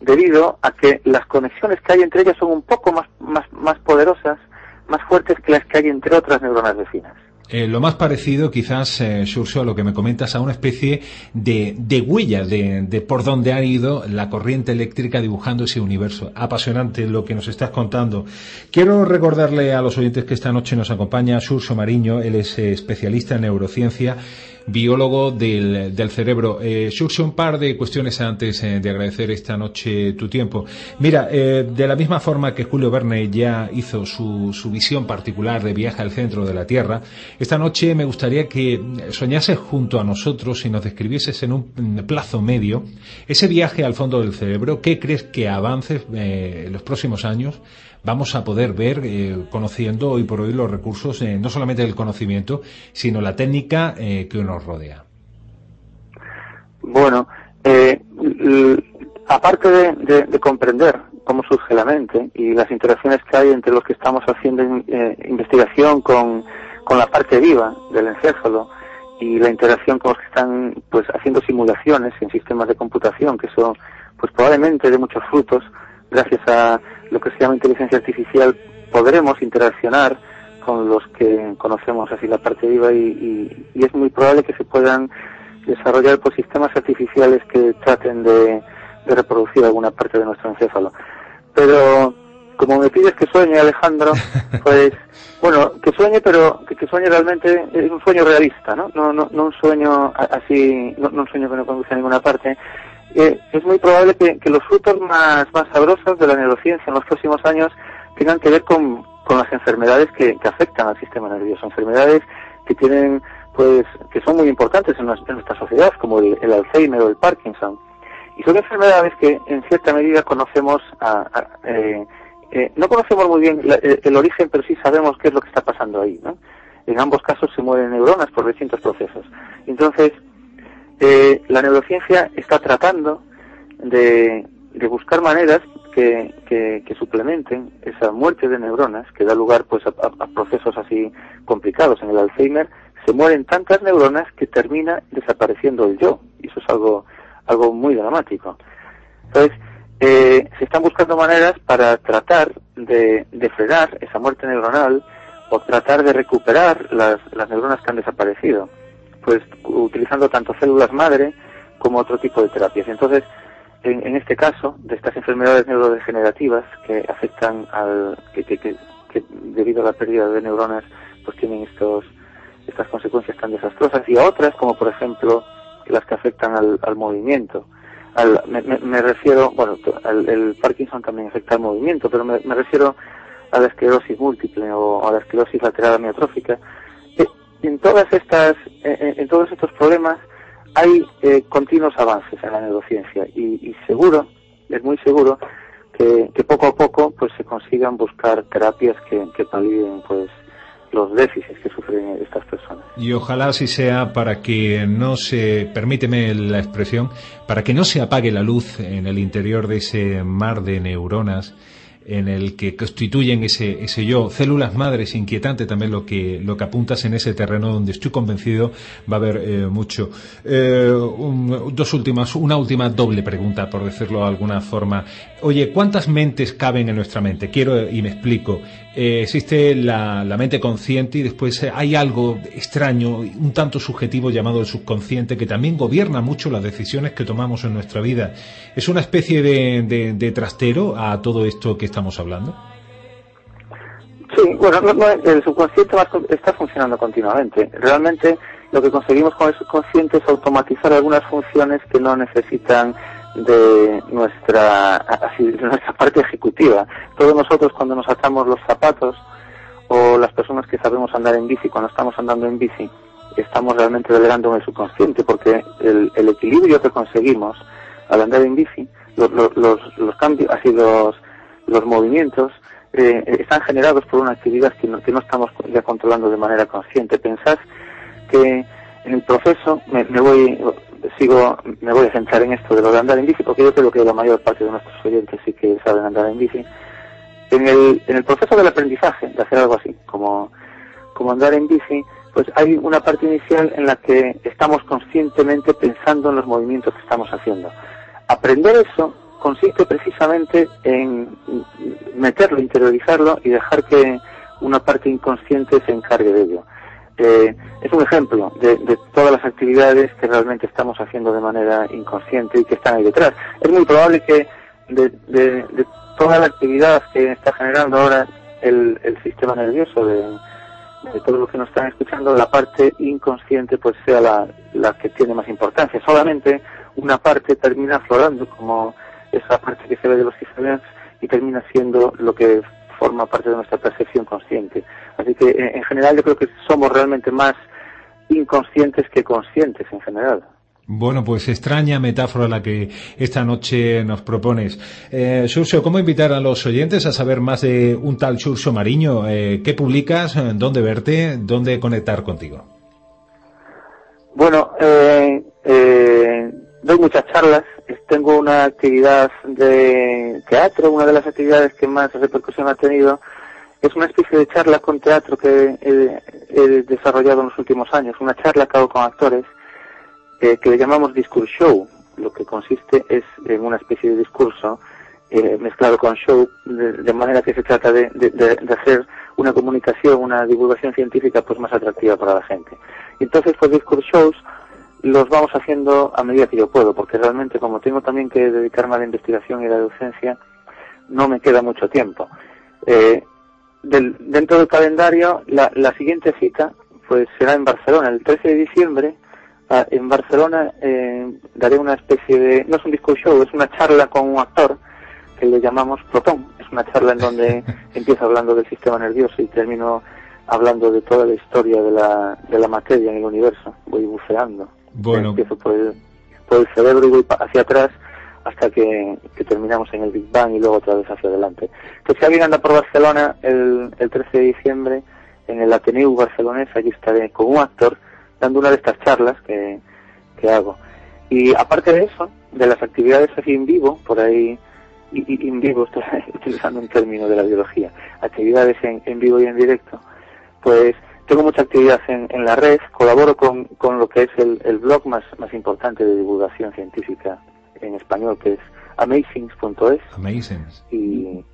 debido a que las conexiones que hay entre ellas son un poco más, más, más poderosas, más fuertes que las que hay entre otras neuronas vecinas. Eh, lo más parecido, quizás, eh, Xurxo, a lo que me comentas, a una especie de, de huella de, de por donde ha ido la corriente eléctrica dibujando ese universo. Apasionante lo que nos estás contando. Quiero recordarle a los oyentes que esta noche nos acompaña Xurxo Mariño, él es eh, especialista en neurociencia, biólogo del, del cerebro. Eh, un par de cuestiones antes eh, de agradecer esta noche tu tiempo. Mira, eh, de la misma forma que Julio Verne ya hizo su, su visión particular de viaje al centro de la Tierra, esta noche me gustaría que soñases junto a nosotros y nos describieses en un plazo medio ese viaje al fondo del cerebro. ¿Qué crees que avances eh, en los próximos años vamos a poder ver eh, conociendo hoy por hoy los recursos, eh, no solamente del conocimiento, sino la técnica eh, que nos rodea? Bueno, eh, aparte de, de- de comprender cómo surge la mente y las interacciones que hay entre los que estamos haciendo eh, investigación con, con la parte viva del encéfalo y la interacción con los que están pues haciendo simulaciones en sistemas de computación que son pues probablemente de muchos frutos gracias a lo que se llama inteligencia artificial podremos interaccionar con los que conocemos así la parte viva y, y- y es muy probable que se puedan desarrollar pues sistemas artificiales que traten de, de reproducir alguna parte de nuestro encéfalo. Pero como me pides que sueñe Alejandro, [LAUGHS] pues bueno, que sueñe, pero que, que sueñe realmente es un sueño realista, ¿no? No, no, no un sueño así, no, no un sueño que no conduce a ninguna parte. Eh, es muy probable que, los frutos más, sabrosos de la neurociencia en los próximos años tengan que ver con, las enfermedades que, afectan al sistema nervioso, enfermedades que tienen, pues, que son muy importantes en, nues- en nuestra sociedad, como el, Alzheimer o el Parkinson. Y son enfermedades que en cierta medida conocemos, a- eh, eh, no conocemos muy bien la- el, el origen, pero sí sabemos qué es lo que está pasando ahí. ¿no? En ambos casos se mueren neuronas por distintos procesos. Entonces, eh, la neurociencia está tratando de, buscar maneras que, suplementen esa muerte de neuronas que da lugar pues a, procesos así complicados. En el Alzheimer se mueren tantas neuronas que termina desapareciendo el yo y eso es algo algo muy dramático. Entonces eh, se están buscando maneras para tratar de, frenar esa muerte neuronal o tratar de recuperar las neuronas que han desaparecido, pues utilizando tanto células madre como otro tipo de terapias. Entonces, en, en este caso, de estas enfermedades neurodegenerativas que afectan al, que, que, que, que debido a la pérdida de neuronas, pues tienen estos, estas consecuencias tan desastrosas y a otras, como por ejemplo las que afectan al, al movimiento. Al, me, me- refiero, bueno, al, el Parkinson también afecta al movimiento, pero me, me refiero a la esclerosis múltiple o a la esclerosis lateral amiotrófica. En todas estas, eh, eh, en todos estos problemas hay eh, continuos avances en la neurociencia y, y seguro, es muy seguro que, poco a poco pues se consigan buscar terapias que, que palien pues los déficits que sufren estas personas. Y ojalá así sea para que no se, permíteme la expresión, para que no se apague la luz en el interior de ese mar de neuronas en el que constituyen ese, ese yo, células madres, inquietante también lo que, lo que apuntas en ese terreno donde estoy convencido va a haber eh, mucho. Eh, dos últimas, una última doble pregunta, por decirlo de alguna forma. Oye, ¿cuántas mentes caben en nuestra mente? Quiero, y me explico. Eh, existe la, la mente consciente y después hay algo extraño, un tanto subjetivo llamado el subconsciente que también gobierna mucho las decisiones que tomamos en nuestra vida. ¿Es una especie de- de trastero a todo esto que estamos hablando? Sí, bueno, el subconsciente está funcionando continuamente. Realmente lo que conseguimos con el subconsciente es automatizar algunas funciones que no necesitan de nuestra, de nuestra [LAUGHS] parte ejecutiva. Todos nosotros cuando nos atamos los zapatos o las personas que sabemos andar en bici, cuando estamos andando en bici, estamos realmente delegando en el subconsciente porque el, equilibrio que conseguimos al andar en bici, los, los, los cambios, así los, los movimientos, eh, están generados por una actividad que no, que no estamos ya controlando de manera consciente. Pensad que en el proceso me, me, voy sigo me voy a centrar en esto de lo de andar en bici porque yo creo que la mayor parte de nuestros oyentes sí que saben andar en bici en el, en el proceso del aprendizaje de hacer algo así como como andar en bici pues hay una parte inicial en la que estamos conscientemente pensando en los movimientos que estamos haciendo aprender eso consiste precisamente en meterlo, interiorizarlo y dejar que una parte inconsciente se encargue de ello. Eh, es un ejemplo de, todas las actividades que realmente estamos haciendo de manera inconsciente y que están ahí detrás. Es muy probable que de, toda la actividad que está generando ahora el, sistema nervioso de, de todos los que nos están escuchando, la parte inconsciente pues sea la, la que tiene más importancia. Solamente una parte termina aflorando como esa parte que se ve de los cifrados y termina siendo lo que forma parte de nuestra percepción consciente. Así que en general yo creo que somos realmente más inconscientes que conscientes en general. Bueno, pues extraña metáfora la que esta noche nos propones. Eh, Surso, ¿cómo invitar a los oyentes a saber más de un tal Surso Mariño? Eh, ¿Qué publicas? ¿Dónde verte? ¿Dónde conectar contigo? Bueno, eh, eh doy muchas charlas, tengo una actividad de teatro, una de las actividades que más repercusión ha tenido es una especie de charla con teatro que he, desarrollado en los últimos años, una charla que hago con actores eh, que le llamamos discourse show, lo que consiste es en una especie de discurso eh, mezclado con show, de, manera que se trata de, hacer una comunicación, una divulgación científica pues más atractiva para la gente. entonces, pues discourse shows los vamos haciendo a medida que yo puedo, porque realmente como tengo también que dedicarme a la investigación y la docencia, no me queda mucho tiempo. Eh, dentro del calendario, la, siguiente cita pues será en Barcelona, el 13 de diciembre. Ah, en Barcelona eh, daré una especie de, no es un disco show, es una charla con un actor que le llamamos Protón. Es una charla en donde [LAUGHS] empiezo hablando del sistema nervioso y termino hablando de toda la historia de la, de la materia en el universo. Voy buceando. Bueno. Empiezo por el, por el cerebro y voy hacia atrás hasta que, terminamos en el Big Bang y luego otra vez hacia adelante. Entonces, si alguien anda por Barcelona el, el 13 de diciembre, en el Ateneu barcelonés, allí estaré con un actor dando una de estas charlas que, que hago. Y aparte de eso, de las actividades así en vivo, por ahí, y, en vivo, estoy [LAUGHS] utilizando un término de la biología, actividades en, en vivo y en directo, pues tengo mucha actividad en, en la red, colaboro con, con lo que es el, el blog más, más importante de divulgación científica en español, que es amazings.es. Amazings. Y,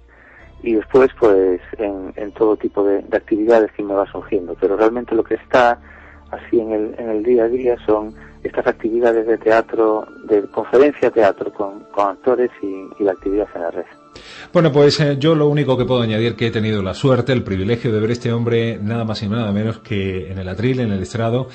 y después, pues, en, en todo tipo de, de, actividades que me va surgiendo. Pero realmente lo que está así en el, en el día a día son estas actividades de teatro, de conferencia teatro con, con actores y, y la actividad en la red. Bueno, pues eh, yo lo único que puedo añadir que he tenido la suerte, el privilegio de ver este hombre nada más y nada menos que en el atril, en el estrado,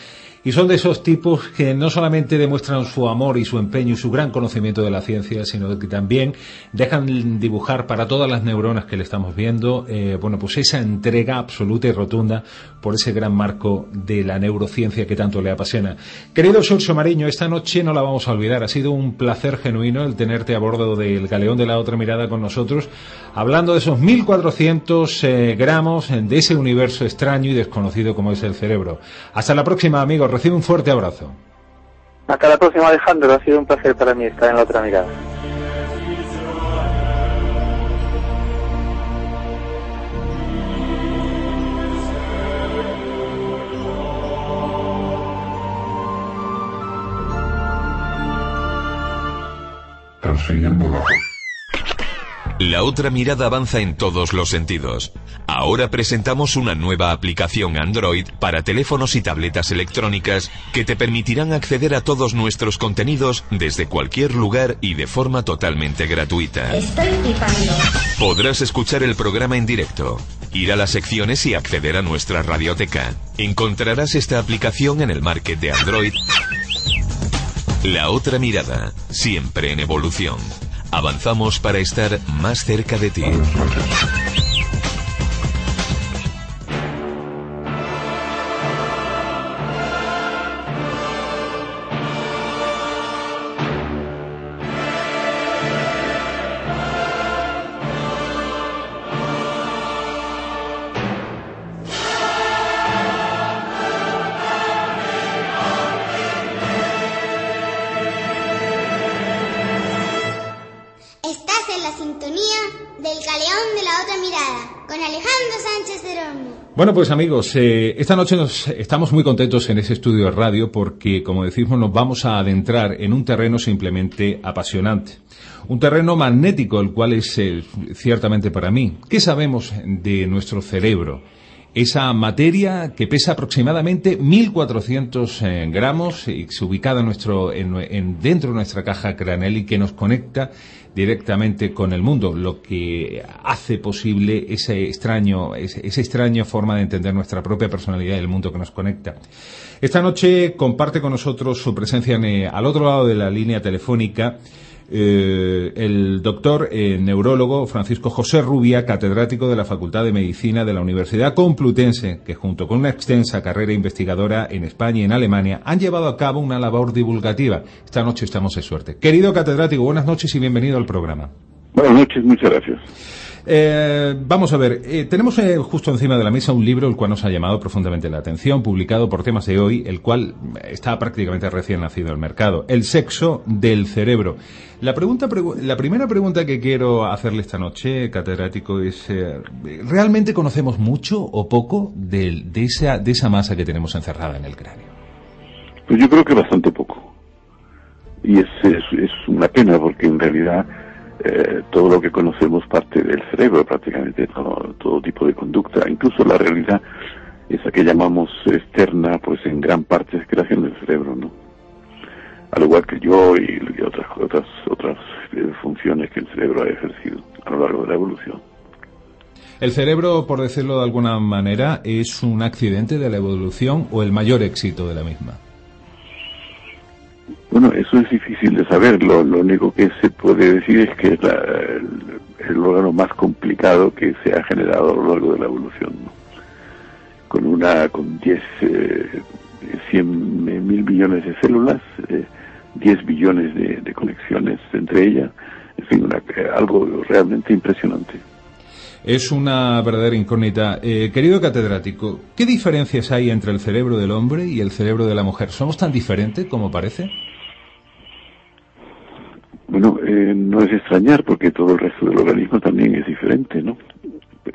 y son de esos tipos que no solamente demuestran su amor y su empeño y su gran conocimiento de la ciencia, sino que también dejan dibujar para todas las neuronas que le estamos viendo, eh, bueno, pues esa entrega absoluta y rotunda por ese gran marco de la neurociencia que tanto le apasiona. Querido Sorso Mariño, esta noche no la vamos a olvidar. Ha sido un placer genuino el tenerte a bordo del galeón de la otra mirada con nosotros, hablando de esos 1400 eh, gramos de ese universo extraño y desconocido como es el cerebro. Hasta la próxima, amigos. Recibe un fuerte abrazo. Hasta la próxima, Alejandro. Ha sido un placer para mí estar en la otra mirada. Transfiriendo la otra mirada avanza en todos los sentidos. Ahora presentamos una nueva aplicación Android para teléfonos y tabletas electrónicas que te permitirán acceder a todos nuestros contenidos desde cualquier lugar y de forma totalmente gratuita. Estoy flipando. Podrás escuchar el programa en directo, ir a las secciones y acceder a nuestra radioteca. Encontrarás esta aplicación en el market de Android. La otra mirada, siempre en evolución. Avanzamos para estar más cerca de ti. Bueno, pues amigos, eh, esta noche nos, estamos muy contentos en ese estudio de radio porque, como decimos, nos vamos a adentrar en un terreno simplemente apasionante. Un terreno magnético, el cual es eh, ciertamente para mí. ¿Qué sabemos de nuestro cerebro? Esa materia que pesa aproximadamente 1.400 eh, gramos y se ubicada en nuestro, en- en- dentro de nuestra caja craneal y que nos conecta directamente con el mundo, lo que hace posible ese extraño, esa extraña forma de entender nuestra propia personalidad y el mundo que nos conecta. Esta noche comparte con nosotros su presencia en, eh, al otro lado de la línea telefónica eh, el doctor eh, neurólogo Francisco José Rubia, catedrático de la Facultad de Medicina de la Universidad Complutense, que junto con una extensa carrera investigadora en España y en Alemania han llevado a cabo una labor divulgativa. Esta noche estamos de suerte. Querido catedrático, buenas noches y bienvenido al programa. Buenas noches, muchas gracias. Eh, vamos a ver, eh, tenemos eh, justo encima de la mesa un libro el cual nos ha llamado profundamente la atención, publicado por temas de hoy, el cual está prácticamente recién nacido al mercado. El sexo del cerebro. La, pregunta, pregu- la primera pregunta que quiero hacerle esta noche, catedrático, es, eh, ¿realmente conocemos mucho o poco del- de, esa, de esa masa que tenemos encerrada en el cráneo? Pues yo creo que bastante poco. Y es, es una pena porque en realidad eh, todo lo que conocemos parte del cerebro, prácticamente todo, todo tipo de conducta, incluso la realidad, esa que llamamos externa, pues en gran parte es creación del cerebro, ¿no? Al igual que yo y, otras otras otras eh, funciones que el cerebro ha ejercido a lo largo de la evolución. ¿El cerebro, por decirlo de alguna manera, es un accidente de la evolución o el mayor éxito de la misma? De saber. Lo, único que se puede decir es que es la- el, órgano más complicado que se ha generado a lo largo de la evolución. Con una, con 10, eh, 100 mil billones de células, eh, 10 billones de, conexiones entre ellas, en fin, una- eh, algo realmente impresionante. Es una verdadera incógnita. Eh, querido catedrático, ¿qué diferencias hay entre el cerebro del hombre y el cerebro de la mujer? ¿Somos tan diferentes como parece? Bueno, eh, no es extrañar porque todo el resto del organismo también es diferente, ¿no?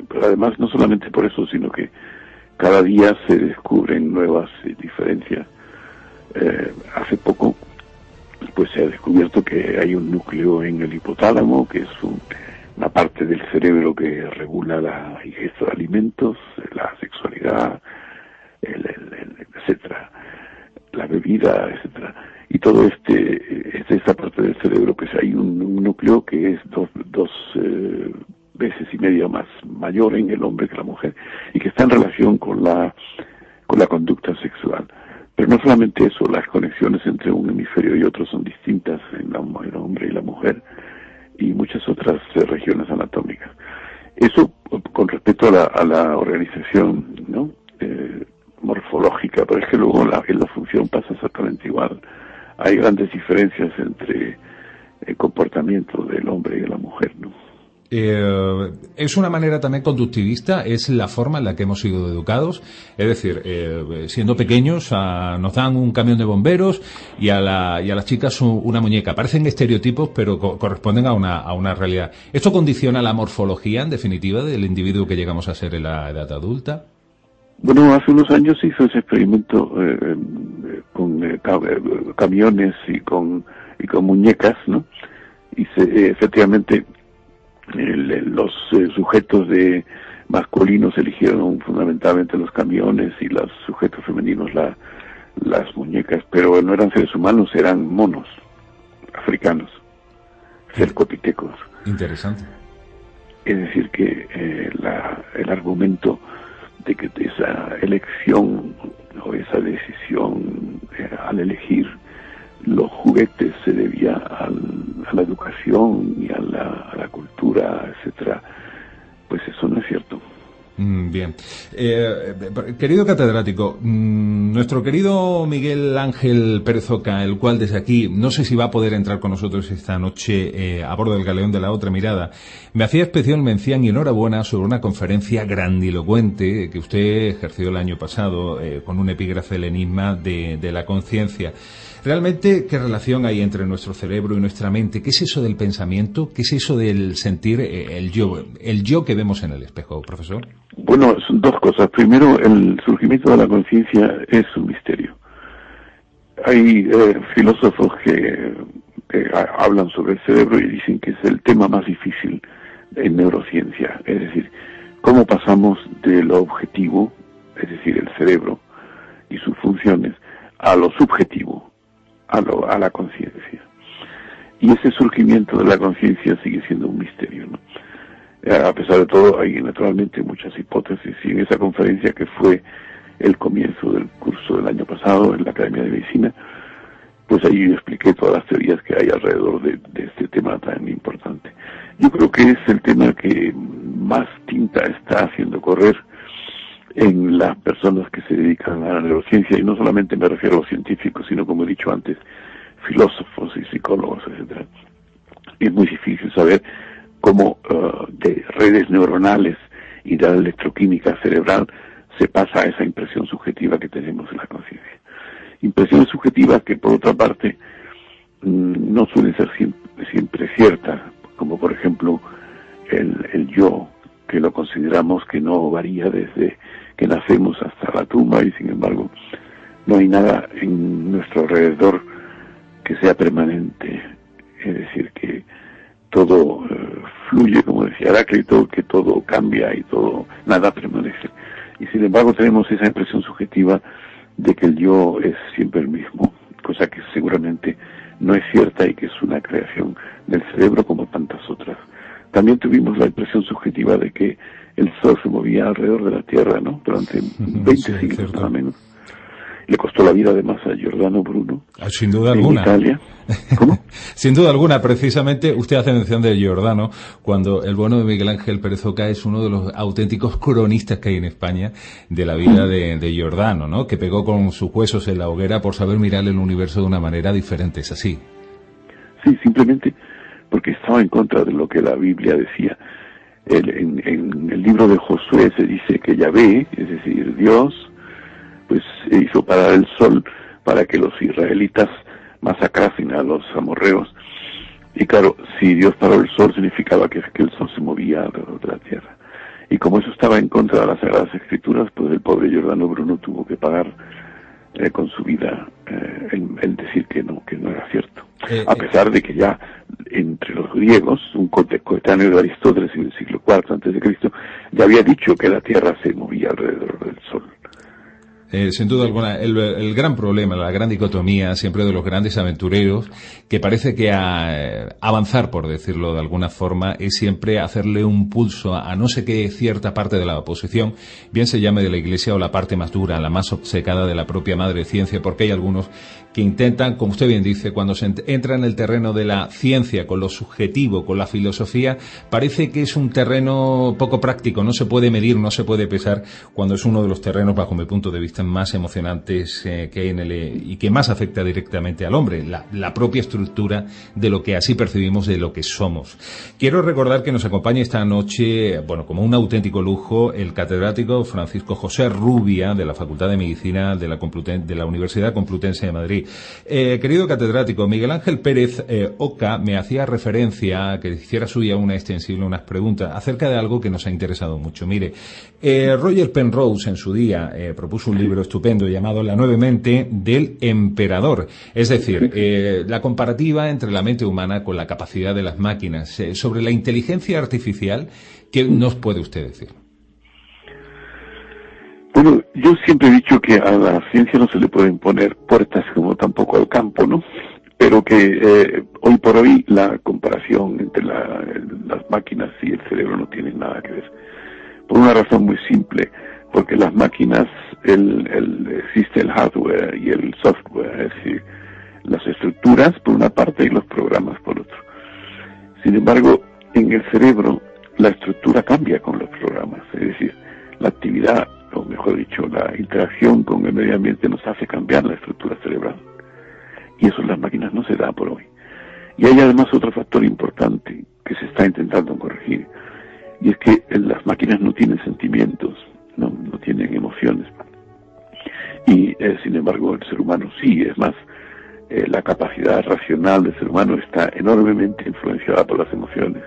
Pero además no solamente por eso, sino que cada día se descubren nuevas eh, diferencias. Eh, hace poco, pues se ha descubierto que hay un núcleo en el hipotálamo, que es un- una parte del cerebro que regula la ingesta de alimentos, la sexualidad, el, el- etcétera, la bebida, etcétera. Y todo este, este- esta parte del cerebro, pues hay un, núcleo que es dos, dos eh, veces y media más mayor en el hombre que la mujer y que está en relación con la con la conducta sexual. Pero no solamente eso, las conexiones entre un hemisferio y otro son distintas en, la, el hombre y la mujer y muchas otras eh, regiones anatómicas. Eso con respecto a la, a la organización. Eh, morfológica, pero es que luego la función pasa exactamente igual. Hay grandes diferencias entre el comportamiento del hombre y de la mujer. ¿no? Eh, es una manera también conductivista, es la forma en la que hemos sido educados. Es decir, eh, siendo pequeños ah, nos dan un camión de bomberos y a, la- y a las chicas un- una muñeca. Parecen estereotipos, pero co- corresponden a a una realidad. ¿Esto condiciona la morfología, en definitiva, del individuo que llegamos a ser en la edad adulta? Bueno, hace unos años se hizo ese experimento eh, eh, con eh, ca- camiones y con, y con muñecas, ¿no? Y se, efectivamente el- los sujetos de masculinos eligieron fundamentalmente los camiones y los sujetos femeninos la, las muñecas, pero no eran seres humanos, eran monos africanos, cercopitecos. Interesante. Es decir, que eh, el argumento que esa elección o esa decisión eh, al elegir los juguetes se debía a la educación y a la, cultura, etcétera, pues eso no es cierto. Mm, bien. Eh, querido catedrático, mm, nuestro querido Miguel Ángel Pérez Oca, el cual desde aquí, no sé si va a poder entrar con nosotros esta noche eh, a bordo del galeón de la otra mirada, me hacía especial mención y enhorabuena sobre una conferencia grandilocuente que usted ejerció el año pasado eh, con un epígrafe del enigma de la conciencia. Realmente, ¿qué relación hay entre nuestro cerebro y nuestra mente? ¿Qué es eso del pensamiento? ¿Qué es eso del sentir eh, el yo, el yo que vemos en el espejo, profesor? Bueno, son dos cosas. Primero, el surgimiento de la conciencia es un misterio. Hay eh, filósofos que, hablan sobre el cerebro y dicen que es el tema más difícil en neurociencia. Es decir, cómo pasamos de lo objetivo, es decir, el cerebro y sus funciones, a lo subjetivo, a, la conciencia. Y ese surgimiento de la conciencia sigue siendo un misterio. ¿no? Eh, a pesar de todo, hay naturalmente muchas hipótesis y en esa conferencia que fue el comienzo del curso del año pasado en la Academia de Medicina, pues ahí expliqué todas las teorías que hay alrededor de, de, este tema tan importante. Yo creo que es el tema que más tinta está haciendo correr en las personas que se dedican a la neurociencia, y no solamente me refiero a los científicos, sino como he dicho antes, filósofos y psicólogos, etcétera. Es muy difícil saber cómo uh, de redes neuronales y de la electroquímica cerebral se pasa a esa impresión subjetiva que tenemos en la conciencia. Impresiones subjetivas que, por otra parte, mm, no suelen ser siempre, siempre ciertas, como por ejemplo el, el yo, que lo consideramos que no varía desde que nacemos hasta la tumba y sin embargo no hay nada en nuestro alrededor que sea permanente. Es decir, que todo eh, fluye, como decía Heráclito, que todo cambia y todo, nada permanece. Y sin embargo tenemos esa impresión subjetiva de que el yo es siempre el mismo, cosa que seguramente no es cierta y que es una creación del cerebro como tantas otras. También tuvimos la impresión subjetiva de que el Sol se movía alrededor de la Tierra, ¿no? Durante 20 siglos, o menos. Le costó la vida además a Giordano Bruno. Ah, sin duda alguna. Italia. ¿Cómo? [LAUGHS] Sin duda alguna, precisamente usted hace mención de Giordano, cuando el bueno de Miguel Ángel Pérez Oca es uno de los auténticos cronistas que hay en España de la vida de, de Giordano, ¿no? Que pegó con sus huesos en la hoguera por saber mirar el universo de una manera diferente, ¿es así? Sí, simplemente porque estaba en contra de lo que la Biblia decía en, el libro de Josué se dice que Yahvé, es decir, Dios, pues hizo parar el sol para que los israelitas masacrasen a los amorreos. Y claro, si Dios paró el sol significaba que, que el sol se movía alrededor de la tierra. Y como eso estaba en contra de las Sagradas Escrituras, pues el pobre Giordano Bruno tuvo que pagar eh, con su vida eh, el, decir que no, que no era cierto. Eh, a pesar de que ya entre los griegos, un coetáneo de Aristóteles en el siglo IV antes de Cristo, ya había dicho que la Tierra se movía alrededor del Sol. Eh, sin duda alguna, el, gran problema, la gran dicotomía siempre de los grandes aventureros, que parece que a, avanzar, por decirlo de alguna forma, es siempre hacerle un pulso a, no sé qué cierta parte de la oposición, bien se llame de la Iglesia o la parte más dura, la más obcecada de la propia madre ciencia, porque hay algunos que intentan, como usted bien dice, cuando se entra en el terreno de la ciencia, con lo subjetivo, con la filosofía, parece que es un terreno poco práctico, no se puede medir, no se puede pesar, cuando es uno de los terrenos, bajo mi punto de vista, más emocionantes eh, que hay en el y que más afecta directamente al hombre, la, propia estructura de lo que así percibimos de lo que somos. Quiero recordar que nos acompaña esta noche, bueno, como un auténtico lujo, el catedrático Francisco José Rubia de la Facultad de Medicina de la, de la Universidad Complutense de Madrid. Eh, querido catedrático, Miguel Ángel Pérez eh, Oca me hacía referencia a que hiciera suya una extensible, unas preguntas acerca de algo que nos ha interesado mucho. Mire, Roger Penrose en su día propuso un libro estupendo llamado La nueve mente del emperador. Es decir, eh, la comparativa entre la mente humana con la capacidad de las máquinas. Eh, sobre la inteligencia artificial, ¿qué nos puede usted decir? Bueno, yo siempre he dicho que a la ciencia no se le pueden poner puertas como tampoco al campo, ¿no? Pero que eh, hoy por hoy la comparación entre las máquinas y el cerebro no tiene nada que ver. Por una razón muy simple, porque las máquinas el, existe el hardware y el software, es decir, las estructuras por una parte y los programas por otro. Sin embargo, en el cerebro la estructura cambia con los programas, es decir, la actividad, o mejor dicho, la interacción con el medio ambiente nos hace cambiar la estructura cerebral. Y eso en las máquinas no se da por hoy. Y hay además otro factor importante que se está intentando corregir, y es que las máquinas no tienen sentimientos, no, no tienen emociones. Y eh, sin embargo el ser humano sí, es más, eh, la capacidad racional del ser humano está enormemente influenciada por las emociones.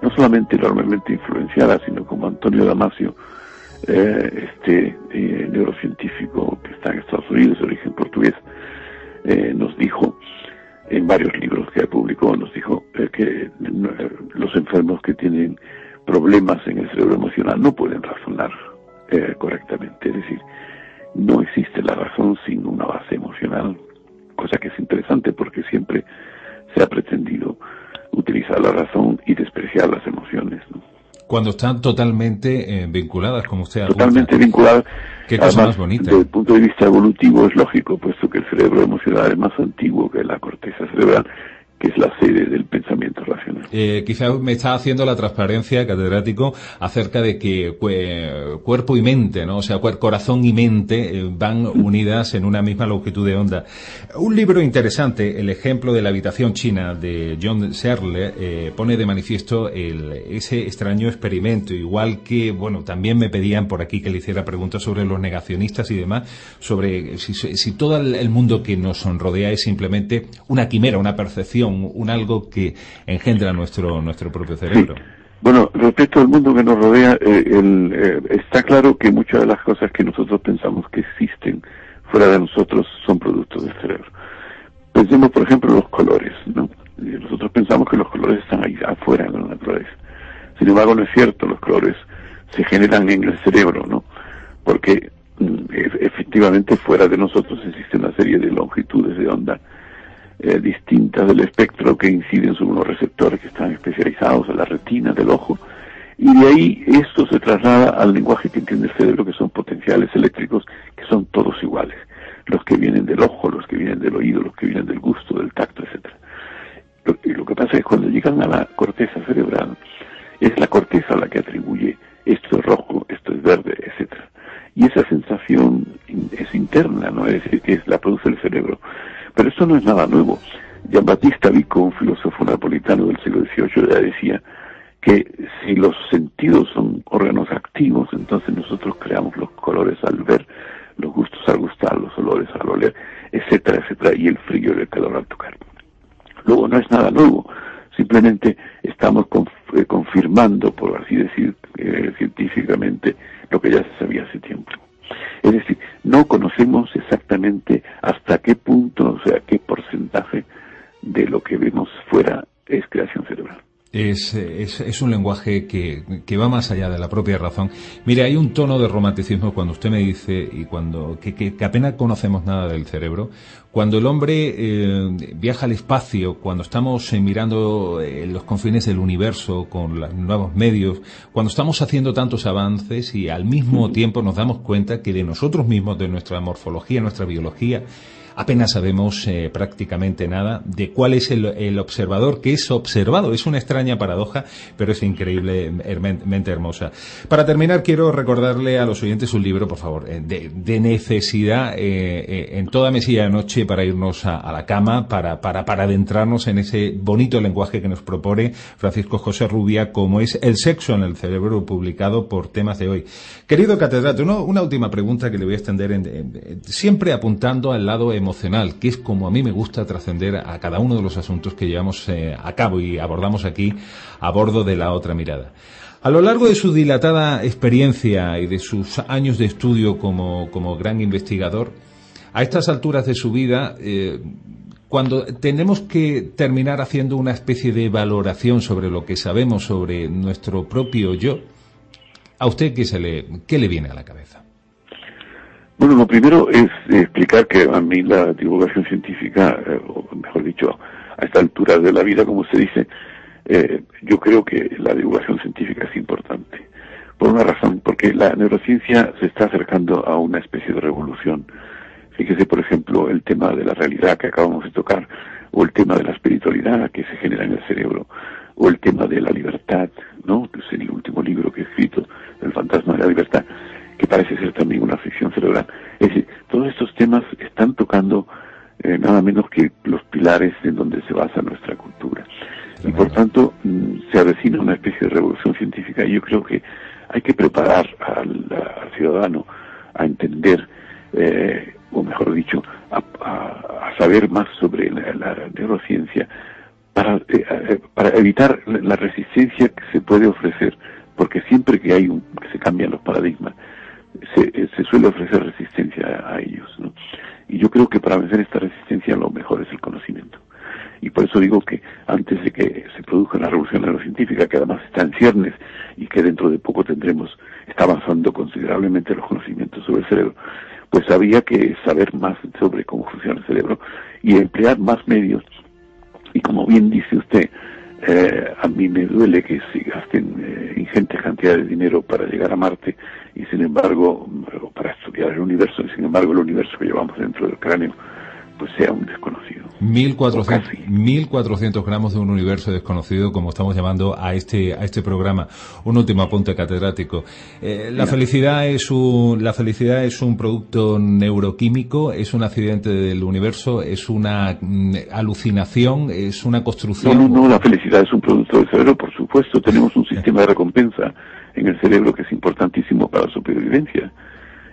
No solamente enormemente influenciada, sino como Antonio Damasio, eh, este neurocientífico que está en Estados Unidos, de origen portugués, nos dijo en varios libros que publicó, nos dijo que los enfermos que tienen problemas en el cerebro emocional no pueden razonar correctamente. Es decir, no existe la razón sin una base emocional cosa que es interesante porque siempre se ha pretendido utilizar la razón y despreciar las emociones. Cuando están totalmente eh, vinculadas, como usted Totalmente vinculadas. Qué cosa más bonita. Desde el punto de vista evolutivo es lógico, puesto que el cerebro emocional es más antiguo que la corteza cerebral que es la sede del pensamiento racional. Eh, quizás me está haciendo la transparencia, catedrático, acerca de que cuerpo y mente, ¿no? O sea, corazón y mente eh, van unidas en una misma longitud de onda. Un libro interesante, El ejemplo de la habitación china, de John Searle, eh, pone de manifiesto ese extraño experimento, igual que, bueno, también me pedían por aquí que le hiciera preguntas sobre los negacionistas y demás, sobre si, si todo el mundo que nos rodea es simplemente una quimera, una percepción, un, algo que engendra nuestro, nuestro propio cerebro. Bueno, respecto al mundo que nos rodea, eh, eh, está claro que muchas de las cosas que nosotros pensamos que existen fuera de nosotros son productos del cerebro. Pensemos, por ejemplo, los colores, ¿no? Nosotros pensamos que los colores están ahí afuera en la naturaleza. Sin embargo, no es cierto, los colores se generan en el cerebro, ¿no? Porque mm, efectivamente fuera de nosotros existe una serie de longitudes de onda eh, distintas del espectro que inciden sobre unos receptores que están especializados en la retina del ojo. Y de ahí esto se traslada al lenguaje que entiende el cerebro, que son potenciales eléctricos, que son todos iguales. Los que vienen del ojo, los que vienen del oído, los que vienen del gusto, del tacto, etcétera. Lo, y lo que pasa es cuando llegan a la corteza cerebral, es la corteza la que atribuye esto es rojo, esto es verde, etcétera. Y esa sensación es interna, ¿no? Es decir, que es, la produce el cerebro. Pero esto no es nada nuevo. Gian Battista Vico, un filósofo napolitano del siglo XVIII, ya decía que si los sentidos son órganos activos, entonces nosotros creamos los colores al ver, los gustos al gustar, los olores al oler, etcétera, etcétera, y el frío y el calor al tocar. Luego no es nada nuevo, simplemente estamos eh, confirmando, por así decir, eh, científicamente, lo que ya se sabía hace tiempo. Es decir, no conocemos exactamente hasta qué punto, o sea, qué porcentaje de lo que vemos fuera es creación cerebral. Es, es, un lenguaje que, que, va más allá de la propia razón. Mire, hay un tono de romanticismo cuando usted me dice y cuando que, que, apenas conocemos nada del cerebro. Cuando el hombre eh, viaja al espacio, cuando estamos eh, mirando eh, los confines del universo con los nuevos medios, cuando estamos haciendo tantos avances y al mismo tiempo nos damos cuenta que de nosotros mismos, de nuestra morfología, nuestra biología, apenas sabemos eh, prácticamente nada de cuál es el, observador que es observado. Es una extraña paradoja, pero es increíblemente hermosa. Para terminar, quiero recordarle a los oyentes un libro, por favor, eh, de, necesidad eh, en toda mesilla de noche para irnos a, la cama, para, adentrarnos en ese bonito lenguaje que nos propone Francisco José Rubia, como es El sexo en el cerebro, publicado por temas de hoy. Querido catedrático, una última pregunta que le voy a extender, siempre apuntando al lado emocional, que es como a mí me gusta trascender a cada uno de los asuntos que llevamos eh, a cabo y abordamos aquí a bordo de la otra mirada. A lo largo de su dilatada experiencia y de sus años de estudio como, gran investigador, a estas alturas de su vida, eh, cuando tenemos que terminar haciendo una especie de valoración sobre lo que sabemos sobre nuestro propio yo, ¿a usted qué, se le, qué le viene a la cabeza? Bueno, lo primero es explicar que a mí la divulgación científica, eh, o mejor dicho, a esta altura de la vida, como se dice, eh, yo creo que la divulgación científica es importante. Por una razón, porque la neurociencia se está acercando a una especie de revolución. Fíjese, por ejemplo, el tema de la realidad que acabamos de tocar, o el tema de la espiritualidad que se genera en el cerebro, o el tema de la libertad, ¿no? Que es el último libro que he escrito, El fantasma de la libertad, que parece ser también una ficción cerebral. Es decir, todos estos temas están tocando eh, nada menos que los pilares en donde se basa nuestra cultura. Y por tanto, mm, se avecina una especie de revolución científica y yo creo que hay que preparar al, ciudadano a entender, eh, o mejor dicho, a, saber más sobre la, neurociencia para, eh, para evitar la resistencia que se puede ofrecer, porque siempre que hay un, que se cambian los paradigmas, se, suele ofrecer resistencia a, ellos. ¿no? Y yo creo que para vencer esta resistencia lo mejor es el conocimiento. Y por eso digo que antes de que se produzca la revolución neurocientífica, que además está en ciernes y que dentro de poco tendremos, está avanzando considerablemente los conocimientos sobre el cerebro, pues había que saber más sobre cómo funciona el cerebro y emplear más medios. Y como bien dice usted, eh, a mí me duele que se gasten eh, ingentes cantidades de dinero para llegar a Marte y sin embargo, para estudiar el universo, y sin embargo el universo que llevamos dentro del cráneo pues sea un desconocido. 1400, gramos de un universo desconocido, como estamos llamando a este, a este programa. Un último apunte catedrático. Eh, la, felicidad es un, la felicidad es un producto neuroquímico, es un accidente del universo, es una mm, alucinación, es una construcción. No, no, no, la felicidad es un producto del cerebro, por supuesto. Tenemos un [LAUGHS] sistema de recompensa en el cerebro que es importantísimo para la supervivencia.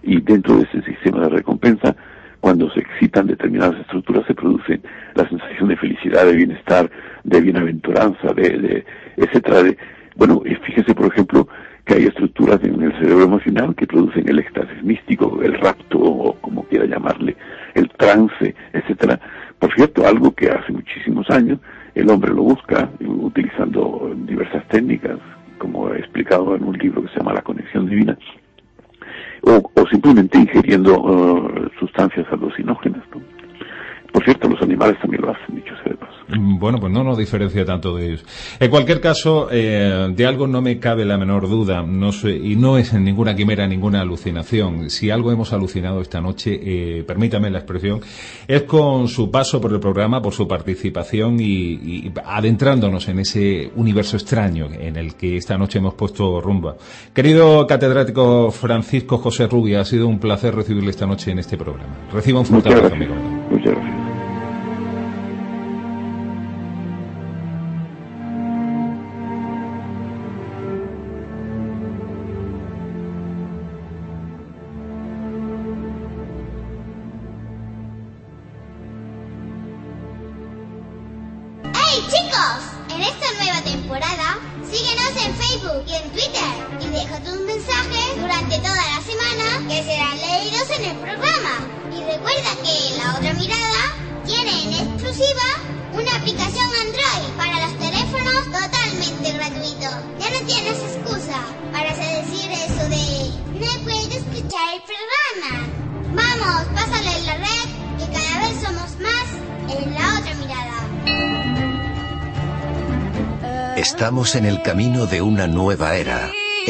Y dentro de ese sistema de recompensa cuando se excitan determinadas estructuras se produce la sensación de felicidad, de bienestar, de bienaventuranza, de, de etcétera. De, bueno, fíjese por ejemplo que hay estructuras en el cerebro emocional que producen el éxtasis místico, el rapto o como quiera llamarle, el trance, etcétera. Por cierto, algo que hace muchísimos años el hombre lo busca utilizando diversas técnicas, como he explicado en un libro que se llama La conexión divina, o, o simplemente ingiriendo uh, sustancias alucinógenas. Por cierto, los animales también lo hacen, dicho sea de paso. Mm, bueno, pues no nos diferencia tanto de ellos. En cualquier caso, eh, de algo no me cabe la menor duda, no sé, y no es en ninguna quimera, ninguna alucinación. Si algo hemos alucinado esta noche, eh, permítame la expresión, es con su paso por el programa, por su participación y, y, adentrándonos en ese universo extraño en el que esta noche hemos puesto rumba. Querido catedrático Francisco José Rubia, ha sido un placer recibirle esta noche en este programa. Reciba un fuerte abrazo, amigo. Muchas gracias.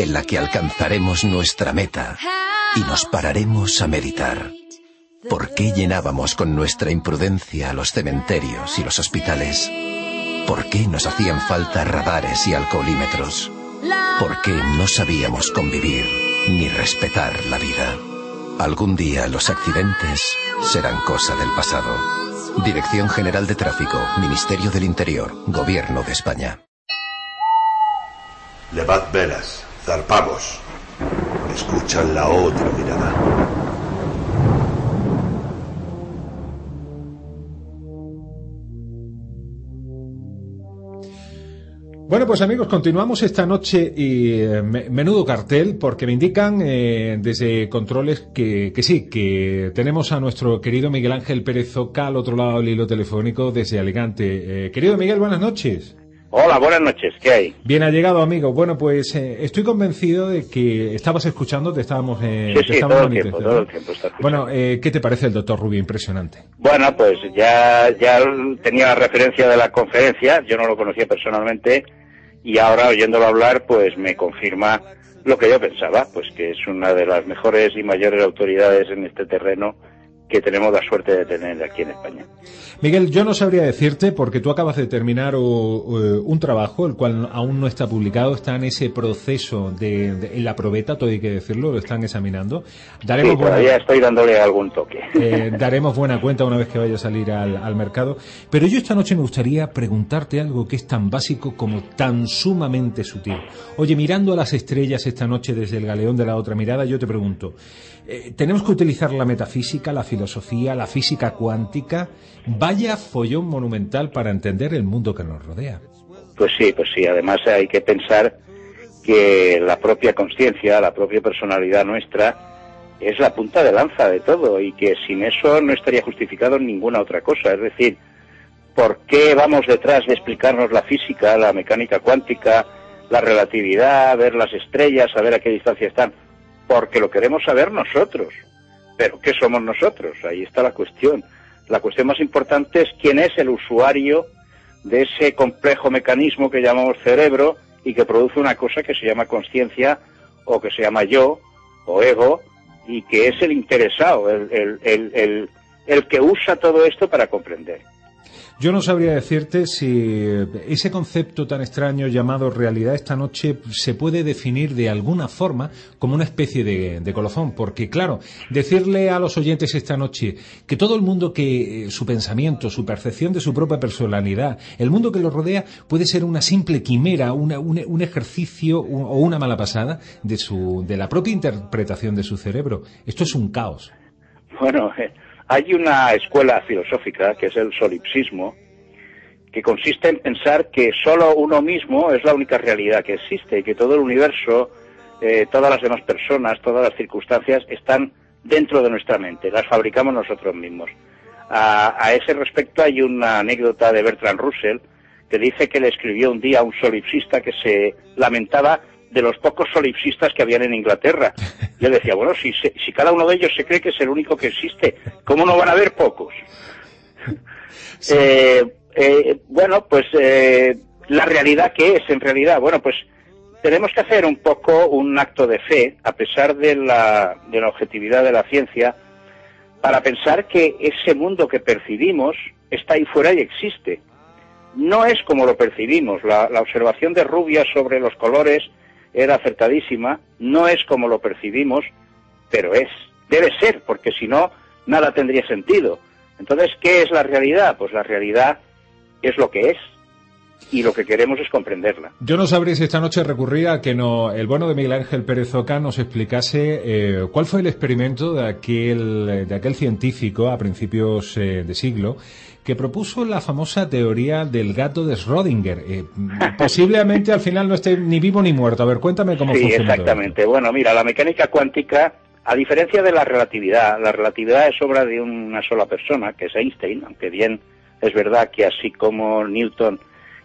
En la que alcanzaremos nuestra meta y nos pararemos a meditar. ¿Por qué llenábamos con nuestra imprudencia los cementerios y los hospitales? ¿Por qué nos hacían falta radares y alcoholímetros? ¿Por qué no sabíamos convivir ni respetar la vida? Algún día los accidentes serán cosa del pasado. Dirección General de Tráfico, Ministerio del Interior, Gobierno de España. Levad velas, Escuchan la otra mirada. Bueno, pues amigos, continuamos esta noche y eh, menudo cartel porque me indican eh, desde controles que, sí, que tenemos a nuestro querido Miguel Ángel Pérez Oca al otro lado del hilo telefónico desde Alicante. Eh, querido Miguel, buenas noches. Hola, buenas noches, ¿qué hay? Bien ha llegado, amigo. Bueno, pues eh, estoy convencido de que estabas escuchando, te estábamos... Eh, sí, sí, todo el, tiempo, todo el tiempo, Bueno, eh, ¿qué te parece el doctor Rubio? Impresionante. Bueno, pues ya, ya tenía la referencia de la conferencia, yo no lo conocía personalmente, y ahora oyéndolo hablar, pues me confirma lo que yo pensaba, pues que es una de las mejores y mayores autoridades en este terreno que tenemos la suerte de tener aquí en España. Miguel, yo no sabría decirte porque tú acabas de terminar un trabajo, el cual aún no está publicado, está en ese proceso de, en la probeta, todo hay que decirlo, lo están examinando. Daremos sí, todavía estoy dándole algún toque. Eh, daremos buena cuenta una vez que vaya a salir al, al mercado. Pero yo esta noche me gustaría preguntarte algo que es tan básico como tan sumamente sutil. Oye, mirando a las estrellas esta noche desde el galeón de la otra mirada, yo te pregunto, eh, tenemos que utilizar la metafísica, la filosofía, la física cuántica. Vaya follón monumental para entender el mundo que nos rodea. Pues sí, pues sí. Además hay que pensar que la propia conciencia, la propia personalidad nuestra es la punta de lanza de todo y que sin eso no estaría justificado ninguna otra cosa. Es decir, ¿por qué vamos detrás de explicarnos la física, la mecánica cuántica, la relatividad, ver las estrellas, saber a qué distancia están? Porque lo queremos saber nosotros. Pero ¿qué somos nosotros? Ahí está la cuestión. La cuestión más importante es quién es el usuario de ese complejo mecanismo que llamamos cerebro y que produce una cosa que se llama conciencia o que se llama yo o ego y que es el interesado, el, el, que usa todo esto para comprender. Yo no sabría decirte si ese concepto tan extraño llamado realidad esta noche se puede definir de alguna forma como una especie de, colofón, porque claro, decirle a los oyentes esta noche que todo el mundo que eh, su pensamiento, su percepción de su propia personalidad, el mundo que lo rodea puede ser una simple quimera, un, ejercicio o una mala pasada de, su, de la propia interpretación de su cerebro. Esto es un caos. Bueno, eh, hay una escuela filosófica que es el solipsismo, que consiste en pensar que solo uno mismo es la única realidad que existe y que todo el universo, eh, todas las demás personas, todas las circunstancias están dentro de nuestra mente, las fabricamos nosotros mismos. A, a, ese respecto hay una anécdota de Bertrand Russell que dice que le escribió un día a un solipsista que se lamentaba de los pocos solipsistas que habían en Inglaterra. Y él decía, bueno, si, si cada uno de ellos se cree que es el único que existe, ¿cómo no van a haber pocos? [LAUGHS] Eh, eh, bueno, pues eh, la realidad qué es en realidad, bueno, pues tenemos que hacer un poco un acto de fe, a pesar de la, de la objetividad de la ciencia, para pensar que ese mundo que percibimos está ahí fuera y existe. No es como lo percibimos. La, la observación de Rubia sobre los colores era acertadísima, no es como lo percibimos, pero es, debe ser, porque si no, nada tendría sentido. Entonces, ¿qué es la realidad? Pues la realidad es lo que es, y lo que queremos es comprenderla. Yo no sabría si esta noche recurría a que no, el bueno de Miguel Ángel Pérez Oca nos explicase eh, cuál fue el experimento de aquel, de aquel científico a principios eh, de siglo que propuso la famosa teoría del gato de Schrödinger. Eh, posiblemente al final no esté ni vivo ni muerto. A ver, cuéntame cómo sí, funciona. Exactamente. Bueno, mira, la mecánica cuántica, a diferencia de la relatividad, la relatividad es obra de una sola persona, que es Einstein, aunque bien es verdad que así como Newton,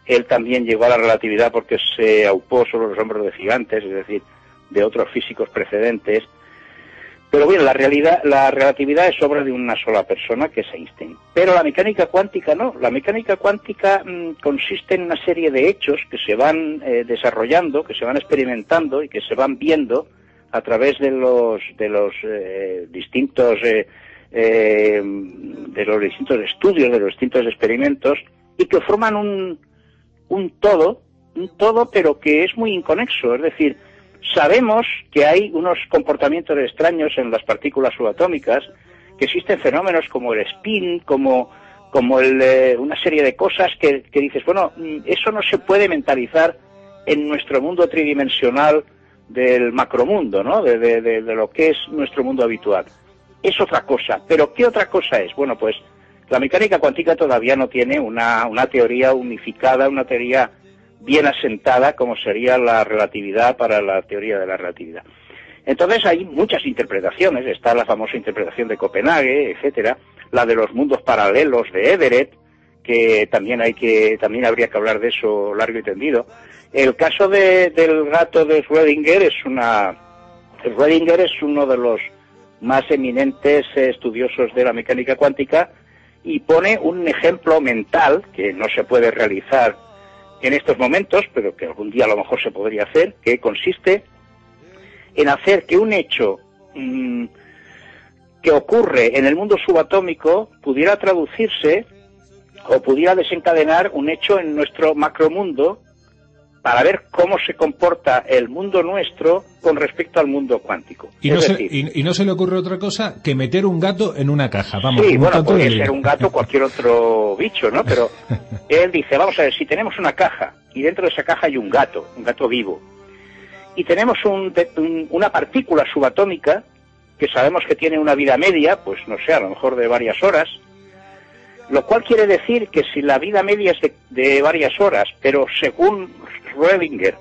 él también llegó a la relatividad porque se aupó sobre los hombros de gigantes, es decir, de otros físicos precedentes. Pero bien, la realidad, la relatividad es obra de una sola persona, que es Einstein. Pero la mecánica cuántica no. La mecánica cuántica mm, consiste en una serie de hechos que se van eh, desarrollando, que se van experimentando y que se van viendo a través de los de los eh, distintos eh, de los distintos estudios, de los distintos experimentos y que forman un, un todo, un todo, pero que es muy inconexo. Es decir, Sabemos que hay unos comportamientos extraños en las partículas subatómicas, que existen fenómenos como el spin, como, como el, eh, una serie de cosas que, que, dices, bueno, mm, eso no se puede mentalizar en nuestro mundo tridimensional del macromundo, ¿no? De, de, de, de, lo que es nuestro mundo habitual. Es otra cosa. Pero ¿qué otra cosa es? Bueno, pues la mecánica cuántica todavía no tiene una, una teoría unificada, una teoría bien asentada como sería la relatividad para la teoría de la relatividad. Entonces hay muchas interpretaciones, está la famosa interpretación de Copenhague, etcétera, la de los mundos paralelos de Everett, que también hay que, también habría que hablar de eso largo y tendido. El caso de- del gato de Schrödinger es una, Schrödinger es uno de los más eminentes estudiosos de la mecánica cuántica y pone un ejemplo mental que no se puede realizar en estos momentos, pero que algún día a lo mejor se podría hacer, que consiste en hacer que un hecho mm, que ocurre en el mundo subatómico pudiera traducirse o pudiera desencadenar un hecho en nuestro macromundo para ver cómo se comporta el mundo nuestro con respecto al mundo cuántico. Y no, es se, decir, y, y no se le ocurre otra cosa que meter un gato en una caja. Vamos, sí, bueno, podría ser un gato cualquier otro bicho, ¿no? Pero [LAUGHS] él dice, vamos a ver, si tenemos una caja y dentro de esa caja hay un gato, un gato vivo, y tenemos un un- una partícula subatómica que sabemos que tiene una vida media, pues no sé, a lo mejor de varias horas, lo cual quiere decir que si la vida media es de, de varias horas, pero según Schrödinger,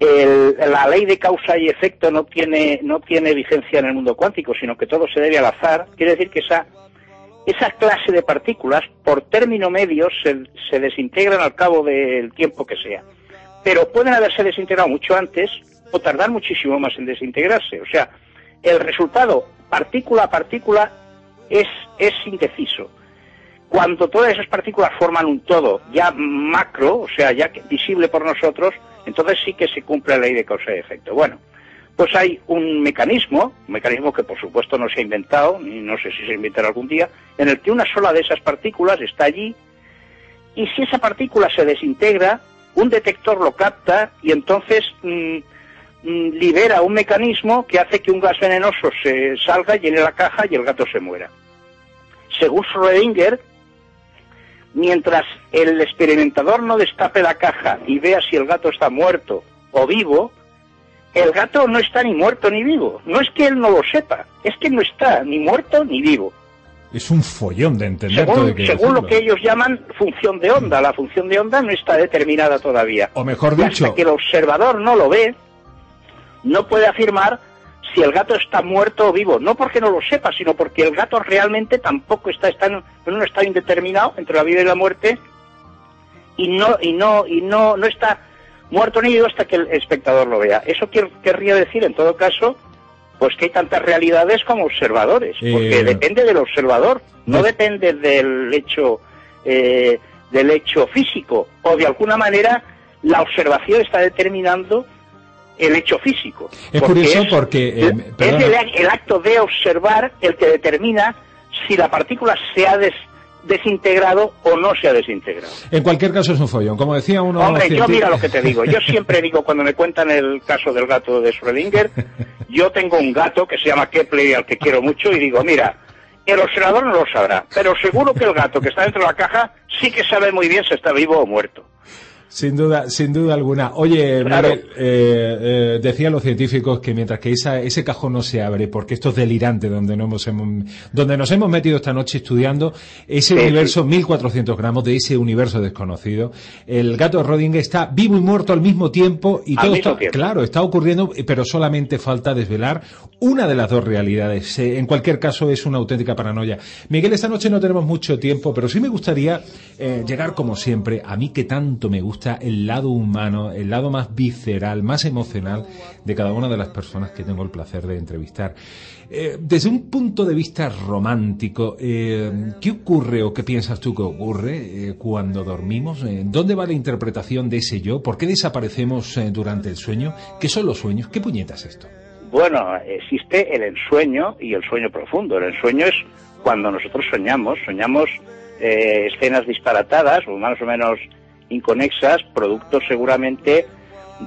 el- la ley de causa y efecto no tiene, no tiene vigencia en el mundo cuántico, sino que todo se debe al azar, quiere decir que esa, esa clase de partículas, por término medio, se, se desintegran al cabo del tiempo que sea. Pero pueden haberse desintegrado mucho antes o tardar muchísimo más en desintegrarse. O sea, el resultado partícula a partícula es, es indeciso. Cuando todas esas partículas forman un todo ya macro, o sea, ya visible por nosotros, entonces sí que se cumple la ley de causa y efecto. Bueno, pues hay un mecanismo, un mecanismo que por supuesto no se ha inventado, ni no sé si se inventará algún día, en el que una sola de esas partículas está allí y si esa partícula se desintegra, un detector lo capta y entonces mm, mm, libera un mecanismo que hace que un gas venenoso se salga, llene la caja y el gato se muera. Según Schrödinger, mientras el experimentador no destape la caja y vea si el gato está muerto o vivo, el gato no está ni muerto ni vivo. No es que él no lo sepa, es que no está ni muerto ni vivo. Es un follón de entender Según, hay que según lo que ellos llaman función de onda, la función de onda no está determinada todavía. O mejor dicho, hasta que el observador no lo ve, no puede afirmar si el gato está muerto o vivo. No porque no lo sepa, sino porque el gato realmente tampoco está, está en un estado indeterminado entre la vida y la muerte y no y no y no no está muerto ni vivo hasta que el espectador lo vea. Eso quer- querría decir, en todo caso, pues que hay tantas realidades como observadores, porque depende del observador, no de- depende del hecho eh, del hecho físico o de alguna manera la observación está determinando el hecho físico. Es Porque curioso es- porque, eh, es el, el acto de observar el que determina si la partícula se ha des- desintegrado o no se ha desintegrado. En cualquier caso es un follón. Como decía uno... Hombre, yo mira lo que te digo. Yo [LAUGHS] siempre digo, cuando me cuentan el caso del gato de Schrödinger, yo tengo un gato que se llama Kepler y al que quiero mucho y digo, mira, el observador no lo sabrá, pero seguro que el gato que está dentro de la caja sí que sabe muy bien si está vivo o muerto. Sin duda, sin duda alguna. Oye, Claro. Miguel, eh, eh, decían los científicos que mientras que esa, ese cajón no se abre, porque esto es delirante donde, no hemos, donde nos hemos metido esta noche estudiando ese Sí, universo, 1400 gramos de ese universo desconocido, el gato de Rodinger está vivo y muerto al mismo tiempo y todo está, tiempo. claro, está ocurriendo, pero solamente falta desvelar una de las dos realidades. Eh, en cualquier caso es una auténtica paranoia. Miguel, esta noche no tenemos mucho tiempo, pero sí me gustaría eh, llegar como siempre, a mí que tanto me gusta el lado humano, el lado más visceral, más emocional de cada una de las personas que tengo el placer de entrevistar. Eh, desde un punto de vista romántico, eh, ¿qué ocurre o qué piensas tú que ocurre eh, cuando dormimos? ¿Dónde va la interpretación de ese yo? ¿Por qué desaparecemos durante el sueño? ¿Qué son los sueños? ¿Qué puñetas es esto? Bueno, existe el ensueño y el sueño profundo. El ensueño es cuando nosotros soñamos, soñamos escenas disparatadas o más o menos inconexas, producto seguramente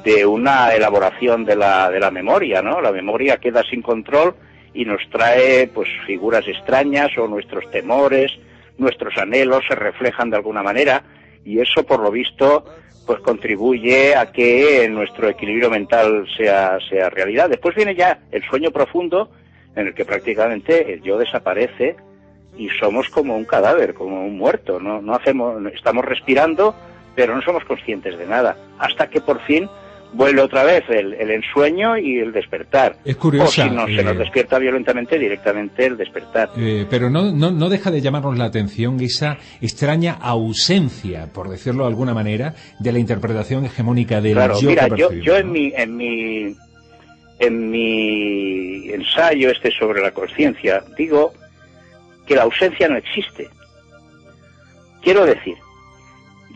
de una elaboración de la, de la memoria, ¿no? La memoria queda sin control y nos trae pues figuras extrañas o nuestros temores, nuestros anhelos se reflejan de alguna manera y eso por lo visto pues contribuye a que nuestro equilibrio mental sea, sea realidad. Después viene ya el sueño profundo en el que prácticamente el yo desaparece y somos como un cadáver, como un muerto, no, no hacemos, estamos respirando, pero no somos conscientes de nada, hasta que por fin vuelve otra vez el, el ensueño y el despertar. Es curiosa, O si no, se nos eh, despierta violentamente directamente el despertar. Eh, pero no, no, no deja de llamarnos la atención esa extraña ausencia, por decirlo de alguna manera, de la interpretación hegemónica del Claro, yo mira, que yo, percibimos, yo ¿no? en mi, en mi en mi ensayo este sobre la conciencia digo que la ausencia no existe. Quiero decir,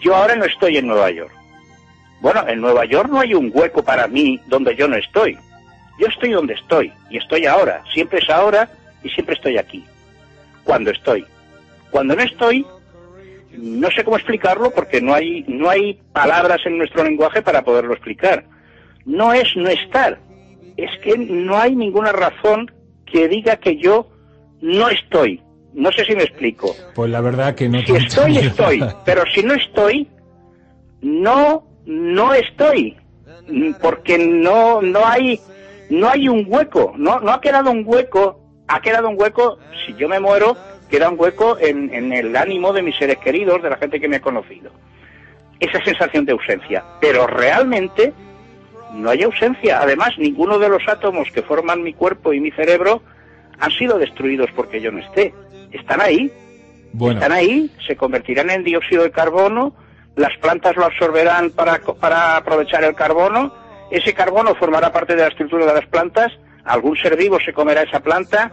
yo ahora no estoy en Nueva York. Bueno, en Nueva York no hay un hueco para mí donde yo no estoy. Yo estoy donde estoy y estoy ahora. Siempre es ahora y siempre estoy aquí. Cuando estoy. Cuando no estoy, no sé cómo explicarlo porque no hay, no hay palabras en nuestro lenguaje para poderlo explicar. No es no estar. Es que no hay ninguna razón que diga que yo no estoy. No sé si me explico. Pues la verdad que no Si estoy, estoy. Pero si no estoy, no, no estoy. Porque no, no hay, no hay un hueco. No, no ha quedado un hueco. Ha quedado un hueco, si yo me muero, queda un hueco en, en el ánimo de mis seres queridos, de la gente que me ha conocido. Esa sensación de ausencia. Pero realmente no hay ausencia. Además, ninguno de los átomos que forman mi cuerpo y mi cerebro han sido destruidos porque yo no esté. Están ahí, Bueno, están ahí, se convertirán en dióxido de carbono, las plantas lo absorberán para, para aprovechar el carbono, ese carbono formará parte de la estructura de las plantas, algún ser vivo se comerá esa planta,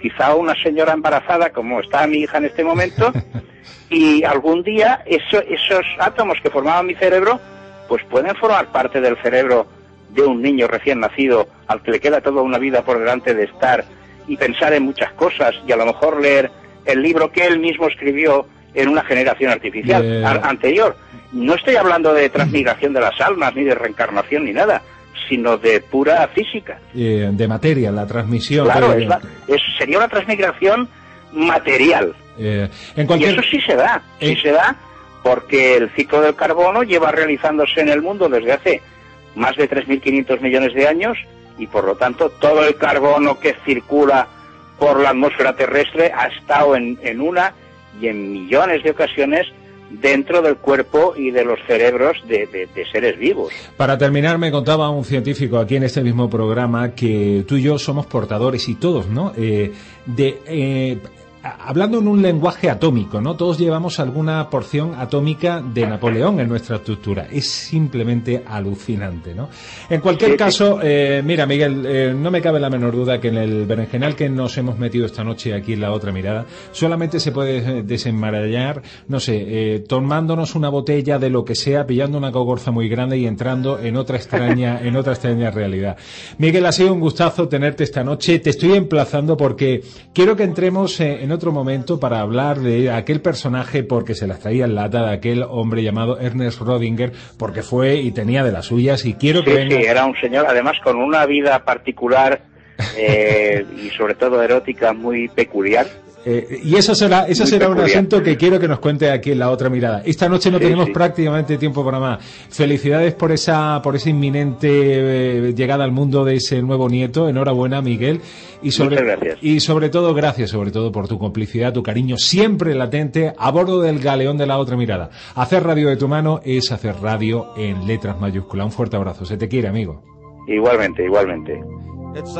quizá una señora embarazada como está mi hija en este momento, [LAUGHS] y algún día eso- esos átomos que formaban mi cerebro, pues pueden formar parte del cerebro de un niño recién nacido al que le queda toda una vida por delante de estar y pensar en muchas cosas y a lo mejor leer el libro que él mismo escribió en una generación artificial anterior. No estoy hablando de transmigración de las almas, ni de reencarnación, ni nada, sino de pura física. eh, de materia, la transmisión. Claro, que- es la- es- sería una transmigración material. eh, en Y eso sí se da, sí Eh. se da, porque el ciclo del carbono lleva realizándose en el mundo desde hace más de 3.500 millones de años y por lo tanto todo el carbono que circula por la atmósfera terrestre ha estado en, en una y en millones de ocasiones dentro del cuerpo y de los cerebros de, seres vivos. Para terminar, me contaba un científico aquí en este mismo programa que tú y yo somos portadores y todos, ¿no? Eh, de eh, hablando en un lenguaje atómico, ¿no? Todos llevamos alguna porción atómica de Napoleón en nuestra estructura. Es simplemente alucinante, ¿no? En cualquier Sí, sí. caso, eh, mira, Miguel, eh, no me cabe la menor duda que en el berenjenal que nos hemos metido esta noche aquí en la otra mirada, solamente se puede eh, desenmarañar, no sé, eh, tomándonos una botella de lo que sea, pillando una cogorza muy grande y entrando en otra extraña, [LAUGHS] en otra extraña realidad. Miguel, ha sido un gustazo tenerte esta noche. Te estoy emplazando porque quiero que entremos eh, en otro momento para hablar de aquel personaje porque se las traía en lata de aquel hombre llamado Ernest Rodinger, porque fue y tenía de las suyas y quiero que Sí, venga. sí, era un señor además con una vida particular eh, y sobre todo erótica muy peculiar. Eh, y eso será, eso será un asunto que quiero que nos cuente aquí en la otra mirada. Esta noche no Sí, tenemos sí. prácticamente tiempo para más. Felicidades por esa, por esa inminente eh, llegada al mundo de ese nuevo nieto. Enhorabuena, Miguel. Y sobre, Muchas gracias. y sobre todo, gracias sobre todo por tu complicidad, tu cariño siempre latente a bordo del galeón de la otra mirada. Hacer radio de tu mano es hacer radio en letras mayúsculas. Un fuerte abrazo. Se te quiere, amigo. Igualmente, igualmente. It's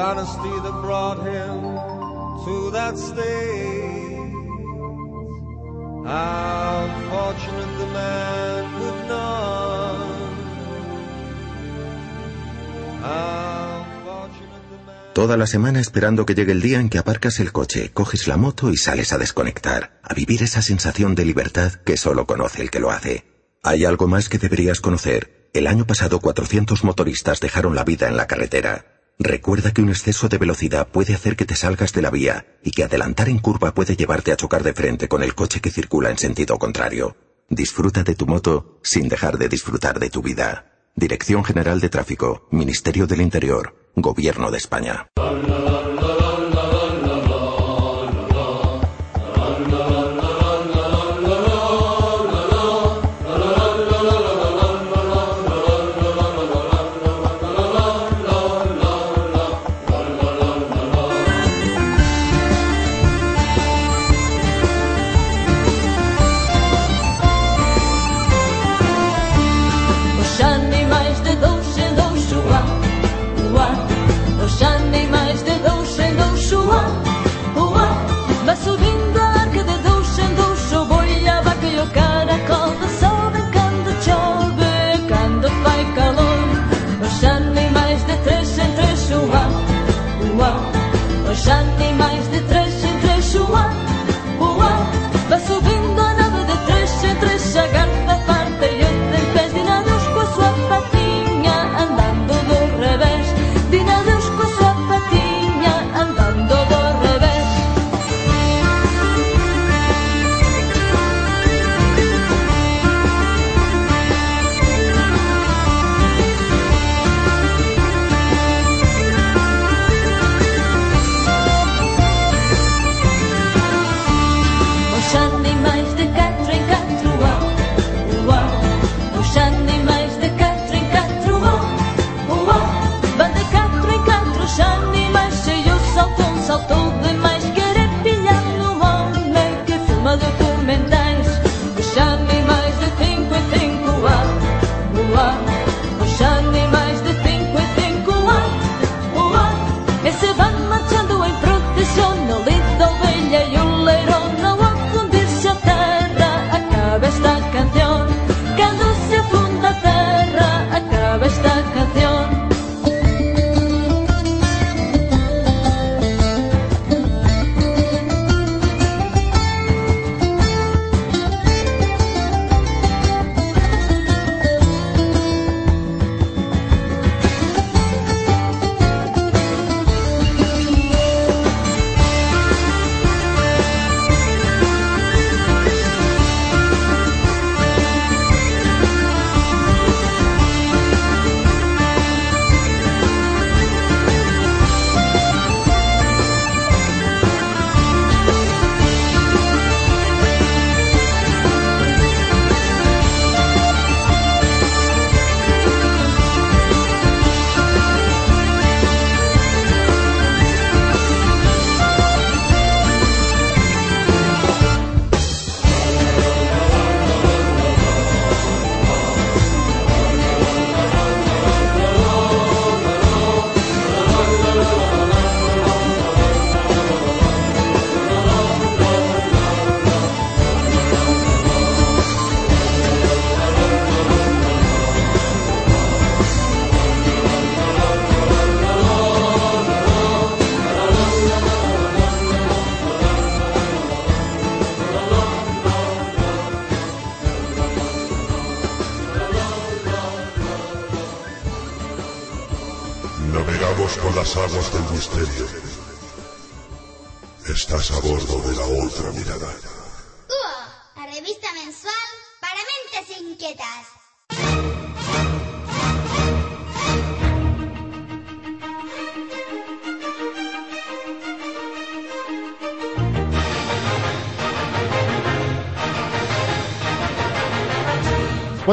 Toda la semana esperando que llegue el día en que aparcas el coche, coges la moto y sales a desconectar, a vivir esa sensación de libertad que solo conoce el que lo hace. Hay algo más que deberías conocer. El año pasado 400 motoristas dejaron la vida en la carretera. Recuerda que un exceso de velocidad puede hacer que te salgas de la vía y que adelantar en curva puede llevarte a chocar de frente con el coche que circula en sentido contrario. Disfruta de tu moto sin dejar de disfrutar de tu vida. Dirección General de Tráfico, Ministerio del Interior, Gobierno de España.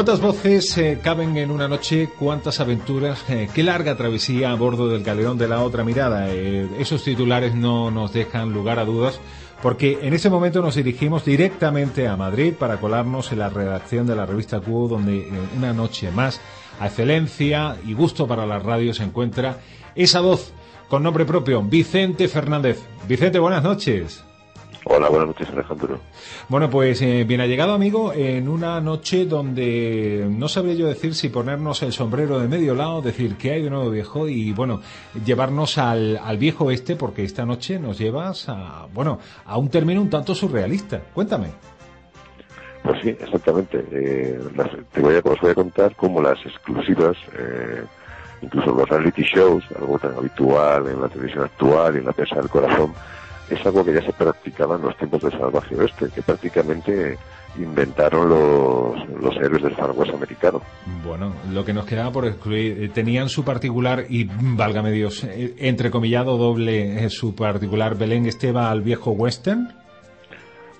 ¿Cuántas voces eh, caben en una noche? ¿Cuántas aventuras? Eh, ¿Qué larga travesía a bordo del galeón de la otra mirada? Eh, esos titulares no nos dejan lugar a dudas porque en ese momento nos dirigimos directamente a Madrid para colarnos en la redacción de la revista Q donde una noche más, a excelencia y gusto para la radio, se encuentra esa voz con nombre propio, Vicente Fernández. Vicente, buenas noches. Hola, buenas noches, Alejandro. Bueno, pues eh, bien ha llegado, amigo, en una noche donde no sabría yo decir si ponernos el sombrero de medio lado, decir que hay de nuevo viejo y, bueno, llevarnos al, al viejo este, porque esta noche nos llevas a, bueno, a un término un tanto surrealista. Cuéntame. Pues sí, exactamente. Eh, las, te voy a, os voy a contar cómo las exclusivas, eh, incluso los reality shows, algo tan habitual en la televisión actual y en la prensa del corazón, es algo que ya se practicaba en los tiempos del salvaje oeste, que prácticamente inventaron los, los héroes del Far West americano. Bueno, lo que nos quedaba por excluir, eh, tenían su particular, y válgame Dios, eh, entrecomillado doble, eh, su particular Belén Esteba al viejo western.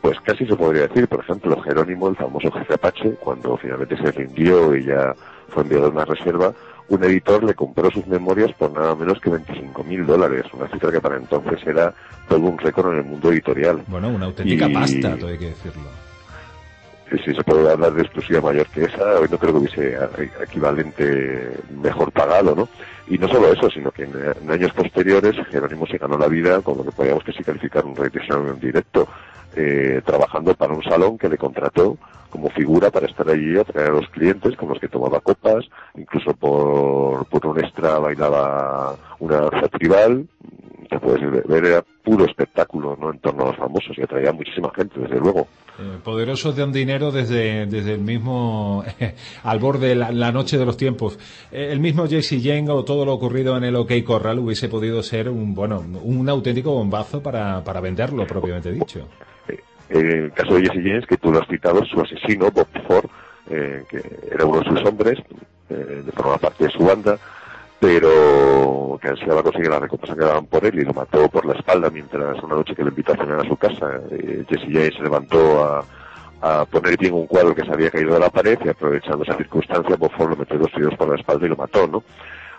Pues casi se podría decir, por ejemplo, Jerónimo, el famoso jefe Apache, cuando finalmente se rindió y ya fue enviado a una reserva, un editor le compró sus memorias por nada menos que 25 mil dólares, una cifra que para entonces era todo un récord en el mundo editorial. Bueno, una auténtica Y- pasta, todo hay que decirlo. Si se puede hablar de exclusiva mayor que esa, hoy no creo que hubiese equivalente mejor pagado, ¿no? Y no solo eso, sino que en, en años posteriores Jerónimo se ganó la vida con lo que podríamos que sí calificar un show en directo, eh, trabajando para un salón que le contrató como figura para estar allí a traer a los clientes con los que tomaba copas, incluso por, por un extra bailaba una danza tribal, que puedes ver, era puro espectáculo, ¿no? En torno a los famosos y atraía muchísima gente, desde luego. Eh, poderosos de un dinero desde, desde el mismo, [LAUGHS] al borde de la, noche de los tiempos. Eh, el mismo Jesse Jane o todo lo ocurrido en el OK Corral hubiese podido ser un, bueno, un auténtico bombazo para, para venderlo, propiamente dicho. En el caso de Jesse James, que tú lo has citado, su asesino, Bob Ford, eh, que era uno de sus hombres, eh, de formaba parte de su banda, pero que ansiaba conseguir la recompensa que daban por él y lo mató por la espalda mientras una noche que le invitó a cenar a su casa. Eh, Jesse James se levantó a, a poner bien un cuadro que se había caído de la pared y aprovechando esa circunstancia, Bob Ford lo metió dos tiros por la espalda y lo mató, ¿no?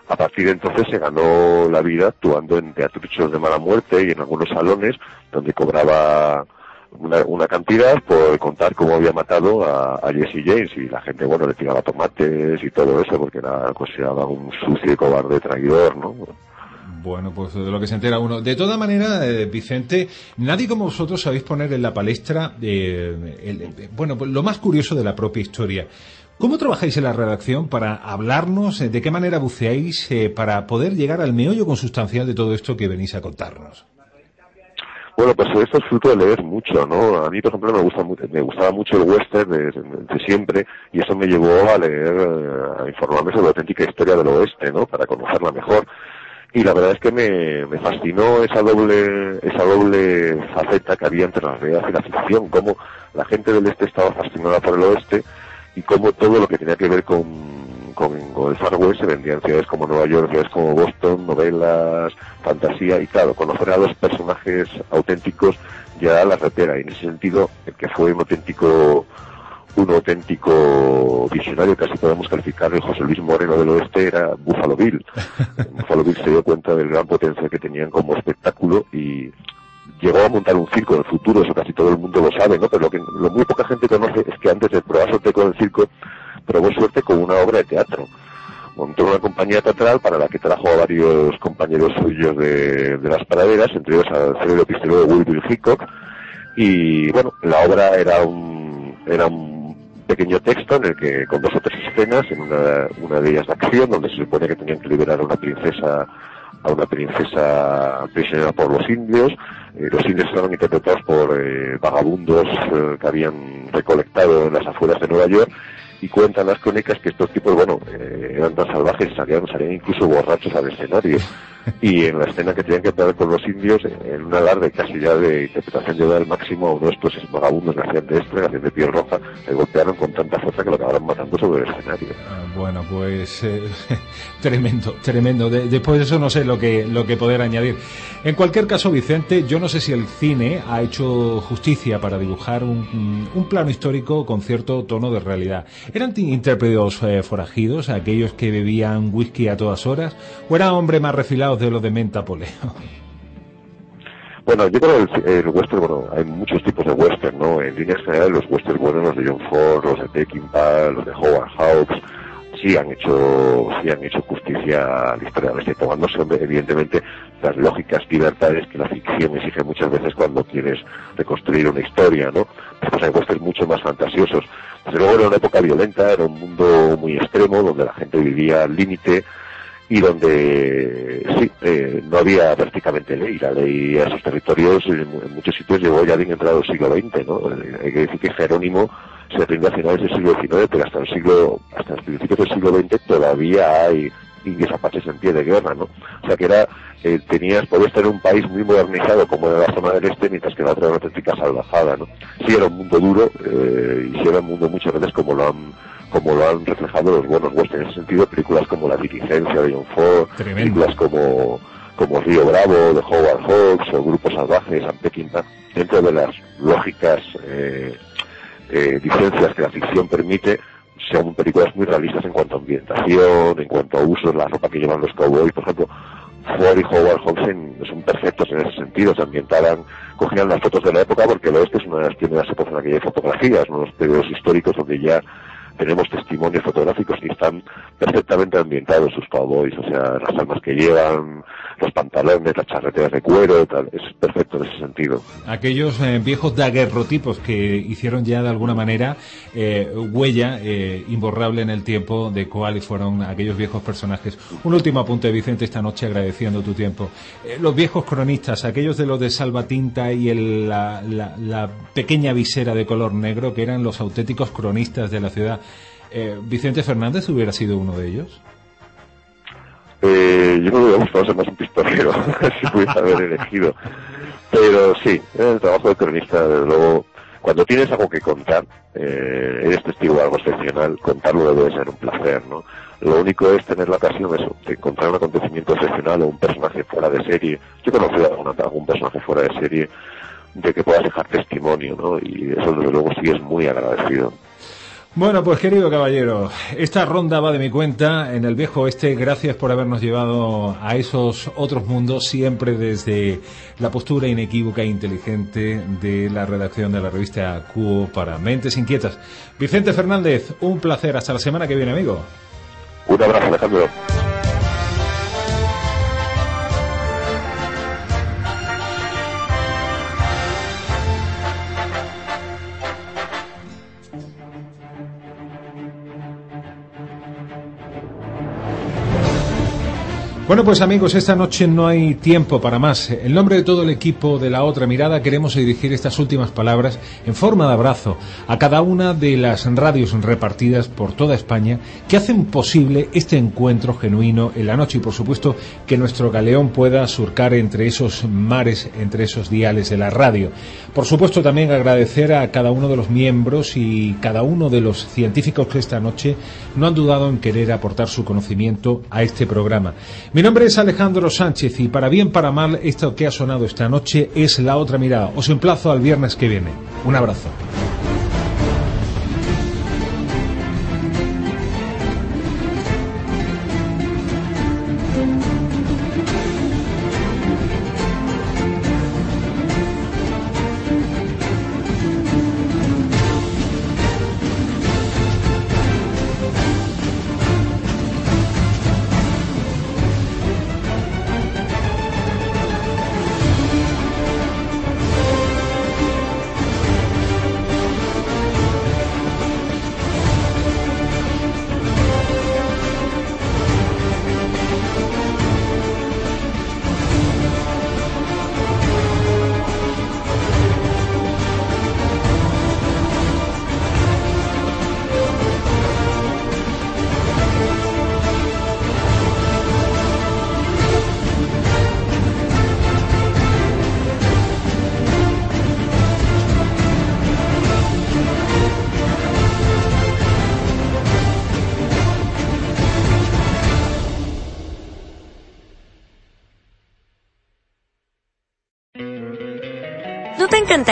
A partir de entonces se ganó la vida actuando en teatruchos de mala muerte y en algunos salones donde cobraba una, una cantidad por contar cómo había matado a, Jesse James y la gente, bueno, le tiraba tomates y todo eso porque era considerado un sucio y cobarde traidor, ¿no? Bueno, pues de lo que se entera uno. De toda manera, eh, Vicente, nadie como vosotros sabéis poner en la palestra, eh, el- bueno, pues lo más curioso de la propia historia. ¿Cómo trabajáis en la redacción para hablarnos? ¿De qué manera buceáis eh, para poder llegar al meollo consustancial de todo esto que venís a contarnos? Bueno, pues esto es fruto de leer mucho, ¿no? A mí, por ejemplo, me gusta me gustaba mucho el western desde, desde siempre y eso me llevó a leer, eh, a informarme sobre la auténtica historia del oeste, ¿no? Para conocerla mejor. Y la verdad es que me, me fascinó esa doble, esa doble faceta que había entre la realidad y la ficción, cómo la gente del este estaba fascinada por el oeste y cómo todo lo que tenía que ver con, con, con el Far West se vendía en ciudades como Nueva York, ciudades como Boston, novelas, fantasía y claro, conocer a los personajes auténticos ya la repera y en ese sentido el que fue un auténtico un auténtico visionario, casi podemos calificar el José Luis Moreno del Oeste, era Buffalo Bill. [LAUGHS] Buffalo Bill se dio cuenta del gran potencial que tenían como espectáculo y llegó a montar un circo en el futuro, eso casi todo el mundo lo sabe, ¿no? Pero lo que lo muy poca gente conoce es que antes de probar suerte con el circo, probó suerte con una obra de teatro. Montó una compañía teatral para la que trajo a varios compañeros suyos de, las praderas, entre ellos al célebre pistolero de Wilbur Hickok, y bueno, la obra era un, era un pequeño texto en el que, con dos o tres escenas, en una, una de ellas de acción, donde se supone que tenían que liberar a una princesa a una princesa prisionera por los indios. Eh, los indios estaban interpretados por eh, vagabundos eh, que habían recolectado en las afueras de Nueva York y cuentan las crónicas que estos tipos, bueno, eh, eran tan salvajes, salían, salían incluso borrachos al escenario. Y en la escena que tenían que entrar con los indios, en un alarde casi ya de interpretación de al máximo uno de estos vagabundos que hacían de este, hacían de piel roja, le golpearon con tanta fuerza que lo acabaron matando sobre el escenario. Ah, bueno, pues eh, [LAUGHS] tremendo, tremendo. después de eso no sé lo que, lo que poder añadir. En cualquier caso, Vicente, yo no sé si el cine ha hecho justicia para dibujar un, un plano histórico con cierto tono de realidad. ¿Eran intérpretes eh, forajidos, aquellos que bebían whisky a todas horas, o eran hombres más de los de menta poleo? Bueno, yo creo que el, western, bueno, hay muchos tipos de western, ¿no? En líneas generales, los westerns buenos, los de John Ford, los de Peckinpah, los de Howard Hawks, sí han hecho, sí han hecho justicia a la historia de este, tomándose evidentemente las lógicas libertades que la ficción exige muchas veces cuando quieres reconstruir una historia, ¿no? Después hay westerns mucho más fantasiosos. Desde luego era una época violenta, era un mundo muy extremo, donde la gente vivía al límite, y donde sí, eh, no había prácticamente ley. La ley a esos territorios en, muchos sitios llegó ya bien entrado el siglo XX, ¿no? Eh, hay que decir que Jerónimo se rinde a finales del siglo XIX, pero hasta el siglo, hasta el principios del siglo XX todavía hay indios apaches en pie de guerra, ¿no? O sea que era, eh, tenías, podías tener un país muy modernizado como era la zona del este, mientras que la otra era una auténtica salvajada, ¿no? Sí era un mundo duro, y sí era un mundo muchas veces como lo han como lo han reflejado los buenos westerns. En ese sentido, películas como La Diligencia de John Ford, películas como, como Río Bravo de Howard Hawks o Grupo Salvaje de San Peckinpah, dentro de las lógicas eh, eh, licencias que la ficción permite, son películas muy realistas en cuanto a ambientación, en cuanto a usos, la ropa que llevan los cowboys, por ejemplo. Ford y Howard Hawks son perfectos en ese sentido, se ambientaran, cogían las fotos de la época porque el oeste es una de las primeras épocas en la que hay fotografías, unos periodos históricos donde ya tenemos testimonios fotográficos y están perfectamente ambientados sus cowboys, o sea, las armas que llevan, los pantalones, las charreteras de cuero, tal, es perfecto en ese sentido. Aquellos eh, viejos daguerrotipos que hicieron ya de alguna manera eh, huella eh, imborrable en el tiempo de cuáles fueron aquellos viejos personajes. Un último apunte, Vicente, esta noche agradeciendo tu tiempo. los viejos cronistas, aquellos de los de Salvatinta y el, la, la pequeña visera de color negro, que eran los auténticos cronistas de la ciudad. Eh, ¿Vicente Fernández hubiera sido uno de ellos? Eh, yo me hubiera gustado ser más un pistolero, [LAUGHS] si pudiera haber elegido. Pero sí, el trabajo de cronista, desde luego, cuando tienes algo que contar, eh, eres testigo de algo excepcional, contarlo debe ser un placer, ¿no? Lo único es tener la ocasión de encontrar un acontecimiento excepcional o un personaje fuera de serie. Yo he conocido a algún personaje fuera de serie de que puedas dejar testimonio, ¿no? Y eso desde luego sí es muy agradecido. Bueno, pues querido caballero, esta ronda va de mi cuenta en el viejo oeste. Gracias por habernos llevado a esos otros mundos, siempre desde la postura inequívoca e inteligente de la redacción de la revista Cuo para Mentes Inquietas. Vicente Fernández, un placer. Hasta la semana que viene, amigo. Un abrazo, Alejandro. Bueno, pues amigos, esta noche no hay tiempo para más. En nombre de todo el equipo de La Otra Mirada queremos dirigir estas últimas palabras en forma de abrazo a cada una de las radios repartidas por toda España que hacen posible este encuentro genuino en la noche y por supuesto que nuestro galeón pueda surcar entre esos mares, entre esos diales de la radio. Por supuesto también agradecer a cada uno de los miembros y cada uno de los científicos que esta noche no han dudado en querer aportar su conocimiento a este programa. Mi nombre es Alejandro Sánchez y para bien para mal esto que ha sonado esta noche es la otra mirada. Os emplazo al viernes que viene. Un abrazo.